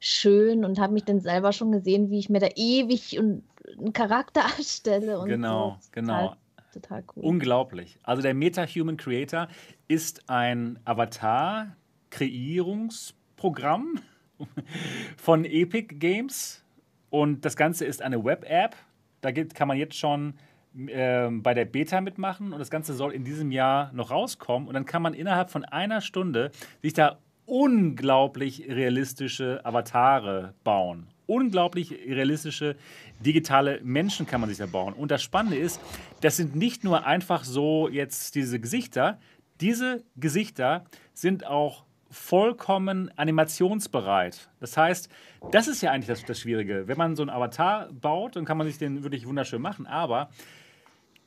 schön und habe mich dann selber schon gesehen, wie ich mir da ewig und einen Charakter erstelle. Und genau, so. genau. Total cool. Unglaublich. Also der Meta-Human Creator ist ein Avatar-Kreierungsprogramm von Epic Games und das Ganze ist eine Web-App. Da kann man jetzt schon äh, bei der Beta mitmachen und das Ganze soll in diesem Jahr noch rauskommen und dann kann man innerhalb von einer Stunde sich da unglaublich realistische Avatare bauen unglaublich realistische digitale Menschen kann man sich da bauen. Und das Spannende ist, das sind nicht nur einfach so jetzt diese Gesichter, diese Gesichter sind auch vollkommen animationsbereit. Das heißt, das ist ja eigentlich das, das Schwierige. Wenn man so einen Avatar baut, dann kann man sich den wirklich wunderschön machen, aber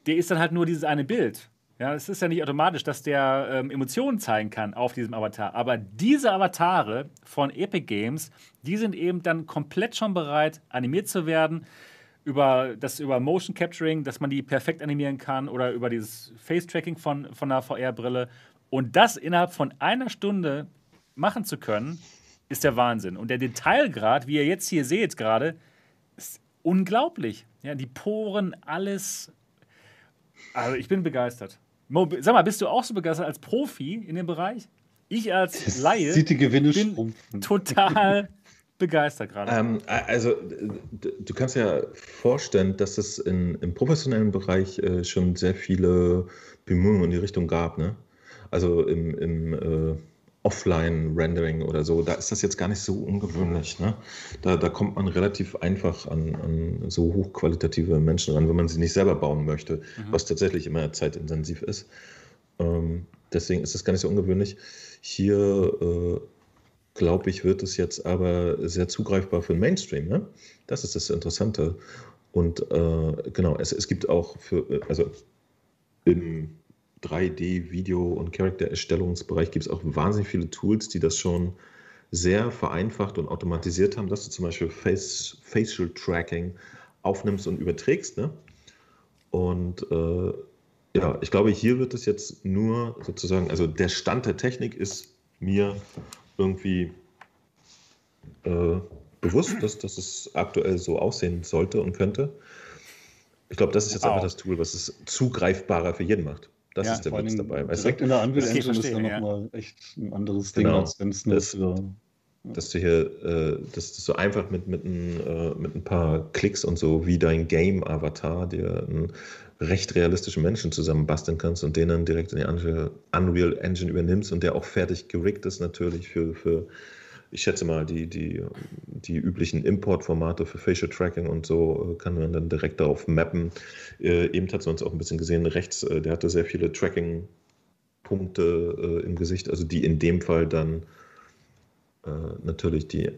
der ist dann halt nur dieses eine Bild. Ja, es ist ja nicht automatisch, dass der ähm, Emotionen zeigen kann auf diesem Avatar. Aber diese Avatare von Epic Games, die sind eben dann komplett schon bereit, animiert zu werden. Über das über Motion Capturing, dass man die perfekt animieren kann oder über dieses Face-Tracking von, von einer VR-Brille. Und das innerhalb von einer Stunde machen zu können, ist der Wahnsinn. Und der Detailgrad, wie ihr jetzt hier seht gerade, ist unglaublich. Ja, die Poren, alles. Also ich bin begeistert. Mo, sag mal, bist du auch so begeistert als Profi in dem Bereich? Ich als Laie sieht die Gewinne bin schrumpfen. total begeistert gerade. Ähm, also du kannst ja vorstellen, dass es in, im professionellen Bereich äh, schon sehr viele Bemühungen in die Richtung gab. Ne? Also im, im äh, Offline-Rendering oder so, da ist das jetzt gar nicht so ungewöhnlich. Ne? Da, da kommt man relativ einfach an, an so hochqualitative Menschen ran, wenn man sie nicht selber bauen möchte, mhm. was tatsächlich immer zeitintensiv ist. Ähm, deswegen ist das gar nicht so ungewöhnlich. Hier, äh, glaube ich, wird es jetzt aber sehr zugreifbar für den Mainstream. Ne? Das ist das Interessante. Und äh, genau, es, es gibt auch für, also im 3D-Video- und Charaktererstellungsbereich gibt es auch wahnsinnig viele Tools, die das schon sehr vereinfacht und automatisiert haben, dass du zum Beispiel Face, Facial Tracking aufnimmst und überträgst. Ne? Und äh, ja, ich glaube, hier wird es jetzt nur sozusagen, also der Stand der Technik ist mir irgendwie äh, bewusst, dass, dass es aktuell so aussehen sollte und könnte. Ich glaube, das ist jetzt wow. einfach das Tool, was es zugreifbarer für jeden macht. Das ja, ist der Witz dabei. Weißt direkt du? in der Unreal Engine ist dann ja. nochmal echt ein anderes Ding, genau. als wenn es nur für. Dass du hier, äh, dass du so einfach mit, mit, ein, äh, mit ein paar Klicks und so wie dein Game-Avatar dir einen recht realistischen Menschen zusammenbasteln kannst und den dann direkt in die Unreal Engine übernimmst und der auch fertig gerickt ist natürlich für, für ich schätze mal, die, die, die üblichen Importformate für Facial Tracking und so äh, kann man dann direkt darauf mappen. Äh, eben hat man uns auch ein bisschen gesehen, rechts, äh, der hatte sehr viele Tracking-Punkte äh, im Gesicht, also die in dem Fall dann äh, natürlich die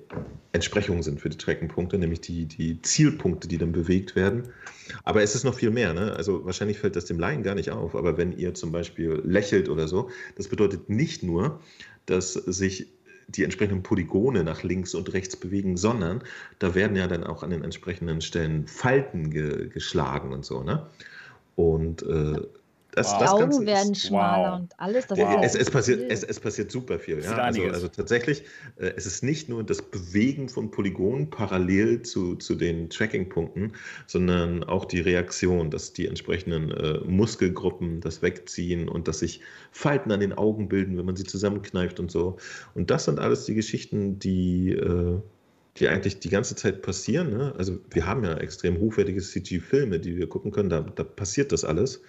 Entsprechungen sind für die Tracking-Punkte, nämlich die, die Zielpunkte, die dann bewegt werden. Aber es ist noch viel mehr. Ne? Also wahrscheinlich fällt das dem Laien gar nicht auf, aber wenn ihr zum Beispiel lächelt oder so, das bedeutet nicht nur, dass sich die entsprechenden Polygone nach links und rechts bewegen, sondern da werden ja dann auch an den entsprechenden Stellen Falten ge geschlagen und so. Ne? Und äh, das, wow. das die Augen werden schmaler wow. und alles. Das wow. es, es, passiert, es, es, passiert super viel. Ja? Also, also, tatsächlich, äh, es ist nicht nur das Bewegen von Polygonen parallel zu, zu den Tracking-Punkten, sondern auch die Reaktion, dass die entsprechenden äh, Muskelgruppen das wegziehen und dass sich Falten an den Augen bilden, wenn man sie zusammenkneift und so. Und das sind alles die Geschichten, die. Äh, die eigentlich die ganze Zeit passieren. Ne? Also wir haben ja extrem hochwertige CG-Filme, die wir gucken können, da, da passiert das alles.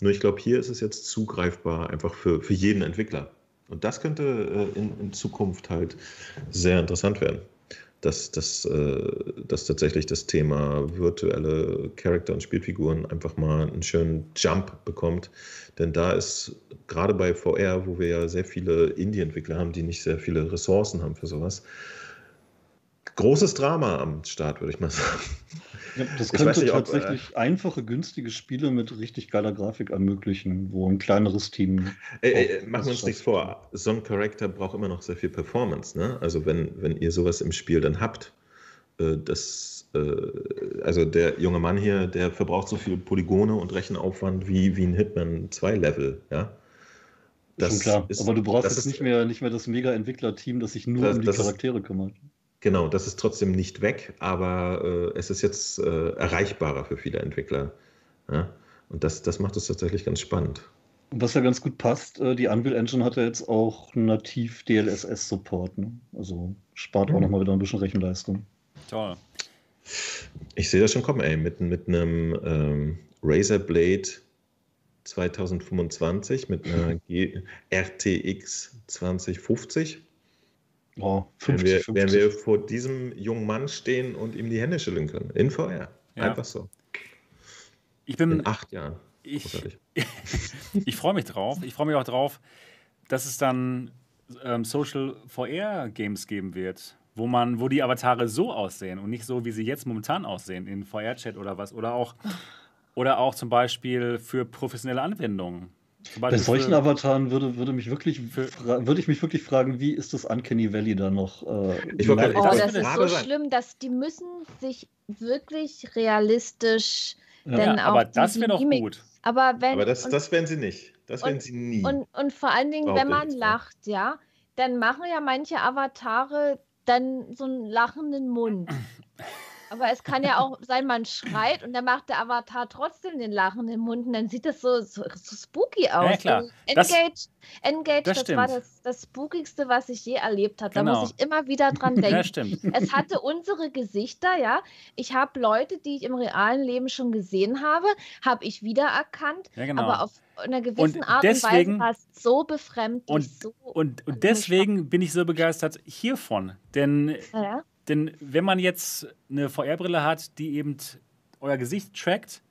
Nur ich glaube, hier ist es jetzt zugreifbar einfach für, für jeden Entwickler. Und das könnte äh, in, in Zukunft halt sehr interessant werden. Dass, dass, äh, dass tatsächlich das Thema virtuelle Charakter und Spielfiguren einfach mal einen schönen Jump bekommt. Denn da ist gerade bei VR, wo wir ja sehr viele Indie-Entwickler haben, die nicht sehr viele Ressourcen haben für sowas, großes Drama am Start, würde ich mal sagen. Ja, das könnte nicht, tatsächlich ob, äh, einfache, günstige Spiele mit richtig geiler Grafik ermöglichen, wo ein kleineres Team. Ey, ey, machen wir uns nichts vor. So ein Charakter braucht immer noch sehr viel Performance. Ne? Also, wenn, wenn ihr sowas im Spiel dann habt, äh, das, äh, also der junge Mann hier, der verbraucht so viel Polygone und Rechenaufwand wie, wie ein Hitman 2 Level. Ja? Das Schon klar. Ist, Aber du brauchst jetzt ist, nicht mehr, nicht mehr das Mega-Entwickler-Team, das sich nur das, um die Charaktere ist, kümmert. Genau, das ist trotzdem nicht weg, aber äh, es ist jetzt äh, erreichbarer für viele Entwickler. Ja? Und das, das macht es tatsächlich ganz spannend. Und was ja ganz gut passt, äh, die Unreal Engine hat ja jetzt auch nativ DLSS-Support. Ne? Also spart mhm. auch nochmal wieder ein bisschen Rechenleistung. Toll. Ich sehe das schon kommen, ey, mit, mit einem ähm, Razer Blade 2025, mit einer G RTX 2050 Oh, 50, wenn, wir, 50. wenn wir vor diesem jungen Mann stehen und ihm die Hände schütteln können. In VR. Ja. Einfach so. Ich bin. In acht Jahren. Ich, ich freue mich drauf. Ich freue mich auch drauf, dass es dann ähm, Social VR Games geben wird, wo man, wo die Avatare so aussehen und nicht so, wie sie jetzt momentan aussehen, in VR-Chat oder was. Oder auch, oder auch zum Beispiel für professionelle Anwendungen. Bei solchen Avataren würde, würde, mich wirklich, würde ich mich wirklich fragen, wie ist das Uncanny Valley da noch? Äh, ich wollte, oh, das ist so sein. schlimm, dass die müssen sich wirklich realistisch. Ja, denn ja, aber das wäre doch gut. Aber, wenn, aber das, das werden sie nicht. Das werden sie nie. Und, und vor allen Dingen, wenn man lacht, ja, dann machen ja manche Avatare dann so einen lachenden Mund. Aber es kann ja auch sein, man schreit und dann macht der Avatar trotzdem den lachenden Mund und dann sieht das so, so, so spooky aus. Ja, klar. Engage, das, Engage, das, das war das, das Spookigste, was ich je erlebt habe. Genau. Da muss ich immer wieder dran denken. Ja, stimmt. Es hatte unsere Gesichter, ja. Ich habe Leute, die ich im realen Leben schon gesehen habe, habe ich wiedererkannt. Ja, genau. Aber auf einer gewissen und Art deswegen, und Weise war es so befremdlich. Und, so und, und deswegen bin ich so begeistert hiervon. Denn ja. Denn wenn man jetzt eine VR-Brille hat, die eben euer Gesicht trackt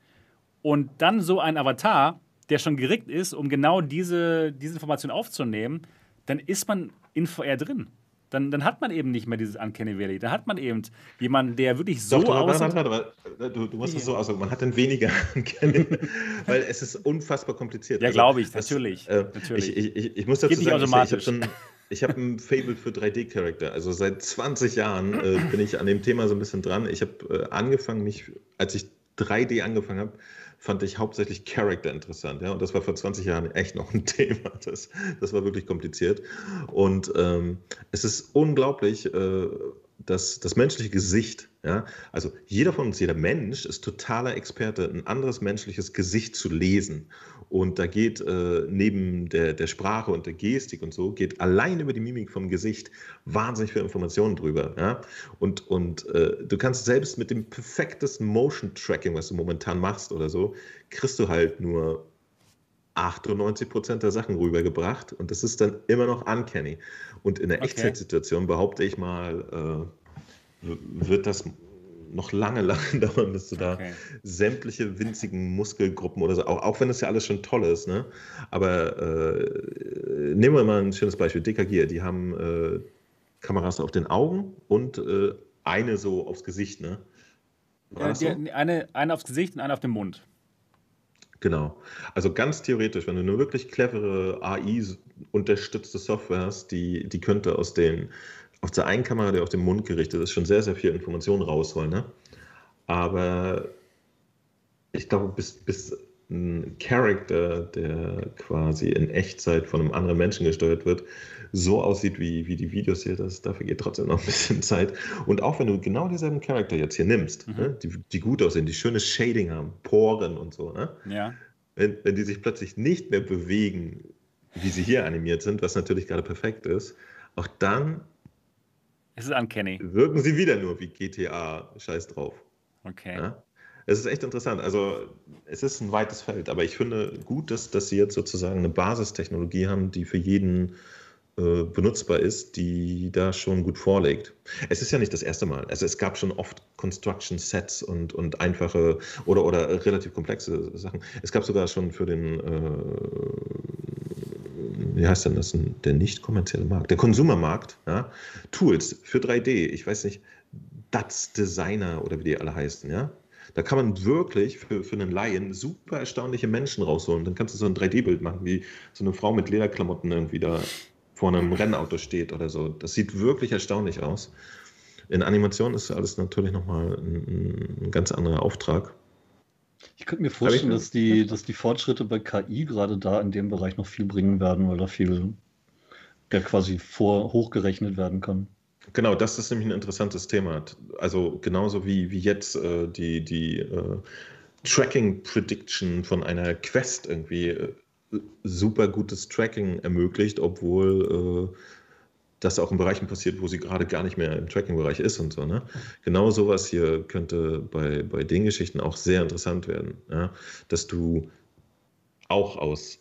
und dann so ein Avatar, der schon gerickt ist, um genau diese, diese Information aufzunehmen, dann ist man in VR drin. Dann, dann hat man eben nicht mehr dieses Uncanny Valley. Da hat man eben jemanden, der wirklich so Doch, aussieht. Warte, warte, warte, du, du musst es so ausdrücken. Man hat dann weniger Uncanny, weil es ist unfassbar kompliziert. Ja, also, glaube ich, natürlich. Das, äh, natürlich. Ich, ich, ich, muss dazu Geht sagen, ich, ich habe schon ich habe ein Fable für 3D-Charakter. Also seit 20 Jahren äh, bin ich an dem Thema so ein bisschen dran. Ich habe äh, angefangen, mich, als ich 3D angefangen habe, fand ich hauptsächlich Charakter interessant. Ja? Und das war vor 20 Jahren echt noch ein Thema. Das, das war wirklich kompliziert. Und ähm, es ist unglaublich, äh, dass das menschliche Gesicht, ja, also jeder von uns, jeder Mensch ist totaler Experte, ein anderes menschliches Gesicht zu lesen. Und da geht äh, neben der, der Sprache und der Gestik und so, geht allein über die Mimik vom Gesicht wahnsinnig viel Informationen drüber. Ja? Und, und äh, du kannst selbst mit dem perfektesten Motion Tracking, was du momentan machst oder so, kriegst du halt nur 98 Prozent der Sachen rübergebracht und das ist dann immer noch uncanny. Und in der okay. Echtzeitsituation behaupte ich mal, äh, wird das noch lange, lange dauern, bis du da okay. sämtliche winzigen Muskelgruppen oder so, auch, auch wenn das ja alles schon toll ist, ne? Aber äh, nehmen wir mal ein schönes Beispiel, DKG, die haben äh, Kameras auf den Augen und äh, eine so aufs Gesicht, ne? Ja, die, so? eine, eine aufs Gesicht und eine auf den Mund. Genau. Also ganz theoretisch, wenn du eine wirklich clevere AI-unterstützte Software hast, die, die könnte aus den auf der einen Kamera, die auf den Mund gerichtet ist, schon sehr, sehr viel Information rausholen. Ne? Aber ich glaube, bis, bis ein Charakter, der quasi in Echtzeit von einem anderen Menschen gesteuert wird, so aussieht wie, wie die Videos hier, das, dafür geht trotzdem noch ein bisschen Zeit. Und auch wenn du genau dieselben Charakter jetzt hier nimmst, mhm. ne, die, die gut aussehen, die schönes Shading haben, Poren und so, ne? ja. wenn, wenn die sich plötzlich nicht mehr bewegen, wie sie hier animiert sind, was natürlich gerade perfekt ist, auch dann es ist uncanny. Wirken sie wieder nur wie GTA, scheiß drauf. Okay. Ja? Es ist echt interessant. Also, es ist ein weites Feld, aber ich finde gut, dass, dass sie jetzt sozusagen eine Basistechnologie haben, die für jeden äh, benutzbar ist, die da schon gut vorlegt. Es ist ja nicht das erste Mal. Also, es gab schon oft Construction Sets und, und einfache oder, oder relativ komplexe Sachen. Es gab sogar schon für den äh, wie heißt denn das, der nicht kommerzielle Markt, der Konsumermarkt, ja, Tools für 3D, ich weiß nicht, DATS Designer oder wie die alle heißen, ja. Da kann man wirklich für, für einen Laien super erstaunliche Menschen rausholen. Dann kannst du so ein 3D-Bild machen, wie so eine Frau mit Lederklamotten irgendwie da vor einem Rennauto steht oder so. Das sieht wirklich erstaunlich aus. In Animation ist alles natürlich nochmal ein, ein ganz anderer Auftrag. Ich könnte mir vorstellen, dass die, dass die Fortschritte bei KI gerade da in dem Bereich noch viel bringen werden, weil da viel ja quasi vor hochgerechnet werden kann. Genau, das ist nämlich ein interessantes Thema. Also genauso wie, wie jetzt äh, die, die äh, Tracking Prediction von einer Quest irgendwie äh, super gutes Tracking ermöglicht, obwohl äh, das auch in Bereichen passiert, wo sie gerade gar nicht mehr im Tracking-Bereich ist und so. Ne? Genau sowas hier könnte bei, bei den Geschichten auch sehr interessant werden, ja? dass du auch aus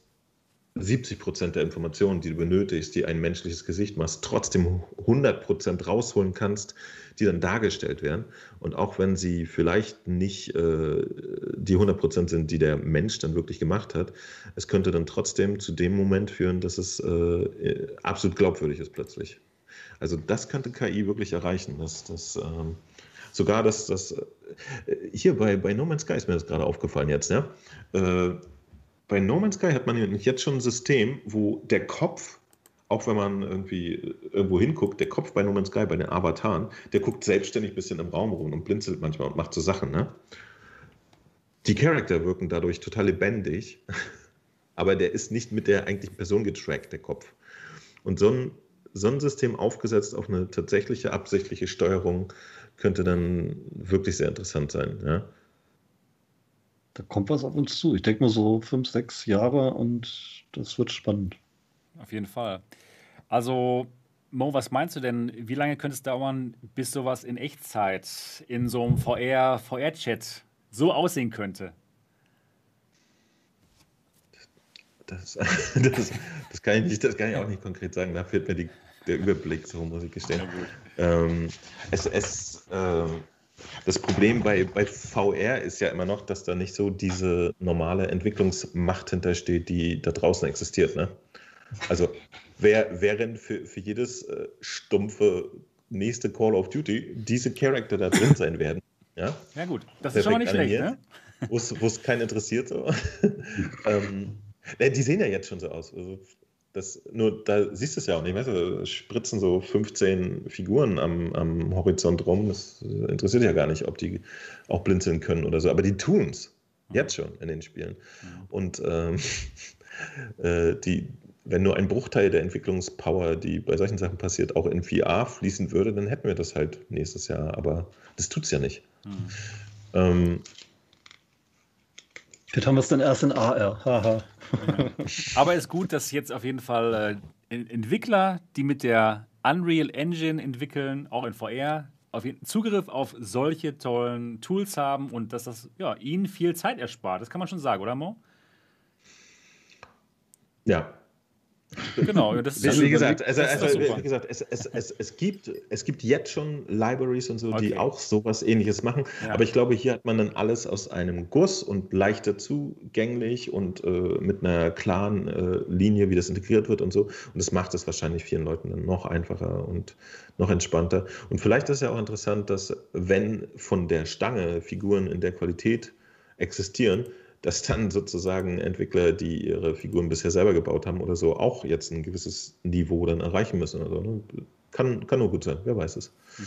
70 Prozent der Informationen, die du benötigst, die ein menschliches Gesicht machst, trotzdem 100 Prozent rausholen kannst, die dann dargestellt werden. Und auch wenn sie vielleicht nicht äh, die 100 Prozent sind, die der Mensch dann wirklich gemacht hat, es könnte dann trotzdem zu dem Moment führen, dass es äh, absolut glaubwürdig ist plötzlich. Also das könnte KI wirklich erreichen, dass das ähm, sogar das, das äh, hier bei, bei No Man's Sky ist mir das gerade aufgefallen jetzt, ja. Äh, bei No Man's Sky hat man jetzt schon ein System, wo der Kopf, auch wenn man irgendwie irgendwo hinguckt, der Kopf bei No Man's Sky, bei den Avataren, der guckt selbstständig ein bisschen im Raum rum und blinzelt manchmal und macht so Sachen. Ne? Die Charakter wirken dadurch total lebendig, aber der ist nicht mit der eigentlichen Person getrackt, der Kopf. Und so ein Sonnensystem aufgesetzt auf eine tatsächliche absichtliche Steuerung könnte dann wirklich sehr interessant sein. Ja? Da kommt was auf uns zu. Ich denke mal so fünf, sechs Jahre und das wird spannend. Auf jeden Fall. Also, Mo, was meinst du denn? Wie lange könnte es dauern, bis sowas in Echtzeit in so einem VR, VR-Chat so aussehen könnte? Das, das, das, kann ich nicht, das kann ich auch nicht konkret sagen. Da fehlt mir die, der Überblick, so muss ich gestehen. Ähm, es, es, ähm, das Problem bei, bei VR ist ja immer noch, dass da nicht so diese normale Entwicklungsmacht hintersteht, die da draußen existiert. Ne? Also wär, während für, für jedes äh, stumpfe nächste Call of Duty diese Charakter da drin sein werden. Ja, ja gut, das ist schon mal nicht schlecht, ne? Wo es keinen interessiert. So. ähm, die sehen ja jetzt schon so aus. Also das, nur da siehst du es ja auch nicht. Weißt du, spritzen so 15 Figuren am, am Horizont rum. Das interessiert ja gar nicht, ob die auch blinzeln können oder so. Aber die tun es. Jetzt schon in den Spielen. Und ähm, äh, die, wenn nur ein Bruchteil der Entwicklungspower, die bei solchen Sachen passiert, auch in VR fließen würde, dann hätten wir das halt nächstes Jahr. Aber das tut es ja nicht. Mhm. Ähm, Jetzt haben wir es dann erst in AR. Haha. Ja. Aber es ist gut, dass jetzt auf jeden Fall äh, Entwickler, die mit der Unreal Engine entwickeln, auch in VR, auf Zugriff auf solche tollen Tools haben und dass das ja, ihnen viel Zeit erspart. Das kann man schon sagen, oder Mo? Ja, Genau, das ist wie gesagt, also, also wie gesagt es, es, es, es, gibt, es gibt jetzt schon Libraries und so, okay. die auch sowas ähnliches machen. Ja. Aber ich glaube, hier hat man dann alles aus einem Guss und leichter zugänglich und äh, mit einer klaren äh, Linie, wie das integriert wird und so. Und das macht es wahrscheinlich vielen Leuten dann noch einfacher und noch entspannter. Und vielleicht ist ja auch interessant, dass wenn von der Stange Figuren in der Qualität existieren, dass dann sozusagen Entwickler, die ihre Figuren bisher selber gebaut haben oder so, auch jetzt ein gewisses Niveau dann erreichen müssen. Also, ne? kann, kann nur gut sein, wer weiß es. Mhm.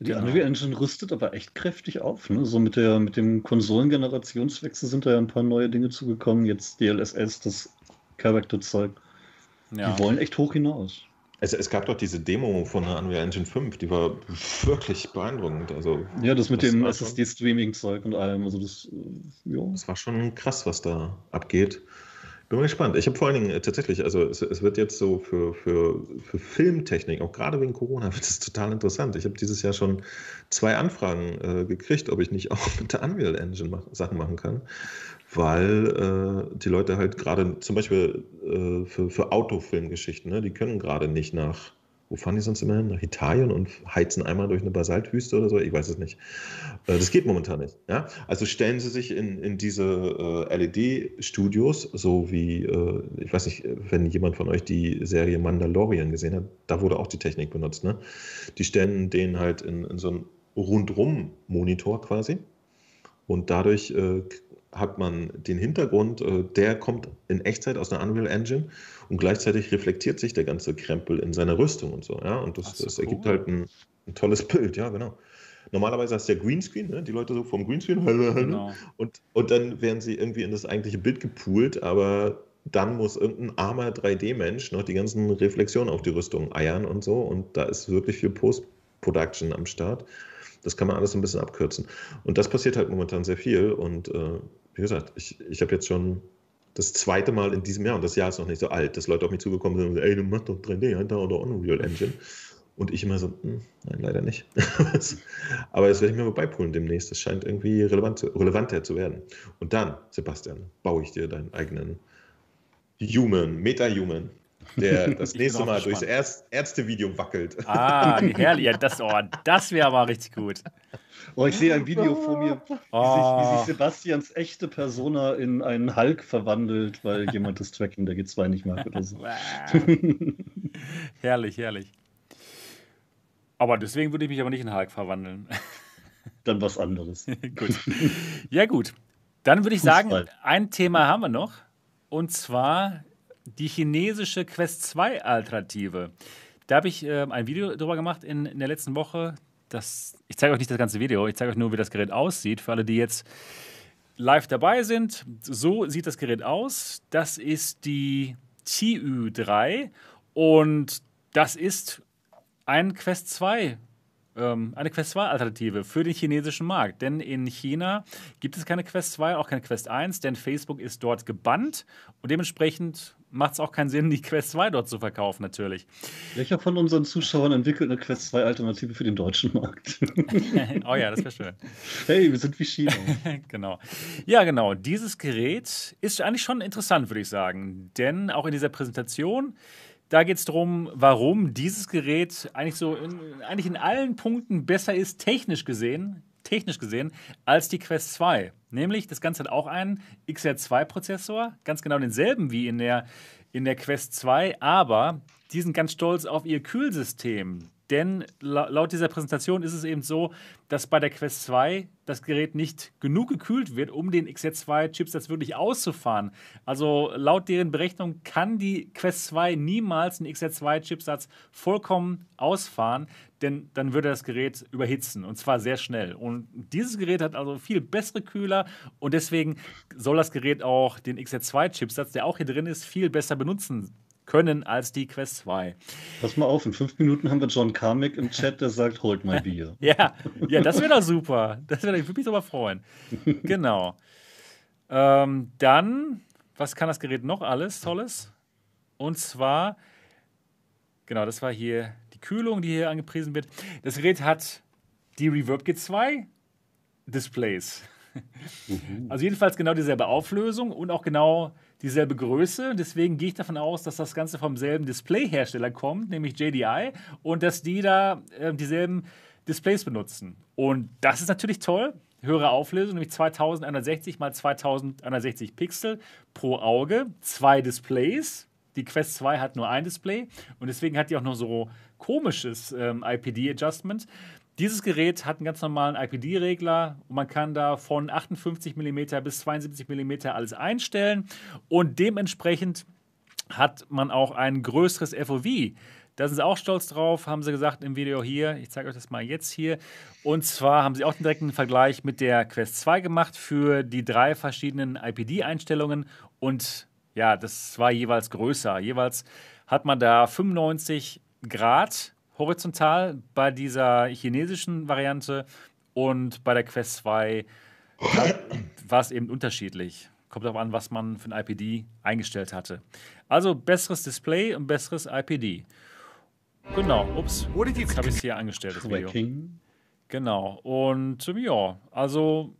Die ja. Unreal Engine rüstet aber echt kräftig auf. Ne? So mit, der, mit dem Konsolengenerationswechsel sind da ja ein paar neue Dinge zugekommen. Jetzt DLSS, das Character-Zeug. Ja. Die wollen echt hoch hinaus. Es, es, gab doch diese Demo von der Unreal Engine 5, die war wirklich beeindruckend. Also, ja, das mit das dem SSD-Streaming-Zeug und allem. Also das, äh, ja. das war schon krass, was da abgeht. Bin mal gespannt. Ich habe vor allen Dingen äh, tatsächlich, also es, es, wird jetzt so für, für, für Filmtechnik, auch gerade wegen Corona, wird es total interessant. Ich habe dieses Jahr schon zwei Anfragen äh, gekriegt, ob ich nicht auch mit der Unreal Engine mach, Sachen machen kann weil äh, die Leute halt gerade zum Beispiel äh, für, für Autofilmgeschichten, ne, die können gerade nicht nach, wo fahren die sonst immer hin? Nach Italien und heizen einmal durch eine Basaltwüste oder so? Ich weiß es nicht. Äh, das geht momentan nicht. Ja? Also stellen Sie sich in, in diese äh, LED-Studios, so wie, äh, ich weiß nicht, wenn jemand von euch die Serie Mandalorian gesehen hat, da wurde auch die Technik benutzt. Ne? Die stellen den halt in, in so einen Rundrum-Monitor quasi. Und dadurch äh, hat man den Hintergrund, äh, der kommt in Echtzeit aus einer Unreal Engine und gleichzeitig reflektiert sich der ganze Krempel in seiner Rüstung und so. Ja? Und das, so, das ergibt cool. halt ein, ein, tolles Bild, ja, genau. Normalerweise hast du ja Greenscreen, ne? die Leute so vom Greenscreen, genau. und, und dann werden sie irgendwie in das eigentliche Bild gepoolt, aber dann muss irgendein armer 3D-Mensch noch die ganzen Reflexionen auf die Rüstung eiern und so. Und da ist wirklich viel Post-Production am Start. Das kann man alles ein bisschen abkürzen. Und das passiert halt momentan sehr viel. Und äh, wie gesagt, ich, ich habe jetzt schon das zweite Mal in diesem Jahr, und das Jahr ist noch nicht so alt, dass Leute auf mich zugekommen sind und sagen, ey, du machst doch 3D hinter oder Unreal Engine. Und ich immer so, hm, nein, leider nicht. Aber das werde ich mir mal beipulen demnächst. Das scheint irgendwie relevant, relevanter zu werden. Und dann, Sebastian, baue ich dir deinen eigenen Human, Meta-Human der das nächste Mal durchs Ärztevideo wackelt. Ah, herrlich. Ja, das, oh, das wäre aber richtig gut. Oh, ich sehe ein Video vor mir, wie, oh. sich, wie, sich, Sebastians echte Persona in einen Hulk verwandelt, weil jemand das Tracking der G2 nicht mag oder so. herrlich, herrlich. Aber deswegen würde ich mich aber nicht in Hulk verwandeln. Dann was anderes. gut. Ja, gut. Dann würde ich sagen, ein Thema haben wir noch. Und zwar die chinesische Quest 2 Alternative. Da habe ich äh, ein Video drüber gemacht in, in der letzten Woche. Das, ich zeige euch nicht das ganze Video, ich zeige euch nur, wie das Gerät aussieht. Für alle, die jetzt live dabei sind, so sieht das Gerät aus. Das ist die TU3 und das ist ein Quest 2 ähm, eine Quest 2 Alternative für den chinesischen Markt. Denn in China gibt es keine Quest 2, auch keine Quest 1, denn Facebook ist dort gebannt und dementsprechend macht es auch keinen Sinn, die Quest 2 dort zu verkaufen, natürlich. Welcher von unseren Zuschauern entwickelt eine Quest 2 Alternative für den deutschen Markt? oh ja, das wäre schön. Hey, wir sind wie China. genau. Ja, genau. Dieses Gerät ist eigentlich schon interessant, würde ich sagen. Denn auch in dieser Präsentation da geht es darum, warum dieses Gerät eigentlich so in, eigentlich in allen Punkten besser ist, technisch gesehen, technisch gesehen, als die Quest 2. Nämlich, das Ganze hat auch einen XR2-Prozessor, ganz genau denselben wie in der, in der Quest 2, aber die sind ganz stolz auf ihr Kühlsystem. Denn laut dieser Präsentation ist es eben so, dass bei der Quest 2 das Gerät nicht genug gekühlt wird, um den XZ2-Chipsatz wirklich auszufahren. Also laut deren Berechnung kann die Quest 2 niemals den XZ2-Chipsatz vollkommen ausfahren, denn dann würde das Gerät überhitzen und zwar sehr schnell. Und dieses Gerät hat also viel bessere Kühler und deswegen soll das Gerät auch den XZ2-Chipsatz, der auch hier drin ist, viel besser benutzen können als die Quest 2. Pass mal auf, in fünf Minuten haben wir John Carmack im Chat, der sagt, holt mein Bier. ja, ja, das wäre doch super. Das würde mich aber freuen. genau. Ähm, dann, was kann das Gerät noch alles Tolles? Und zwar, genau, das war hier die Kühlung, die hier angepriesen wird. Das Gerät hat die Reverb G2 Displays. Also jedenfalls genau dieselbe Auflösung und auch genau dieselbe Größe. Deswegen gehe ich davon aus, dass das Ganze vom selben Displayhersteller kommt, nämlich JDI, und dass die da äh, dieselben Displays benutzen. Und das ist natürlich toll. Höhere Auflösung, nämlich 2160 x 2160 Pixel pro Auge, zwei Displays. Die Quest 2 hat nur ein Display und deswegen hat die auch noch so komisches ähm, IPD-Adjustment. Dieses Gerät hat einen ganz normalen IPD-Regler und man kann da von 58 mm bis 72 mm alles einstellen und dementsprechend hat man auch ein größeres FOV. Da sind sie auch stolz drauf, haben sie gesagt im Video hier. Ich zeige euch das mal jetzt hier. Und zwar haben sie auch den direkten Vergleich mit der Quest 2 gemacht für die drei verschiedenen IPD-Einstellungen. Und ja, das war jeweils größer. Jeweils hat man da 95 Grad horizontal bei dieser chinesischen Variante und bei der Quest 2 war es eben unterschiedlich. Kommt darauf an, was man für ein IPD eingestellt hatte. Also besseres Display und besseres IPD. Genau, ups. Jetzt habe ich es hier angestellt, das Video. Tracking. Genau. Und ja, also.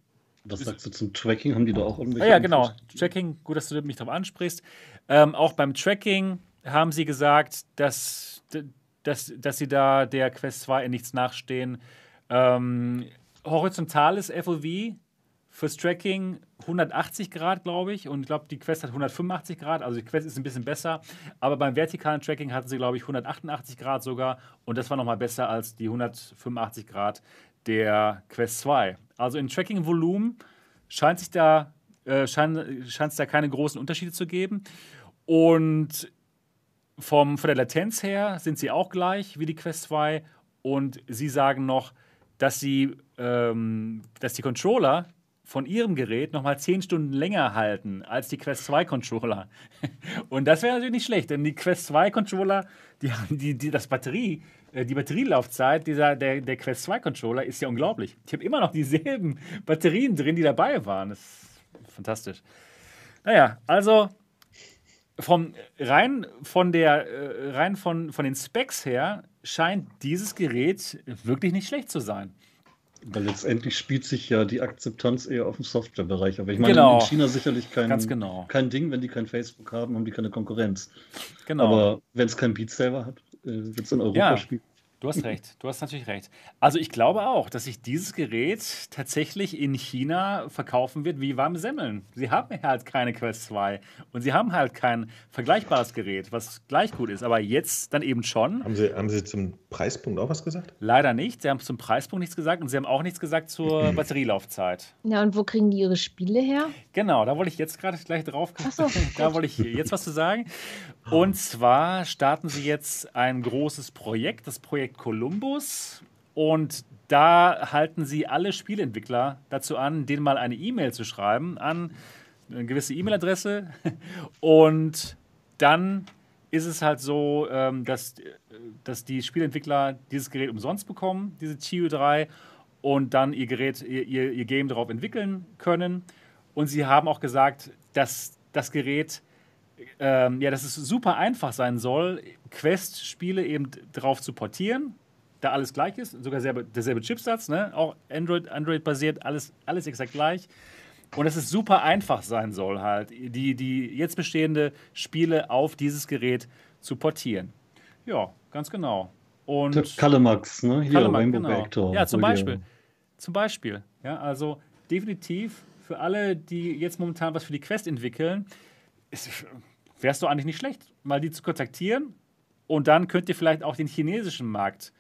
Was sagst du zum Tracking? Haben die da auch irgendwelche? Ah, ja, genau. Tracking, gut, dass du mich darauf ansprichst. Ähm, auch beim Tracking haben sie gesagt, dass dass, dass sie da der Quest 2 in nichts nachstehen. Ähm, horizontales FOV fürs Tracking 180 Grad, glaube ich. Und ich glaube, die Quest hat 185 Grad. Also die Quest ist ein bisschen besser. Aber beim vertikalen Tracking hatten sie, glaube ich, 188 Grad sogar. Und das war nochmal besser als die 185 Grad der Quest 2. Also in Tracking-Volumen scheint es da, äh, scheint, da keine großen Unterschiede zu geben. Und vom, von der Latenz her sind sie auch gleich wie die Quest 2 und sie sagen noch, dass, sie, ähm, dass die Controller von ihrem Gerät nochmal 10 Stunden länger halten als die Quest 2 Controller. Und das wäre natürlich nicht schlecht, denn die Quest 2 Controller, die, die, die, das Batterie, äh, die Batterielaufzeit dieser, der, der Quest 2 Controller ist ja unglaublich. Ich habe immer noch dieselben Batterien drin, die dabei waren. Das ist fantastisch. Naja, also vom, rein von der äh, rein von, von den Specs her scheint dieses Gerät wirklich nicht schlecht zu sein. Weil letztendlich spielt sich ja die Akzeptanz eher auf dem Softwarebereich. Aber ich meine, genau. in China sicherlich kein, genau. kein Ding, wenn die kein Facebook haben, haben die keine Konkurrenz. Genau. Aber wenn es kein Beat Saber hat, äh, wird es in Europa ja. spielen. Du hast recht, du hast natürlich recht. Also ich glaube auch, dass sich dieses Gerät tatsächlich in China verkaufen wird wie warme Semmeln. Sie haben halt keine Quest 2 und sie haben halt kein vergleichbares Gerät, was gleich gut ist. Aber jetzt dann eben schon. Haben Sie, haben sie zum Preispunkt auch was gesagt? Leider nicht. Sie haben zum Preispunkt nichts gesagt und sie haben auch nichts gesagt zur Batterielaufzeit. Ja, und wo kriegen die ihre Spiele her? Genau, da wollte ich jetzt gerade gleich drauf kommen. So, da wollte ich jetzt was zu sagen. Und zwar starten sie jetzt ein großes Projekt, das Projekt Projekt Columbus und da halten sie alle Spielentwickler dazu an, denen mal eine E-Mail zu schreiben an eine gewisse E-Mail-Adresse und dann ist es halt so, ähm, dass, dass die Spielentwickler dieses Gerät umsonst bekommen, diese TU3, und dann ihr Gerät, ihr, ihr Game darauf entwickeln können. Und sie haben auch gesagt, dass das Gerät, ähm, ja, dass es super einfach sein soll, Quest-Spiele eben darauf zu portieren, da alles gleich ist, sogar selbe, derselbe Chipsatz, ne? auch Android, Android-basiert, alles, alles exakt gleich. Und dass es super einfach sein soll, halt, die, die jetzt bestehende Spiele auf dieses Gerät zu portieren. Ja, ganz genau. Und Kalemax, ne? Hier, Kalemax, Rainbow genau. Vector. Ja, zum Beispiel. Zum Beispiel. Ja, also definitiv für alle, die jetzt momentan was für die Quest entwickeln, wärst du eigentlich nicht schlecht, mal die zu kontaktieren und dann könnt ihr vielleicht auch den chinesischen Markt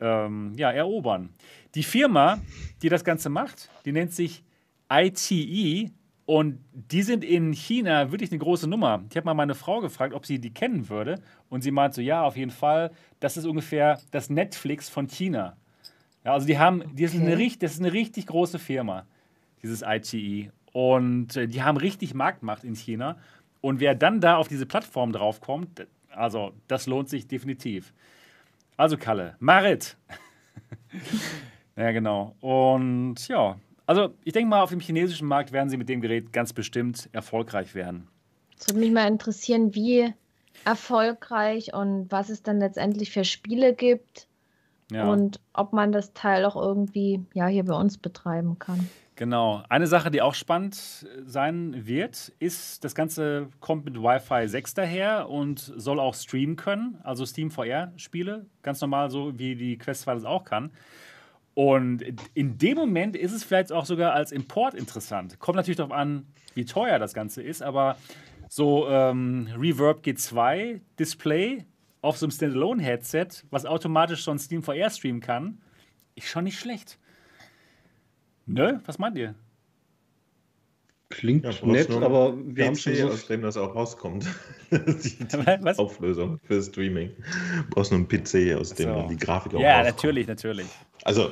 ähm, ja, erobern. Die Firma, die das Ganze macht, die nennt sich ITE und die sind in China wirklich eine große Nummer. Ich habe mal meine Frau gefragt, ob sie die kennen würde und sie meinte so, ja, auf jeden Fall, das ist ungefähr das Netflix von China. Ja, also die haben, die okay. ist eine, das ist eine richtig große Firma, dieses ITE. Und äh, die haben richtig Marktmacht in China. Und wer dann da auf diese Plattform draufkommt, also das lohnt sich definitiv. Also Kalle, Marit. ja, genau. Und ja, also ich denke mal, auf dem chinesischen Markt werden sie mit dem Gerät ganz bestimmt erfolgreich werden. Es würde mich mal interessieren, wie erfolgreich und was es dann letztendlich für Spiele gibt ja. und ob man das Teil auch irgendwie ja, hier bei uns betreiben kann. Genau. Eine Sache, die auch spannend sein wird, ist, das Ganze kommt mit Wi-Fi 6 daher und soll auch streamen können, also Steam VR-Spiele, ganz normal, so wie die Quest 2 das auch kann. Und in dem Moment ist es vielleicht auch sogar als Import interessant. Kommt natürlich darauf an, wie teuer das Ganze ist, aber so ähm, Reverb G2 Display auf so einem Standalone-Headset, was automatisch ein Steam VR streamen kann, ist schon nicht schlecht. Ne? Was meint ihr? Klingt ja, nett, aber wir PC, haben schon so aus dem das auch rauskommt. die, die Was? Auflösung für Streaming. Du brauchst nur einen PC, aus dem so. dann die Grafik auch Ja, rauskommt. natürlich, natürlich. Also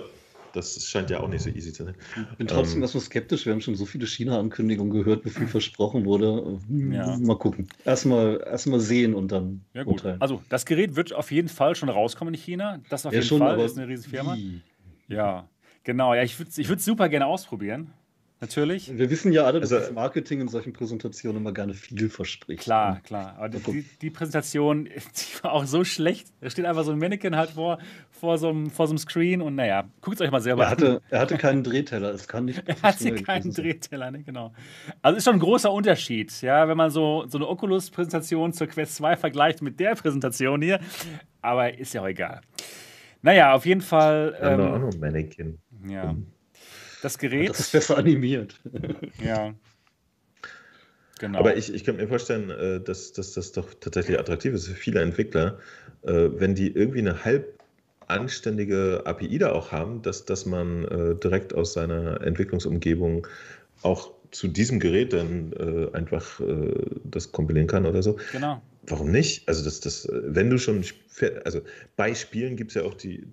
das scheint ja auch nicht so easy zu sein. Ich bin trotzdem ähm, erstmal skeptisch. Wir haben schon so viele China-Ankündigungen gehört, wie viel versprochen wurde. Ja. Mal gucken. Erstmal erst sehen und dann ja, gut. Urteilen. Also, das Gerät wird auf jeden Fall schon rauskommen in China. Das auf ja, jeden schon, Fall ist eine riesige Firma. Wie? Ja, genau. Ja, ich würde es ich super gerne ausprobieren natürlich. Wir wissen ja alle, dass also, das Marketing in solchen Präsentationen immer gerne viel verspricht. Klar, klar. Aber die, die, Präsentation die war auch so schlecht. Da steht einfach so ein Mannequin halt vor, vor, so, einem, vor so einem Screen und naja, guckt es euch mal selber er hatte, an. Er hatte keinen Drehteller, es kann nicht. Er hatte keinen Drehteller, ne, genau. Also ist schon ein großer Unterschied, ja, wenn man so, so eine Oculus-Präsentation zur Quest 2 vergleicht mit der Präsentation hier. Aber ist ja auch egal. Naja, auf jeden Fall. Ähm, auch noch ein Mannequin. Ja. Das Gerät. Das ist besser animiert. ja. Genau. Aber ich, ich könnte mir vorstellen, äh, dass, dass das doch tatsächlich attraktiv ist für viele Entwickler, äh, wenn die irgendwie eine halb anständige API da auch haben, dass, dass man äh, direkt aus seiner Entwicklungsumgebung auch zu diesem Gerät dann einfach das kompilieren kann oder so. Genau. Warum nicht? Also, das, das, wenn du schon, also bei Spielen gibt es ja auch die,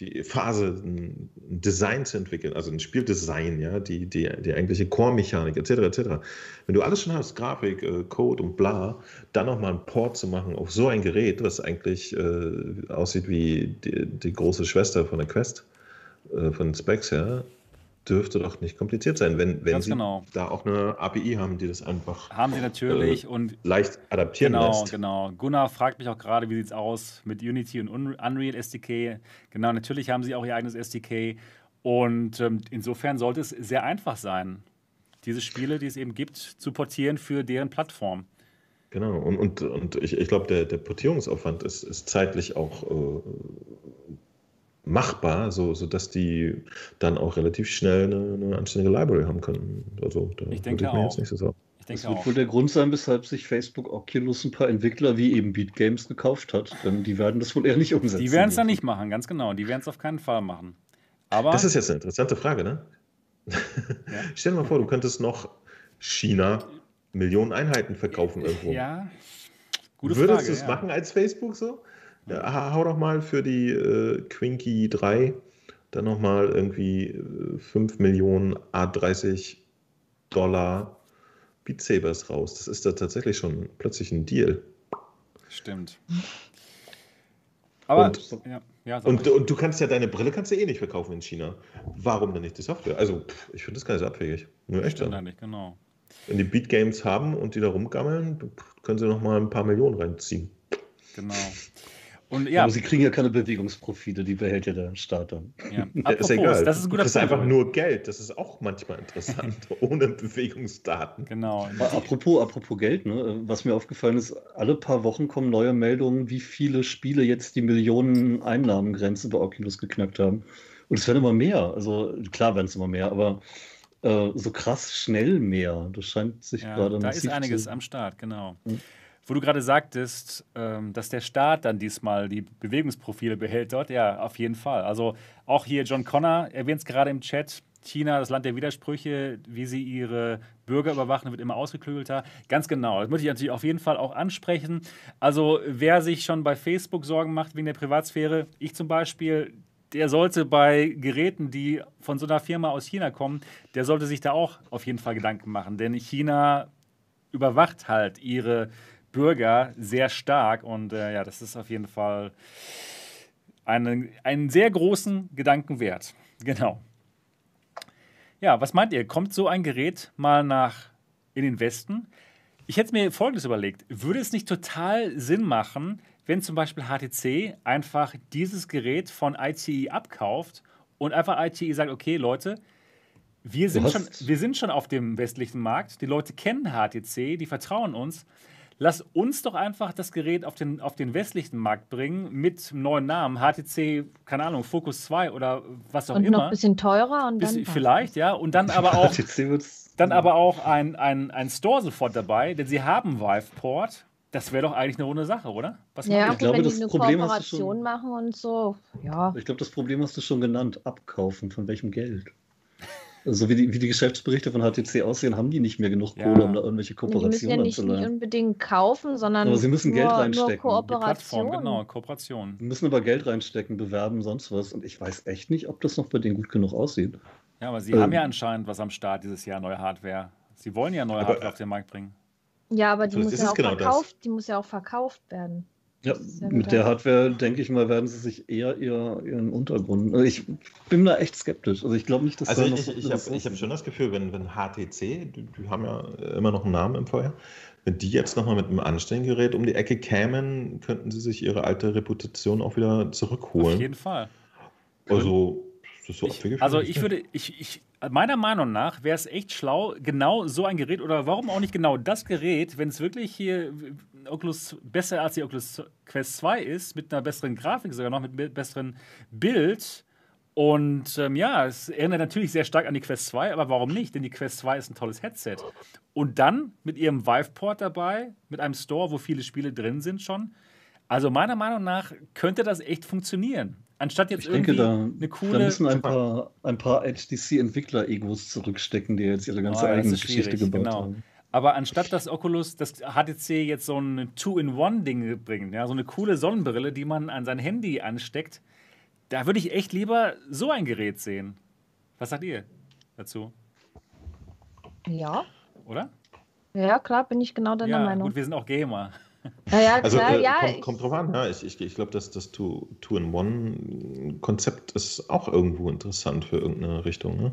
die Phase, ein Design zu entwickeln, also ein Spieldesign, ja, die, die, die eigentliche Core-Mechanik, etc., etc. Wenn du alles schon hast, Grafik, äh, Code und bla, dann nochmal einen Port zu machen auf so ein Gerät, was eigentlich äh, aussieht wie die, die, große Schwester von der Quest, äh, von Specs her, dürfte doch nicht kompliziert sein, wenn, wenn Sie genau. da auch eine API haben, die das einfach haben Sie natürlich äh, und leicht adaptieren genau, lässt. Genau, Gunnar fragt mich auch gerade, wie sieht es aus mit Unity und Unreal SDK. Genau, natürlich haben Sie auch Ihr eigenes SDK und ähm, insofern sollte es sehr einfach sein, diese Spiele, die es eben gibt, zu portieren für deren Plattform. Genau, und, und, und ich, ich glaube, der, der Portierungsaufwand ist, ist zeitlich auch äh, machbar, so, sodass die dann auch relativ schnell eine, eine anständige Library haben können. Also da ich denke ich mir auch. jetzt nicht so sagen. das wird wohl der Grund sein, weshalb sich Facebook Oculus ein paar Entwickler wie eben Beat Games gekauft hat. Denn die werden das wohl eher nicht umsetzen. Die werden es dann nicht machen, ganz genau. Die werden es auf keinen Fall machen. Aber das ist jetzt eine interessante Frage, ne? Ja. Stell dir mal vor, du könntest noch China Millionen Einheiten verkaufen irgendwo. Ja, gute Würdest Frage. Würdest du es ja. machen als Facebook so? Ja, hau doch mal für die äh, Quinky 3 dann nochmal irgendwie 5 äh, Millionen A30 Dollar Beat Sabers raus. Das ist da tatsächlich schon plötzlich ein Deal. Stimmt. Aber, und, ja, ja, und, und, du kannst ja deine Brille kannst du eh nicht verkaufen in China. Warum denn nicht die Software? Also, pff, ich finde das gar nicht so abwegig. Nur echt dann. Nicht, genau. Wenn die Beat Games haben und die da rumgammeln, können sie noch mal ein paar Millionen reinziehen. Genau. Und, ja. Aber sie kriegen ja keine Bewegungsprofile, die behält ja der Staat dann. Ja. Apropos, ist egal. Das ist, ein guter das ist einfach nur Geld. Das ist auch manchmal interessant, ohne Bewegungsdaten. Genau. Apropos, apropos Geld, ne? was mir aufgefallen ist, alle paar Wochen kommen neue Meldungen, wie viele Spiele jetzt die Millionen Einnahmengrenze bei Oculus geknackt haben. Und es werden immer mehr. Also klar werden es immer mehr, aber äh, so krass schnell mehr. Das scheint sich ja, gerade Da ist einiges zu... am Start, genau. Hm. Wo du gerade sagtest, ähm, dass der Staat dann diesmal die Bewegungsprofile behält dort, ja, auf jeden Fall. Also auch hier John Connor erwähnt es gerade im Chat. China, das Land der Widersprüche, wie sie ihre Bürger überwachen, wird immer ausgeklügelter. Ganz genau. Das möchte ich natürlich auf jeden Fall auch ansprechen. Also, wer sich schon bei Facebook Sorgen macht wegen der Privatsphäre, ich zum Beispiel, der sollte bei Geräten, die von so einer Firma aus China kommen, der sollte sich da auch auf jeden Fall Gedanken machen. Denn China überwacht halt ihre Bürger sehr stark. Und äh, ja, das ist auf jeden Fall eine, einen sehr großen Gedanken wert. Genau. Ja, was meint ihr? Kommt so ein Gerät mal nach in den Westen? Ich hätte mir Folgendes überlegt. Würde es nicht total Sinn machen, wenn zum Beispiel HTC einfach dieses Gerät von ITE abkauft und einfach ITE sagt, okay, Leute, wir sind, schon, wir sind schon auf dem westlichen Markt, die Leute kennen HTC, die vertrauen uns lass uns doch einfach das Gerät auf den, auf den westlichen Markt bringen mit neuen Namen. HTC, keine Ahnung, Focus 2 oder was auch und immer. Und noch ein bisschen teurer. Und dann vielleicht, ja. Und dann aber auch, dann aber auch ein, ein, ein Store sofort dabei, denn sie haben Viveport. Das wäre doch eigentlich eine runde Sache, oder? Was ja, ich glaube, wenn das die eine Problem Kooperation schon, machen und so. Ja. Ich glaube, das Problem hast du schon genannt. Abkaufen. Von welchem Geld? So wie die, wie die Geschäftsberichte von HTC aussehen, haben die nicht mehr genug Kohle, ja. um da irgendwelche Kooperationen anzuleiten. Die müssen ja nicht, nicht unbedingt kaufen, sondern aber sie müssen nur, Geld reinstecken. Kooperation. genau, Kooperation. Sie müssen aber Geld reinstecken, bewerben, sonst was. Und ich weiß echt nicht, ob das noch bei denen gut genug aussieht. Ja, aber sie ähm. haben ja anscheinend was am Start dieses Jahr, neue Hardware. Sie wollen ja neue aber, Hardware auf den Markt bringen. Ja, aber die, muss ja, auch genau verkauft, die muss ja auch verkauft werden. Ja, mit der Hardware, denke ich mal, werden sie sich eher ihr, ihren Untergrund. Also ich bin da echt skeptisch. Also ich glaube nicht, dass Also ich, ich, ich habe hab schon das Gefühl, wenn, wenn HTC, die, die, haben ja immer noch einen Namen im Feuer, wenn die jetzt nochmal mit einem anständigen Gerät um die Ecke kämen, könnten sie sich ihre alte Reputation auch wieder zurückholen. Auf jeden Fall. Also, das so ich, also ich würde, ich, ich, meiner Meinung nach wäre es echt schlau, genau so ein Gerät oder warum auch nicht genau das Gerät, wenn es wirklich hier Oculus besser als die Oculus Quest 2 ist, mit einer besseren Grafik sogar noch, mit besseren Bild. Und ähm, ja, es erinnert natürlich sehr stark an die Quest 2, aber warum nicht? Denn die Quest 2 ist ein tolles Headset. Und dann mit ihrem Viveport dabei, mit einem Store, wo viele Spiele drin sind schon. Also meiner Meinung nach könnte das echt funktionieren. Anstatt jetzt ich irgendwie denke, da, eine coole. Da müssen ein paar, ein paar HTC-Entwickler-Egos zurückstecken, die jetzt ihre ganze oh, eigene Geschichte gebaut genau. haben. Aber anstatt dass Oculus, das HTC jetzt so ein Two-in-One-Ding bringt, ja, so eine coole Sonnenbrille, die man an sein Handy ansteckt, da würde ich echt lieber so ein Gerät sehen. Was sagt ihr dazu? Ja. Oder? Ja, klar, bin ich genau deiner ja, Meinung. Gut, wir sind auch Gamer. Ja, ja, also, klar, äh, ja. Kommt, kommt, drauf an, ja. Ich, ich, ich glaube, dass das Two-in-One-Konzept ist auch irgendwo interessant für irgendeine Richtung. Ne?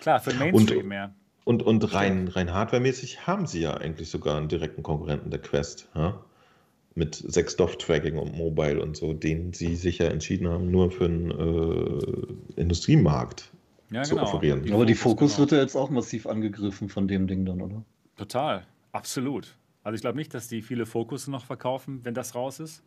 Klar, für Mainstream und, mehr. Und, und rein, rein hardwaremäßig haben sie ja eigentlich sogar einen direkten Konkurrenten der Quest. Ja? Mit 6 DOF-Tracking und Mobile und so, den sie sich ja entschieden haben, nur für den äh, Industriemarkt ja, zu genau. offerieren. Die Aber die Fokus genau. wird ja jetzt auch massiv angegriffen von dem Ding dann, oder? Total, absolut. Also ich glaube nicht, dass die viele Fokus noch verkaufen, wenn das raus ist.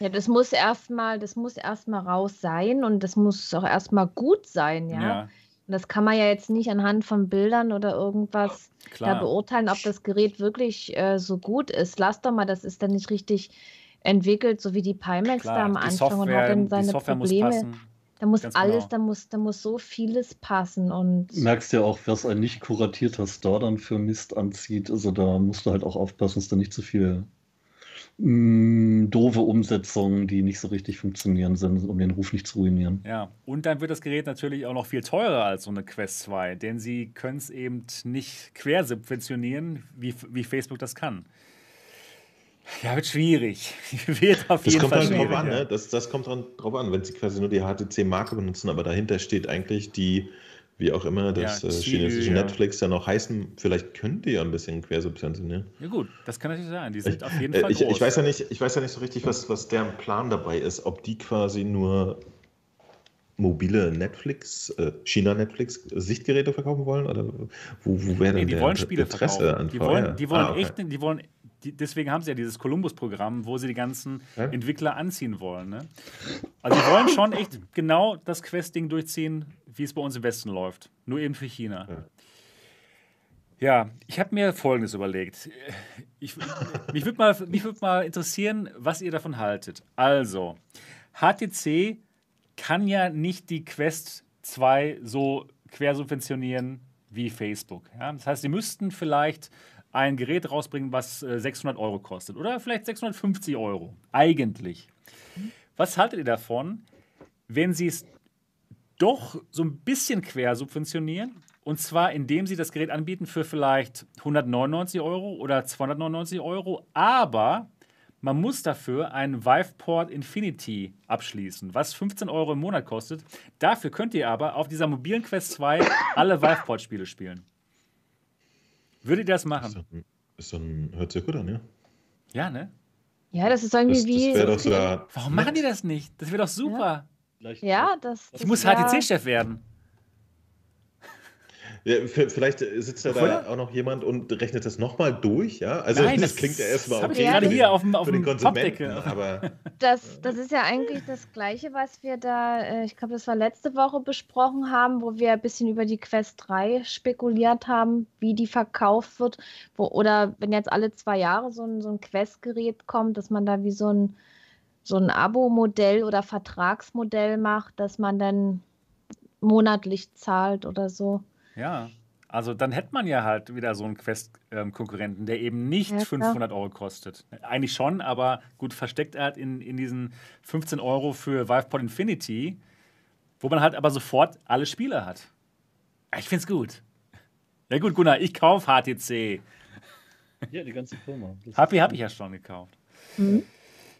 Ja, das muss erstmal, das muss erstmal raus sein und das muss auch erstmal gut sein, ja. ja. Und das kann man ja jetzt nicht anhand von Bildern oder irgendwas da beurteilen, ob das Gerät wirklich äh, so gut ist. Lass doch mal, das ist dann nicht richtig entwickelt, so wie die Pimax Klar, da am Anfang Software, und hat dann seine Probleme. Da muss Ganz alles, genau. da muss, da muss so vieles passen und. Merkst ja auch, was ein nicht kuratierter Store dann für Mist anzieht. Also da musst du halt auch aufpassen, dass da nicht zu viel mh, doofe Umsetzungen, die nicht so richtig funktionieren sind, um den Ruf nicht zu ruinieren. Ja, und dann wird das Gerät natürlich auch noch viel teurer als so eine Quest 2, denn sie können es eben nicht quersubventionieren, wie, wie Facebook das kann. Ja, wird schwierig. wird auf das jeden kommt Fall halt drauf an, ne? das, das kommt dran, drauf an, wenn sie quasi nur die HTC-Marke benutzen, aber dahinter steht eigentlich die, wie auch immer das ja, äh, chinesische ja. Netflix ja noch heißen, vielleicht könnt ihr ja ein bisschen quersubventionieren. Ja gut, das kann natürlich sein. Die sind ich, auf jeden Fall ich, groß. Ich weiß ja nicht, ich weiß ja nicht so richtig, was, was deren Plan dabei ist, ob die quasi nur mobile Netflix, äh, China-Netflix Sichtgeräte verkaufen wollen? Oder wo, wo wäre denn nee, die wollen Spiele Interesse verkaufen. an Die wollen, die wollen ah, okay. echt, die wollen die, deswegen haben sie ja dieses Columbus-Programm, wo sie die ganzen ja? Entwickler anziehen wollen. Ne? Also die wollen schon echt genau das Quest-Ding durchziehen, wie es bei uns im Westen läuft. Nur eben für China. Ja. Ja, ich habe mir Folgendes überlegt. Ich, mich würde mal, würd mal interessieren, was ihr davon haltet. Also, HTC kann ja nicht die Quest 2 so quersubventionieren wie Facebook. Ja? Das heißt, sie müssten vielleicht ein Gerät rausbringen, was 600 äh, Euro kostet oder vielleicht 650 Euro. Eigentlich. Was haltet ihr davon, wenn sie es doch so ein bisschen quer subventionieren? Und zwar, indem sie das Gerät anbieten für vielleicht 199 Euro oder 299 Euro, aber man muss dafür einen Viveport Infinity abschließen, was 15 Euro im Monat kostet. Dafür könnt ihr aber auf dieser mobilen Quest 2 alle Viveport-Spiele spielen. Würdet ihr das machen? Ist so ein, hört sich gut an, ja. Ja, ne? Ja, das ist irgendwie das, wie. Das doch sogar Warum machen die das nicht? Das wäre doch super. Ja, ja das. Ich muss HTC-Chef werden. Ja, vielleicht sitzt da, da auch noch jemand und rechnet das nochmal durch, ja? Also Nein, das, das klingt ja erstmal okay. gerade hier auf dem, auf dem Konsumenten, aber das, das ist ja eigentlich das Gleiche, was wir da, äh, ich glaube, das war letzte Woche besprochen haben, wo wir ein bisschen über die Quest 3 spekuliert haben, wie die verkauft wird, wo, oder wenn jetzt alle zwei Jahre so ein, so ein Quest-Gerät kommt, dass man da wie so ein, so ein Abo-Modell oder Vertragsmodell macht, dass man dann monatlich zahlt oder so. Ja, also dann hätte man ja halt wieder so einen Quest-Konkurrenten, der eben nicht ja, 500 Euro kostet. Eigentlich schon, aber gut, versteckt er halt in, in diesen 15 Euro für Vivepod Infinity, wo man halt aber sofort alle Spiele hat. Ich find's gut. Ja gut, Gunnar, ich kaufe HTC. Ja, die ganze Firma. Happy habe ich ja schon gekauft. Mhm.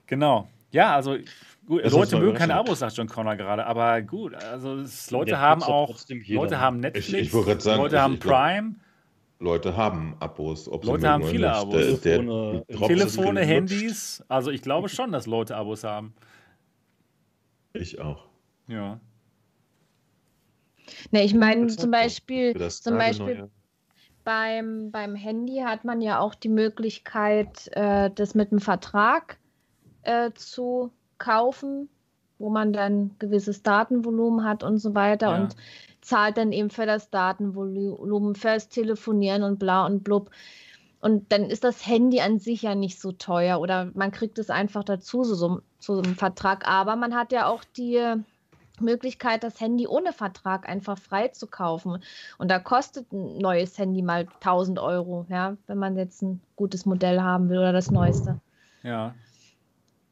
Genau. Ja, also Gut, das Leute mögen keine Abos, sagt John Connor gerade, aber gut, also es, Leute haben auch, Leute haben Netflix, ich, ich sagen, Leute ich, haben Prime. Leute haben Abos. Leute haben viele nicht. Abos. Der, der Telefone, Handys. Also ich glaube schon, dass Leute Abos haben. Ich auch. Ja. Ne, ich meine zum Beispiel, zum Beispiel beim, beim Handy hat man ja auch die Möglichkeit, äh, das mit einem Vertrag äh, zu kaufen, wo man dann gewisses Datenvolumen hat und so weiter ja. und zahlt dann eben für das Datenvolumen, fürs Telefonieren und bla und blub. Und dann ist das Handy an sich ja nicht so teuer oder man kriegt es einfach dazu, so, so, so einem Vertrag. Aber man hat ja auch die Möglichkeit, das Handy ohne Vertrag einfach frei zu kaufen. Und da kostet ein neues Handy mal 1000 Euro, ja, wenn man jetzt ein gutes Modell haben will oder das neueste. Ja.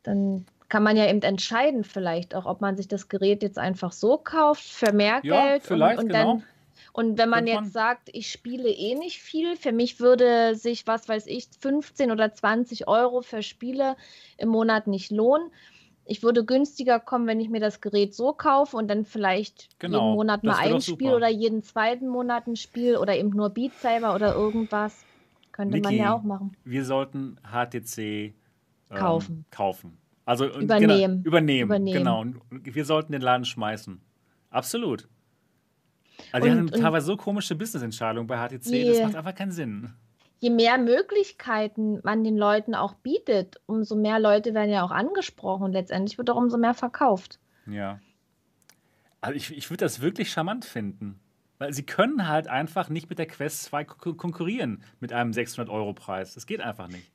Dann kann man ja eben entscheiden, vielleicht auch, ob man sich das Gerät jetzt einfach so kauft für mehr ja, Geld. Vielleicht, und, und genau. dann und wenn man jetzt sagt, ich spiele eh nicht viel, für mich würde sich, was weiß ich, 15 oder 20 Euro für Spiele im Monat nicht lohnen. Ich würde günstiger kommen, wenn ich mir das Gerät so kaufe und dann vielleicht genau, jeden Monat mal ein Spiel oder jeden zweiten Monat ein Spiel oder eben nur Beat Saber oder irgendwas. Könnte Niki, man ja auch machen. Wir sollten HTC ähm, kaufen. kaufen. Also übernehmen. Genau, übernehmen. übernehmen. Genau. Und wir sollten den Laden schmeißen. Absolut. Also und, die haben teilweise so komische Business-Entscheidungen bei HTC, je, das macht einfach keinen Sinn. Je mehr Möglichkeiten man den Leuten auch bietet, umso mehr Leute werden ja auch angesprochen und letztendlich wird auch umso mehr verkauft. Ja. Also ich, ich würde das wirklich charmant finden. Weil sie können halt einfach nicht mit der Quest 2 konkurrieren mit einem 600-Euro-Preis. Das geht einfach nicht.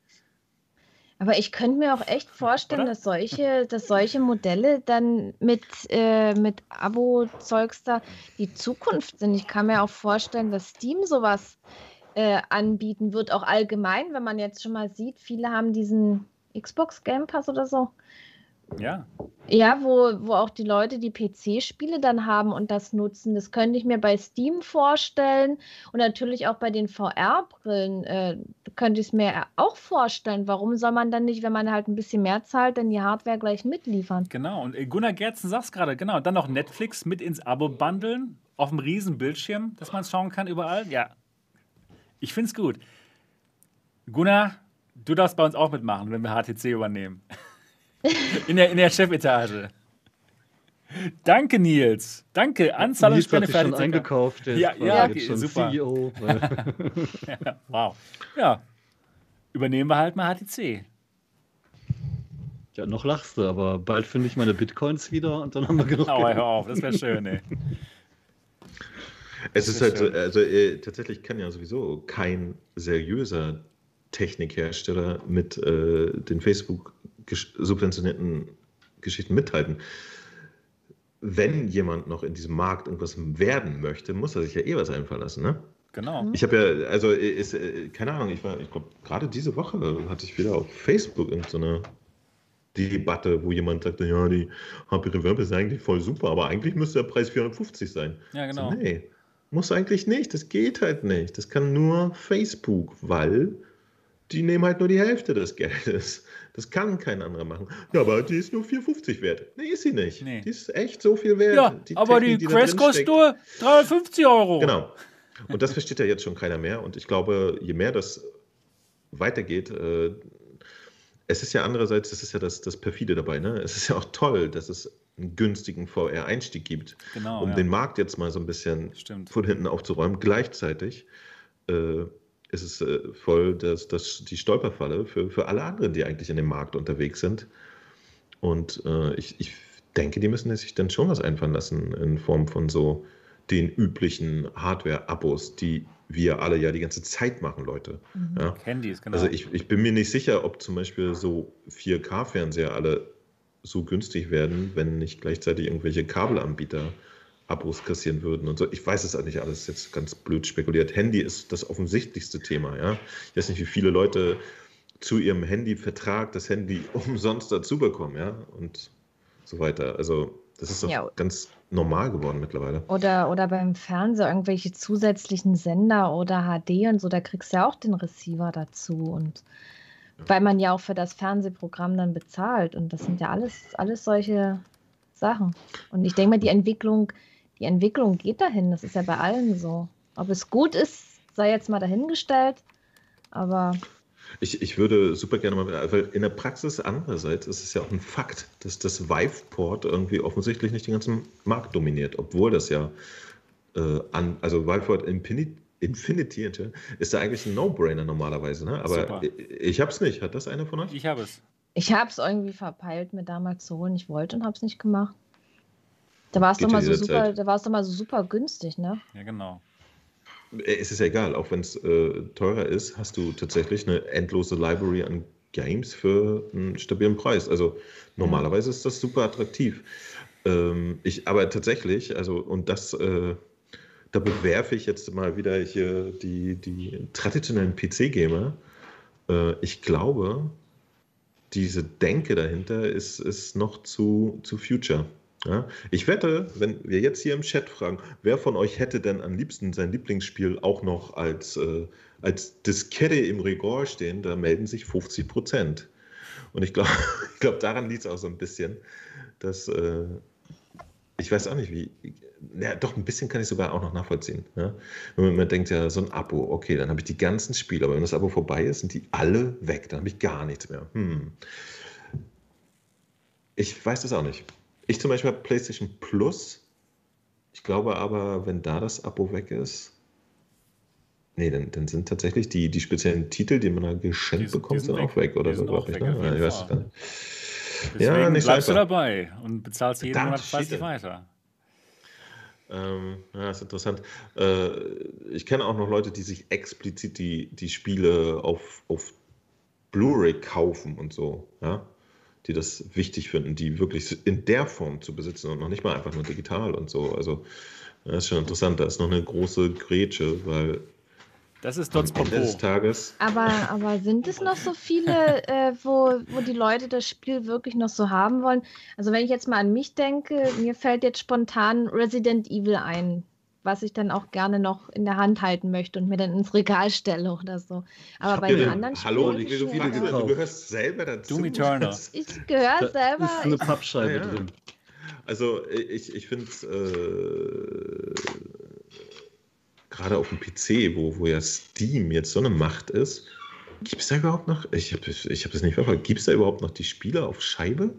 Aber ich könnte mir auch echt vorstellen, dass solche, dass solche Modelle dann mit, äh, mit Abo-Zeugs da die Zukunft sind. Ich kann mir auch vorstellen, dass Steam sowas äh, anbieten wird, auch allgemein, wenn man jetzt schon mal sieht, viele haben diesen Xbox Game Pass oder so. Ja. Ja, wo, wo auch die Leute die PC-Spiele dann haben und das nutzen. Das könnte ich mir bei Steam vorstellen und natürlich auch bei den VR-Brillen äh, könnte ich es mir auch vorstellen. Warum soll man dann nicht, wenn man halt ein bisschen mehr zahlt, dann die Hardware gleich mitliefern? Genau, und äh, Gunnar Gerzen sagt es gerade, genau. Dann noch Netflix mit ins Abo bundeln, auf dem riesen Bildschirm, dass man es schauen kann überall. Ja, ich finde es gut. Gunnar, du darfst bei uns auch mitmachen, wenn wir HTC übernehmen. In der, in der Chefetage. Danke, Nils. Danke. Anzahl und Spende für schon eingekauft. ja, ja, okay, super. CEO. ja, wow. Ja. Übernehmen wir halt mal HTC. Ja, noch lachst du, aber bald finde ich meine Bitcoins wieder und dann haben wir genug. Oh, hör auf, das wäre schön, ey. Es ist halt so, also äh, tatsächlich kann ja sowieso kein seriöser Technikhersteller mit äh, den Facebook subventionierten Geschichten mithalten. Wenn jemand noch in diesem Markt irgendwas werden möchte, muss er sich ja eh was einfallen lassen, ne? Genau. Ich habe ja, also ist, äh, keine Ahnung, ich war, ich glaube, gerade diese Woche hatte ich wieder auf Facebook irgendeine Debatte, wo jemand sagte, ja, die HP Reverb ist eigentlich voll super, aber eigentlich müsste der Preis 450 sein. Ja, genau. So, nee, muss eigentlich nicht. Das geht halt nicht. Das kann nur Facebook, weil die nehmen halt nur die Hälfte des Geldes. Das kann kein anderer machen. Ja, aber die ist nur 4,50 wert. Nee, ist sie nicht. Nee. Die ist echt so viel wert. Ja, die aber Technik, die, die Crash kostet nur 350 Euro. Genau. Und das versteht ja jetzt schon keiner mehr. Und ich glaube, je mehr das weitergeht, äh, es ist ja andererseits, das ist ja das, das Perfide dabei, ne? Es ist ja auch toll, dass es einen günstigen VR-Einstieg gibt, genau, um ja. den Markt jetzt mal so ein bisschen Stimmt. von hinten aufzuräumen. Gleichzeitig äh, ist es äh, voll das, das, die Stolperfalle für, für alle anderen, die eigentlich in dem Markt unterwegs sind. Und äh, ich, ich denke, die müssen sich dann schon was einfallen lassen in Form von so den üblichen Hardware-Abos, die wir alle ja die ganze Zeit machen, Leute. Mhm. Ja? Handys, genau. Also ich, ich bin mir nicht sicher, ob zum Beispiel so 4K-Fernseher alle so günstig werden, wenn nicht gleichzeitig irgendwelche Kabelanbieter Abos kassieren würden und so. Ich weiß es nicht alles, jetzt ganz blöd spekuliert. Handy ist das offensichtlichste Thema, ja. Ich weiß nicht, wie viele Leute zu ihrem Handyvertrag das Handy umsonst dazu bekommen, ja, und so weiter. Also das ist doch ja. ganz normal geworden mittlerweile. Oder, oder beim Fernseher irgendwelche zusätzlichen Sender oder HD und so, da kriegst du ja auch den Receiver dazu und ja. weil man ja auch für das Fernsehprogramm dann bezahlt und das sind ja alles, alles solche Sachen. Und ich denke mal, die Entwicklung die Entwicklung geht dahin. Das ist ja bei allen so. Ob es gut ist, sei jetzt mal dahingestellt. Aber. Ich, ich würde super gerne mal, weil in der Praxis andererseits ist es ja auch ein Fakt, dass das Vive-Port irgendwie offensichtlich nicht den ganzen Markt dominiert, obwohl das ja äh, an, also Viveport Infinity, Infinity ist ja eigentlich ein No-Brainer normalerweise, ne? Aber super. ich, ich habe es nicht. Hat das einer von euch? Ich habe es. Ich habe es irgendwie verpeilt, mir damals zu holen. Ich wollte und habe es nicht gemacht. Da war es doch mal so super, da war es doch mal so super günstig, ne? Ja, genau. Äh, es ist ja egal, auch wenn es äh, teurer ist, hast du tatsächlich eine endlose Library an Games für einen stabilen Preis. Also normalerweise ist das super attraktiv. Ähm, ich, aber tatsächlich, also und das, äh, da bewerfe ich jetzt mal wieder hier die, die traditionellen PC-Gamer. Äh, ich glaube, diese Denke dahinter ist, ist noch zu, zu Future. Ja, ich wette, wenn wir jetzt hier im Chat fragen, wer von euch hätte denn am liebsten sein Lieblingsspiel auch noch als, äh, als Diskette im Regal stehen, da melden sich 50 Prozent. Und ich glaube, ich glaub, daran liegt es auch so ein bisschen, dass äh, ich weiß auch nicht, wie. Ja, doch, ein bisschen kann ich sogar auch noch nachvollziehen. Ja? Wenn man denkt, ja, so ein Abo, okay, dann habe ich die ganzen Spiele, aber wenn das Abo vorbei ist, sind die alle weg, dann habe ich gar nichts mehr. Hm. Ich weiß das auch nicht. Ich zum Beispiel habe PlayStation Plus. Ich glaube aber, wenn da das Abo weg ist, nee, dann, dann sind tatsächlich die, die speziellen Titel, die man da geschenkt die, bekommt, die sind, auch weg, oder so, glaube ich. Ne? Ja, ich weiß gar nicht. Deswegen ja, nicht bleibst einfach. du dabei und bezahlst jeden Monat quasi weiter. Ähm, ja, ist interessant. Äh, ich kenne auch noch Leute, die sich explizit die, die Spiele auf, auf Blu-ray kaufen und so. Ja? Die das wichtig finden, die wirklich in der Form zu besitzen und noch nicht mal einfach nur digital und so. Also das ist schon interessant, da ist noch eine große Grätsche, weil Das ist Dots Popo. Des Tages. Aber, aber sind es noch so viele, äh, wo, wo die Leute das Spiel wirklich noch so haben wollen? Also wenn ich jetzt mal an mich denke, mir fällt jetzt spontan Resident Evil ein, was ich dann auch gerne noch in der Hand halten möchte und mir dann ins Regal stelle oder so. Aber bei den anderen Hallo, Spielen... Hallo, viele du gehörst selber dazu. Doom Eternal. Ich gehöre selber... ist eine Pappscheibe ja, ja. drin. Also ich, ich finde es äh, gerade auf dem PC, wo, wo ja Steam jetzt so eine Macht ist, gibt es da überhaupt noch, ich habe ich hab das nicht verfolgt, gibt es da überhaupt noch die Spiele auf Scheibe?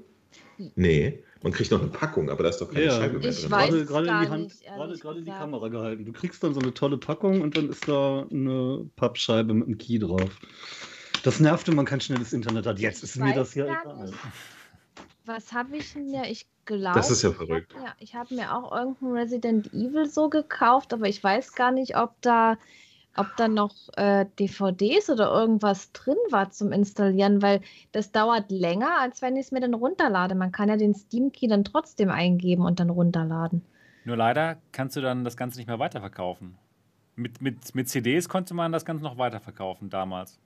Nee. Man kriegt noch eine Packung, aber da ist doch keine ja, Scheibe mehr ich drin. Weiß gerade, gerade in die Hand, nicht, gerade, gerade in die Kamera gehalten. Du kriegst dann so eine tolle Packung und dann ist da eine Pappscheibe mit einem Key drauf. Das nervt, wenn man kein schnelles Internet hat. Jetzt ist mir das ja egal. Was habe ich denn ja? Ich glaube. Das ist ja verrückt. Ja, ich habe mir auch irgendein Resident Evil so gekauft, aber ich weiß gar nicht, ob da ob da noch äh, DVDs oder irgendwas drin war zum Installieren, weil das dauert länger, als wenn ich es mir dann runterlade. Man kann ja den Steam Key dann trotzdem eingeben und dann runterladen. Nur leider kannst du dann das Ganze nicht mehr weiterverkaufen. Mit, mit, mit CDs konnte man das Ganze noch weiterverkaufen damals.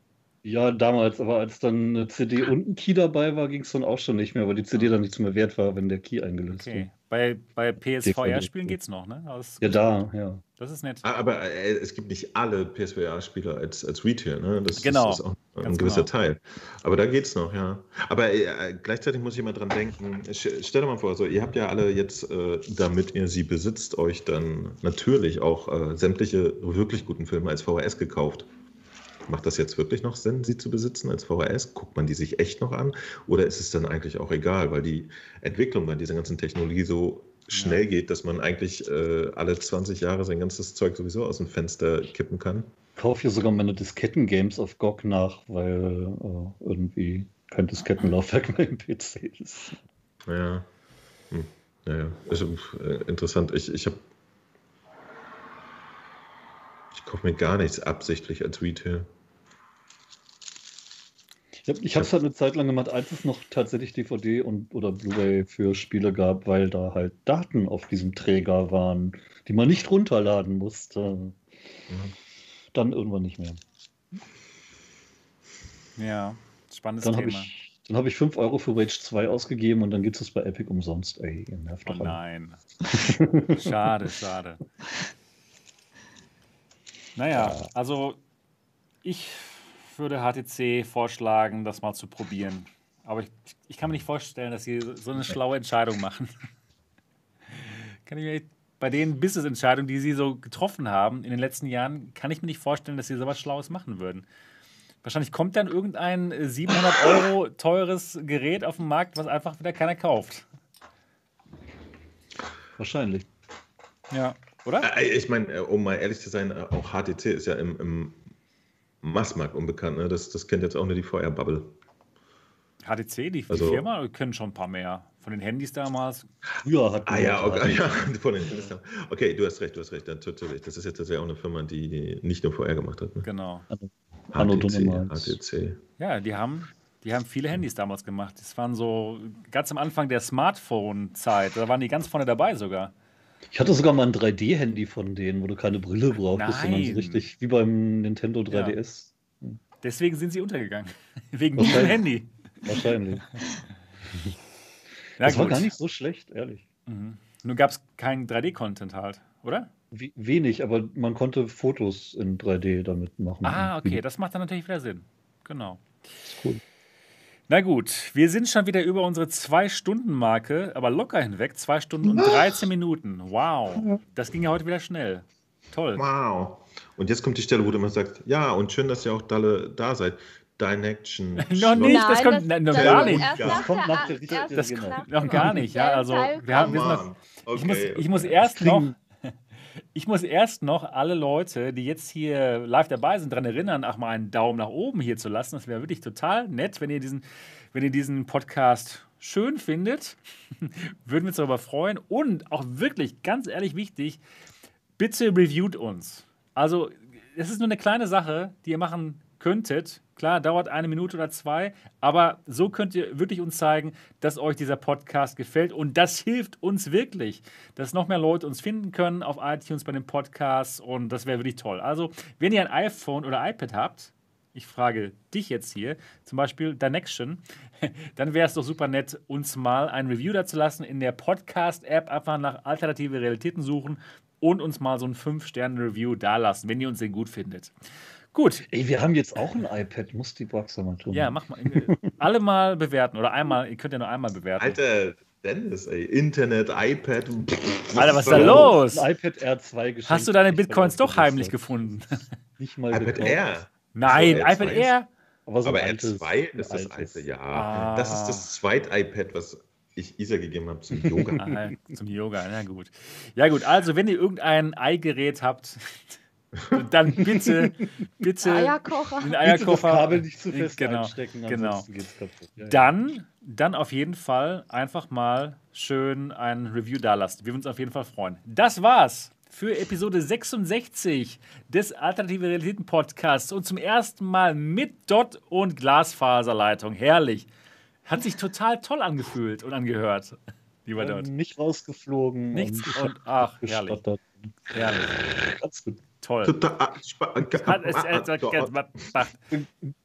Ja, damals, aber als dann eine CD und ein Key dabei war, ging es dann auch schon nicht mehr, weil die CD dann nichts mehr wert war, wenn der Key eingelöst okay. war. Bei, bei PSVR-Spielen geht es noch, ne? ja, da, ja. Das ist nett. Ah, aber äh, es gibt nicht alle PSVR-Spieler als, als Retail, ne? Das, genau. das ist auch ein gewisser genau. Teil. Aber da geht es noch, ja. Aber äh, gleichzeitig muss ich mal dran denken, stell dir mal vor, so, ihr habt ja alle jetzt, äh, damit ihr sie besitzt, euch dann natürlich auch äh, sämtliche wirklich guten Filme als VHS gekauft. Macht das jetzt wirklich noch Sinn, sie zu besitzen als VHS? Guckt man die sich echt noch an? Oder ist es dann eigentlich auch egal, weil die Entwicklung bei dieser ganzen Technologie so schnell ja. geht, dass man eigentlich äh, alle 20 Jahre sein ganzes Zeug sowieso aus dem Fenster kippen kann? Ich kaufe hier sogar meine Disketten-Games auf GOG nach, weil äh, irgendwie kein Diskettenlaufwerk mehr im PC ist. Ja. Hm. Naja, also, äh, interessant. Ich, ich habe ich kaufe mir gar nichts absichtlich als Retail. Ich habe es halt eine Zeit lang gemacht, als es noch tatsächlich DVD und oder Blu-ray für Spiele gab, weil da halt Daten auf diesem Träger waren, die man nicht runterladen musste. Mhm. Dann irgendwann nicht mehr. Ja, spannendes dann Thema. Ich, dann habe ich 5 Euro für Rage 2 ausgegeben und dann gibt es bei Epic umsonst. Ey, ihr nervt oh doch. nein. schade, schade. Naja, also ich würde HTC vorschlagen, das mal zu probieren. Aber ich, ich kann mir nicht vorstellen, dass sie so eine schlaue Entscheidung machen. kann ich mir bei den Business-Entscheidungen, die sie so getroffen haben in den letzten Jahren, kann ich mir nicht vorstellen, dass sie so was Schlaues machen würden. Wahrscheinlich kommt dann irgendein 700 Euro teures Gerät auf den Markt, was einfach wieder keiner kauft. Wahrscheinlich. Ja, oder? Äh, ich meine, um mal ehrlich zu sein, auch HTC ist ja im, im Massmarkt unbekannt. Ne? Das, das kennt jetzt auch nur die VR-Bubble. HTC, die, also, Firma, können schon ein paar mehr. Von den Handys damals. Früher hat Ah ja, okay, ja, von den Handys damals. Okay, du hast recht, du hast recht. Natürlich. Das ist jetzt tatsächlich auch eine Firma, die nicht nur VR gemacht hat. Ne? Genau. HTC, HTC. Ja, die haben, die haben viele Handys damals gemacht. Das waren so ganz am Anfang der Smartphone-Zeit. Da waren die ganz vorne dabei sogar. Ich hatte sogar mal ein 3D-Handy von denen, wo du keine Brille brauchst, sondern so richtig wie beim Nintendo 3DS. Ja. Deswegen sind sie untergegangen. Wegen diesem Handy. Wahrscheinlich. das war gar nicht so schlecht, ehrlich. Mhm. Nur gab es keinen 3D-Content halt, oder? W wenig, aber man konnte Fotos in 3D damit machen. Ah, okay, das macht dann natürlich wieder Sinn. Genau. Das ist cool. Na gut, wir sind schon wieder über unsere Zwei-Stunden-Marke, aber locker hinweg. Zwei Stunden und 13 Minuten. Wow. Das ging ja heute wieder schnell. Toll. Wow. Und jetzt kommt die Stelle, wo du immer sagst, ja, und schön, dass ihr auch alle da seid. Action. noch nicht, Nein, das kommt das, noch das gar nicht. Das kommt nach der, das genau. noch gar nicht, ja. Also wir haben, wir noch, okay, ich, muss, ich muss erst noch ich muss erst noch alle Leute, die jetzt hier live dabei sind, daran erinnern, auch mal einen Daumen nach oben hier zu lassen. Das wäre wirklich total nett, wenn ihr diesen, wenn ihr diesen Podcast schön findet. Würden wir uns darüber freuen. Und auch wirklich, ganz ehrlich wichtig, bitte reviewt uns. Also, es ist nur eine kleine Sache, die ihr machen könntet. Klar, dauert eine Minute oder zwei, aber so könnt ihr wirklich uns zeigen, dass euch dieser Podcast gefällt und das hilft uns wirklich, dass noch mehr Leute uns finden können auf iTunes bei den Podcasts und das wäre wirklich toll. Also, wenn ihr ein iPhone oder iPad habt, ich frage dich jetzt hier, zum Beispiel Dinection, dann wäre es doch super nett, uns mal ein Review dazu lassen in der Podcast-App, einfach nach alternative Realitäten suchen und uns mal so ein 5-Sterne-Review dalassen, wenn ihr uns den gut findet. Gut. Ey, wir haben jetzt auch ein iPad, muss die Box mal tun. Ja, mach mal. Alle mal bewerten oder einmal, ihr könnt ja nur einmal bewerten. Alter, Dennis, ey, Internet, iPad. Alter, was ist da los? Ein iPad R2 geschenkt. Hast du deine Bitcoins doch heimlich gefunden? Nicht mal iPad gekauft. Air. Nein, so, iPad Air. Aber, so Aber R2 ist das alte, ja. Ah. Das ist das zweite iPad, was ich Isa gegeben habe zum Yoga. Ah, zum Yoga, na gut. Ja gut, also wenn ihr irgendein Eigerät habt, dann bitte, bitte Eierkocher. den Eierkocher. das Kabel nicht zu fest genau, einstecken, genau. Ja, dann, dann auf jeden Fall einfach mal schön ein Review dalassen. Wir würden uns auf jeden Fall freuen. Das war's für Episode 66 des Alternative Realitäten Podcasts und zum ersten Mal mit Dot und Glasfaserleitung. Herrlich. Hat sich total toll angefühlt und angehört, lieber Dot. Nicht rausgeflogen. Nichts und, und ach, herrlich. Herrlich. Ganz gut. Toll.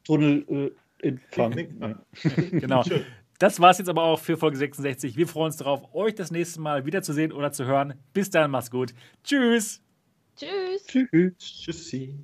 Tunnel äh, genau. Das war es jetzt aber auch für Folge 66. Wir freuen uns darauf, euch das nächste Mal wiederzusehen oder zu hören. Bis dann, macht's gut. Tschüss. Tschüss. Tschüss. Tschüssi.